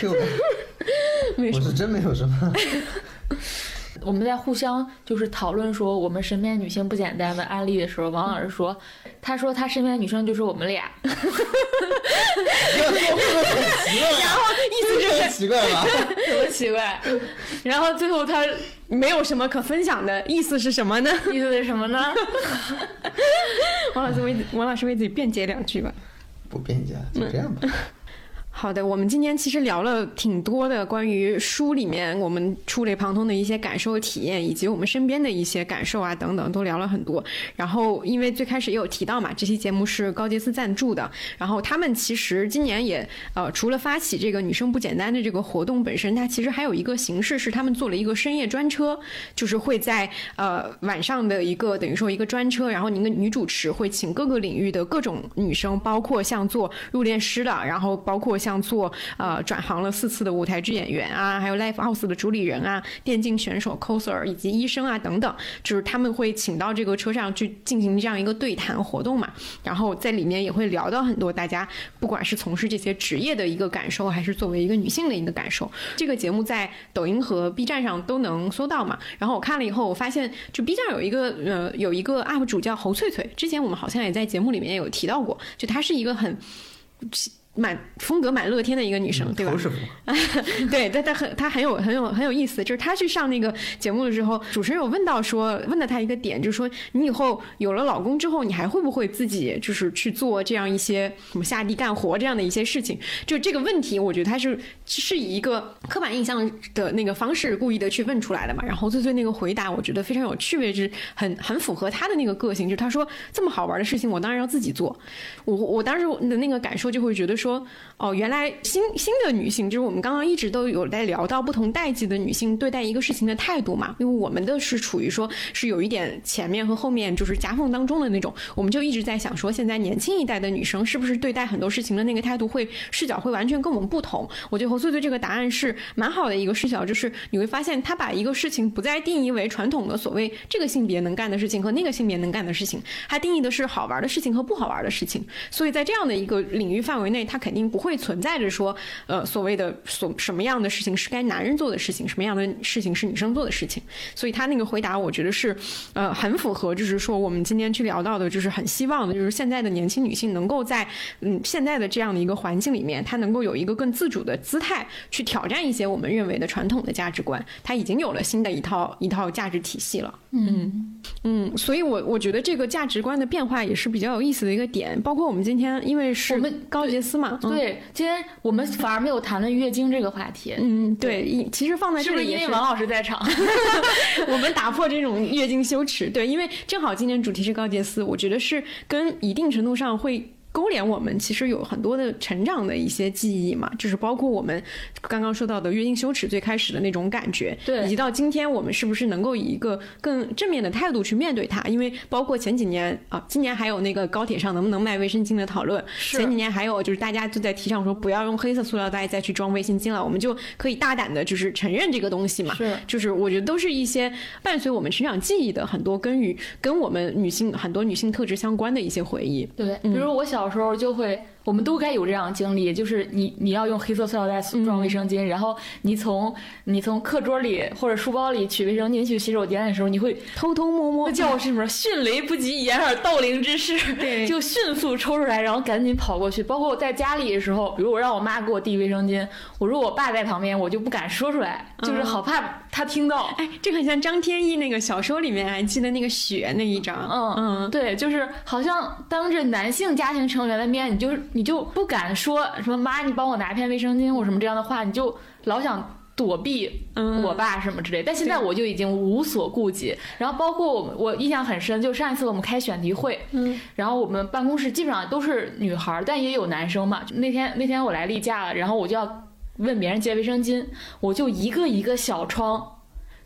Q，没我是真没有什么。我们在互相就是讨论说我们身边女性不简单的案例的时候，王老师说，他说他身边女生就是我们俩。然后意思就是奇怪吧？怎么奇怪？然后最后他没有什么可分享的意思是什么呢？意思是什么呢？王老师为王老师为自己辩解两句吧。不辩解，就这样吧。好的，我们今天其实聊了挺多的关于书里面我们触类旁通的一些感受体验，以及我们身边的一些感受啊等等，都聊了很多。然后因为最开始也有提到嘛，这期节目是高杰斯赞助的，然后他们其实今年也呃除了发起这个女生不简单的这个活动本身，它其实还有一个形式是他们做了一个深夜专车，就是会在呃晚上的一个等于说一个专车，然后您的女主持会请各个领域的各种女生，包括像做入殓师的，然后包括。像做呃转行了四次的舞台剧演员啊，还有 Live House 的主理人啊，电竞选手 coser 以及医生啊等等，就是他们会请到这个车上去进行这样一个对谈活动嘛。然后在里面也会聊到很多大家不管是从事这些职业的一个感受，还是作为一个女性的一个感受。这个节目在抖音和 B 站上都能搜到嘛。然后我看了以后，我发现就 B 站有一个呃有一个 UP 主叫侯翠翠，之前我们好像也在节目里面有提到过，就她是一个很。蛮风格蛮乐天的一个女生，对吧？对，但她很她很有很有很有意思，就是她去上那个节目的时候，主持人有问到说，问到她一个点，就是说你以后有了老公之后，你还会不会自己就是去做这样一些什么下地干活这样的一些事情？就这个问题，我觉得她是是以一个刻板印象的那个方式故意的去问出来的嘛。然后最最那个回答，我觉得非常有趣味，是很很符合她的那个个性。就是她说这么好玩的事情，我当然要自己做。我我当时的那个感受就会觉得说。说，哦，原来新新的女性，就是我们刚刚一直都有在聊到不同代际的女性对待一个事情的态度嘛。因为我们的是处于说是有一点前面和后面就是夹缝当中的那种，我们就一直在想说，现在年轻一代的女生是不是对待很多事情的那个态度会视角会完全跟我们不同？我觉得侯穗对这个答案是蛮好的一个视角，就是你会发现她把一个事情不再定义为传统的所谓这个性别能干的事情和那个性别能干的事情，它定义的是好玩的事情和不好玩的事情。所以在这样的一个领域范围内，它肯定不会存在着说，呃，所谓的所什么样的事情是该男人做的事情，什么样的事情是女生做的事情。所以他那个回答，我觉得是，呃，很符合，就是说我们今天去聊到的，就是很希望的，就是现在的年轻女性能够在，嗯，现在的这样的一个环境里面，她能够有一个更自主的姿态去挑战一些我们认为的传统的价值观。她已经有了新的一套一套价值体系了。嗯嗯，所以我我觉得这个价值观的变化也是比较有意思的一个点，包括我们今天因为是我们高对，今天我们反而没有谈论月经这个话题。嗯，对，其实放在这里是因为王老师在场，我们打破这种月经羞耻。对，因为正好今天主题是高洁丝，我觉得是跟一定程度上会。勾连我们其实有很多的成长的一些记忆嘛，就是包括我们刚刚说到的月经羞耻最开始的那种感觉，对，以及到今天我们是不是能够以一个更正面的态度去面对它？因为包括前几年啊，今年还有那个高铁上能不能卖卫生巾的讨论，前几年还有就是大家就在提倡说不要用黑色塑料袋再去装卫生巾了，我们就可以大胆的就是承认这个东西嘛，是，就是我觉得都是一些伴随我们成长记忆的很多跟与跟我们女性很多女性特质相关的一些回忆，对，比如我小。有时候就会。我们都该有这样的经历，就是你你要用黑色塑料袋装卫生巾，然后你从你从课桌里或者书包里取卫生巾去洗手间的时候，你会偷偷摸摸。教室里面迅雷不及掩耳盗铃之势，对，就迅速抽出来，然后赶紧跑过去。包括我在家里的时候，比如我让我妈给我递卫生巾，我如果我爸在旁边，我就不敢说出来，就是好怕他听到。哎，这很像张天翼那个小说里面，还记得那个雪那一张？嗯嗯，对，就是好像当着男性家庭成员的面，你就是你就不敢。说什么妈，你帮我拿片卫生巾或什么这样的话，你就老想躲避我爸什么之类。但现在我就已经无所顾忌。然后包括我，我印象很深，就上一次我们开选题会，嗯，然后我们办公室基本上都是女孩，但也有男生嘛。那天那天我来例假了，然后我就要问别人借卫生巾，我就一个一个小窗。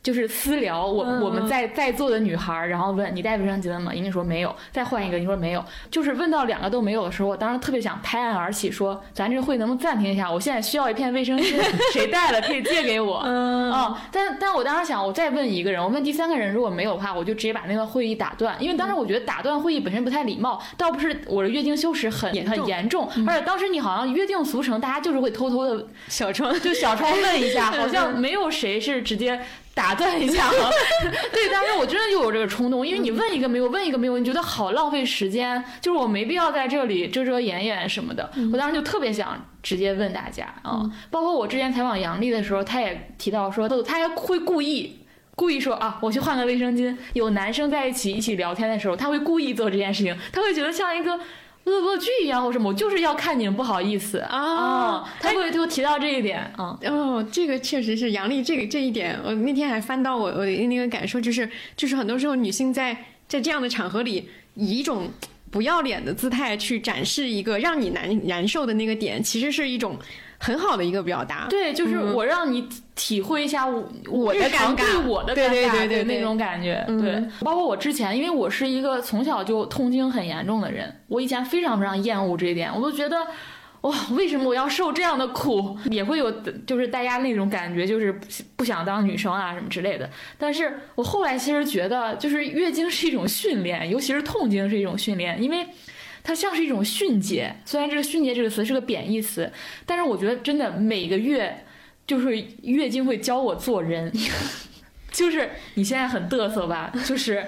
就是私聊我我们在在座的女孩，然后问你带卫生巾了吗？莹莹说没有。再换一个，你说没有。就是问到两个都没有的时候，我当时特别想拍案而起，说咱这会能不能暂停一下？我现在需要一片卫生巾，谁带了可以借给我。嗯啊，但但我当时想，我再问一个人，我问第三个人，如果没有的话，我就直接把那个会议打断，因为当时我觉得打断会议本身不太礼貌，倒不是我的月经羞耻很很严重，而且当时你好像约定俗成，大家就是会偷偷的小窗就小窗问一下，好像没有谁是直接。打断一下，对，当时我真的就有这个冲动，因为你问一个没有，问一个没有，你觉得好浪费时间，就是我没必要在这里遮遮掩掩什么的。我当时就特别想直接问大家啊，包括我之前采访杨笠的时候，他也提到说，他还会故意故意说啊，我去换个卫生巾。有男生在一起一起聊天的时候，他会故意做这件事情，他会觉得像一个。恶作剧一样或什么，我就是要看你们不好意思啊。他会就提到这一点啊。哦，这个确实是杨丽这个这一点，我那天还翻到我我那个感受，就是就是很多时候女性在在这样的场合里，以一种不要脸的姿态去展示一个让你难难受的那个点，其实是一种。很好的一个表达，对，就是我让你体会一下我我的尴尬，我的尴尬，对那种感觉，对。包括我之前，因为我是一个从小就痛经很严重的人，我以前非常非常厌恶这一点，我都觉得，哇，为什么我要受这样的苦？也会有就是大家那种感觉，就是不想当女生啊什么之类的。但是我后来其实觉得，就是月经是一种训练，尤其是痛经是一种训练，因为。它像是一种训诫，虽然这个“训诫”这个词是个贬义词，但是我觉得真的每个月就是月经会教我做人，就是你现在很嘚瑟吧，就是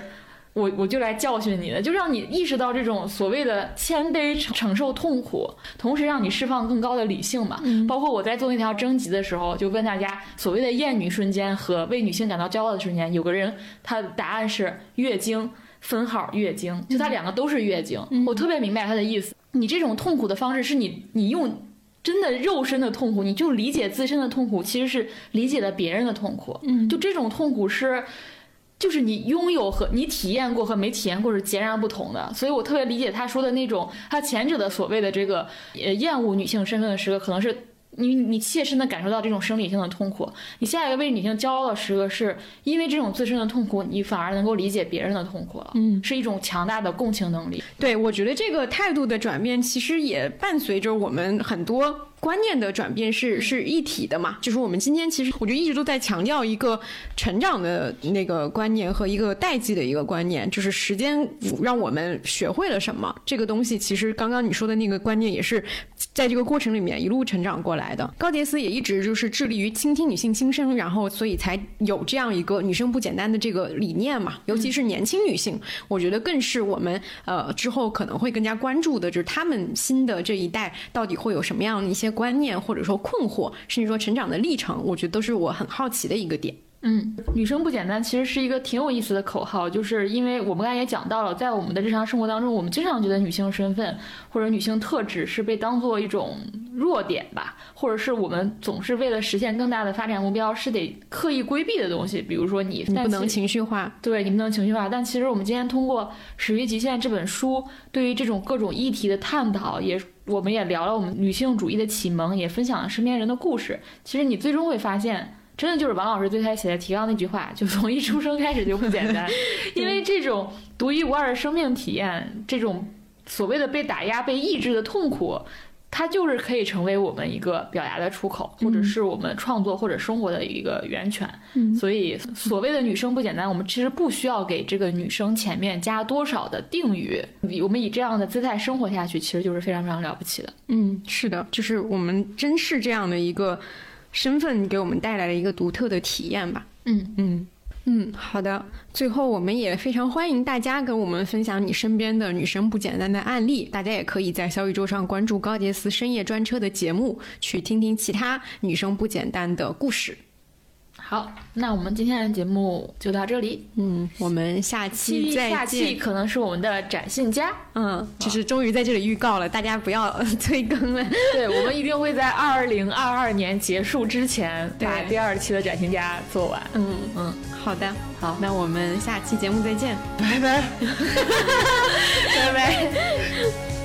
我我就来教训你的，就让你意识到这种所谓的谦卑承受痛苦，同时让你释放更高的理性嘛。包括我在做那条征集的时候，就问大家所谓的厌女瞬间和为女性感到骄傲的瞬间，有个人他的答案是月经。分号月经，就它两个都是月经，我特别明白他的意思。你这种痛苦的方式是你，你用真的肉身的痛苦，你就理解自身的痛苦，其实是理解了别人的痛苦。嗯，就这种痛苦是。就是你拥有和你体验过和没体验过是截然不同的，所以我特别理解他说的那种，他前者的所谓的这个呃厌恶女性身份的时刻，可能是你你切身的感受到这种生理性的痛苦；你下一个为女性骄傲的时刻，是因为这种自身的痛苦，你反而能够理解别人的痛苦了，嗯，是一种强大的共情能力。对，我觉得这个态度的转变，其实也伴随着我们很多。观念的转变是是一体的嘛？就是我们今天其实我觉得一直都在强调一个成长的那个观念和一个代际的一个观念，就是时间让我们学会了什么这个东西。其实刚刚你说的那个观念也是在这个过程里面一路成长过来的。高杰斯也一直就是致力于倾听女性心声，然后所以才有这样一个女生不简单的这个理念嘛。尤其是年轻女性，我觉得更是我们呃之后可能会更加关注的，就是她们新的这一代到底会有什么样的一些。观念或者说困惑，甚至说成长的历程，我觉得都是我很好奇的一个点。嗯，女生不简单，其实是一个挺有意思的口号，就是因为我们刚才也讲到了，在我们的日常生活当中，我们经常觉得女性身份或者女性特质是被当做一种弱点吧，或者是我们总是为了实现更大的发展目标，是得刻意规避的东西。比如说你不能情绪化，对你不能情绪化。但其实我们今天通过《始于极限》这本书，对于这种各种议题的探讨，也我们也聊了我们女性主义的启蒙，也分享了身边人的故事。其实你最终会发现。真的就是王老师最开始写的提纲那句话，就从一出生开始就不简单，因为这种独一无二的生命体验，这种所谓的被打压、被抑制的痛苦，它就是可以成为我们一个表达的出口，或者是我们创作或者生活的一个源泉。所以，所谓的女生不简单，我们其实不需要给这个女生前面加多少的定语，我们以这样的姿态生活下去，其实就是非常非常了不起的。嗯，是的，就是我们真是这样的一个。身份给我们带来了一个独特的体验吧。嗯嗯嗯，好的。最后，我们也非常欢迎大家跟我们分享你身边的女生不简单的案例。大家也可以在小宇宙上关注高杰斯深夜专车的节目，去听听其他女生不简单的故事。好，那我们今天的节目就到这里。嗯，我们下期再见。下期可能是我们的展信佳。嗯，就是终于在这里预告了，大家不要 催更了。对，我们一定会在二零二二年结束之前把第二期的展信佳做完。嗯嗯，好的，好，那我们下期节目再见，拜拜，拜拜。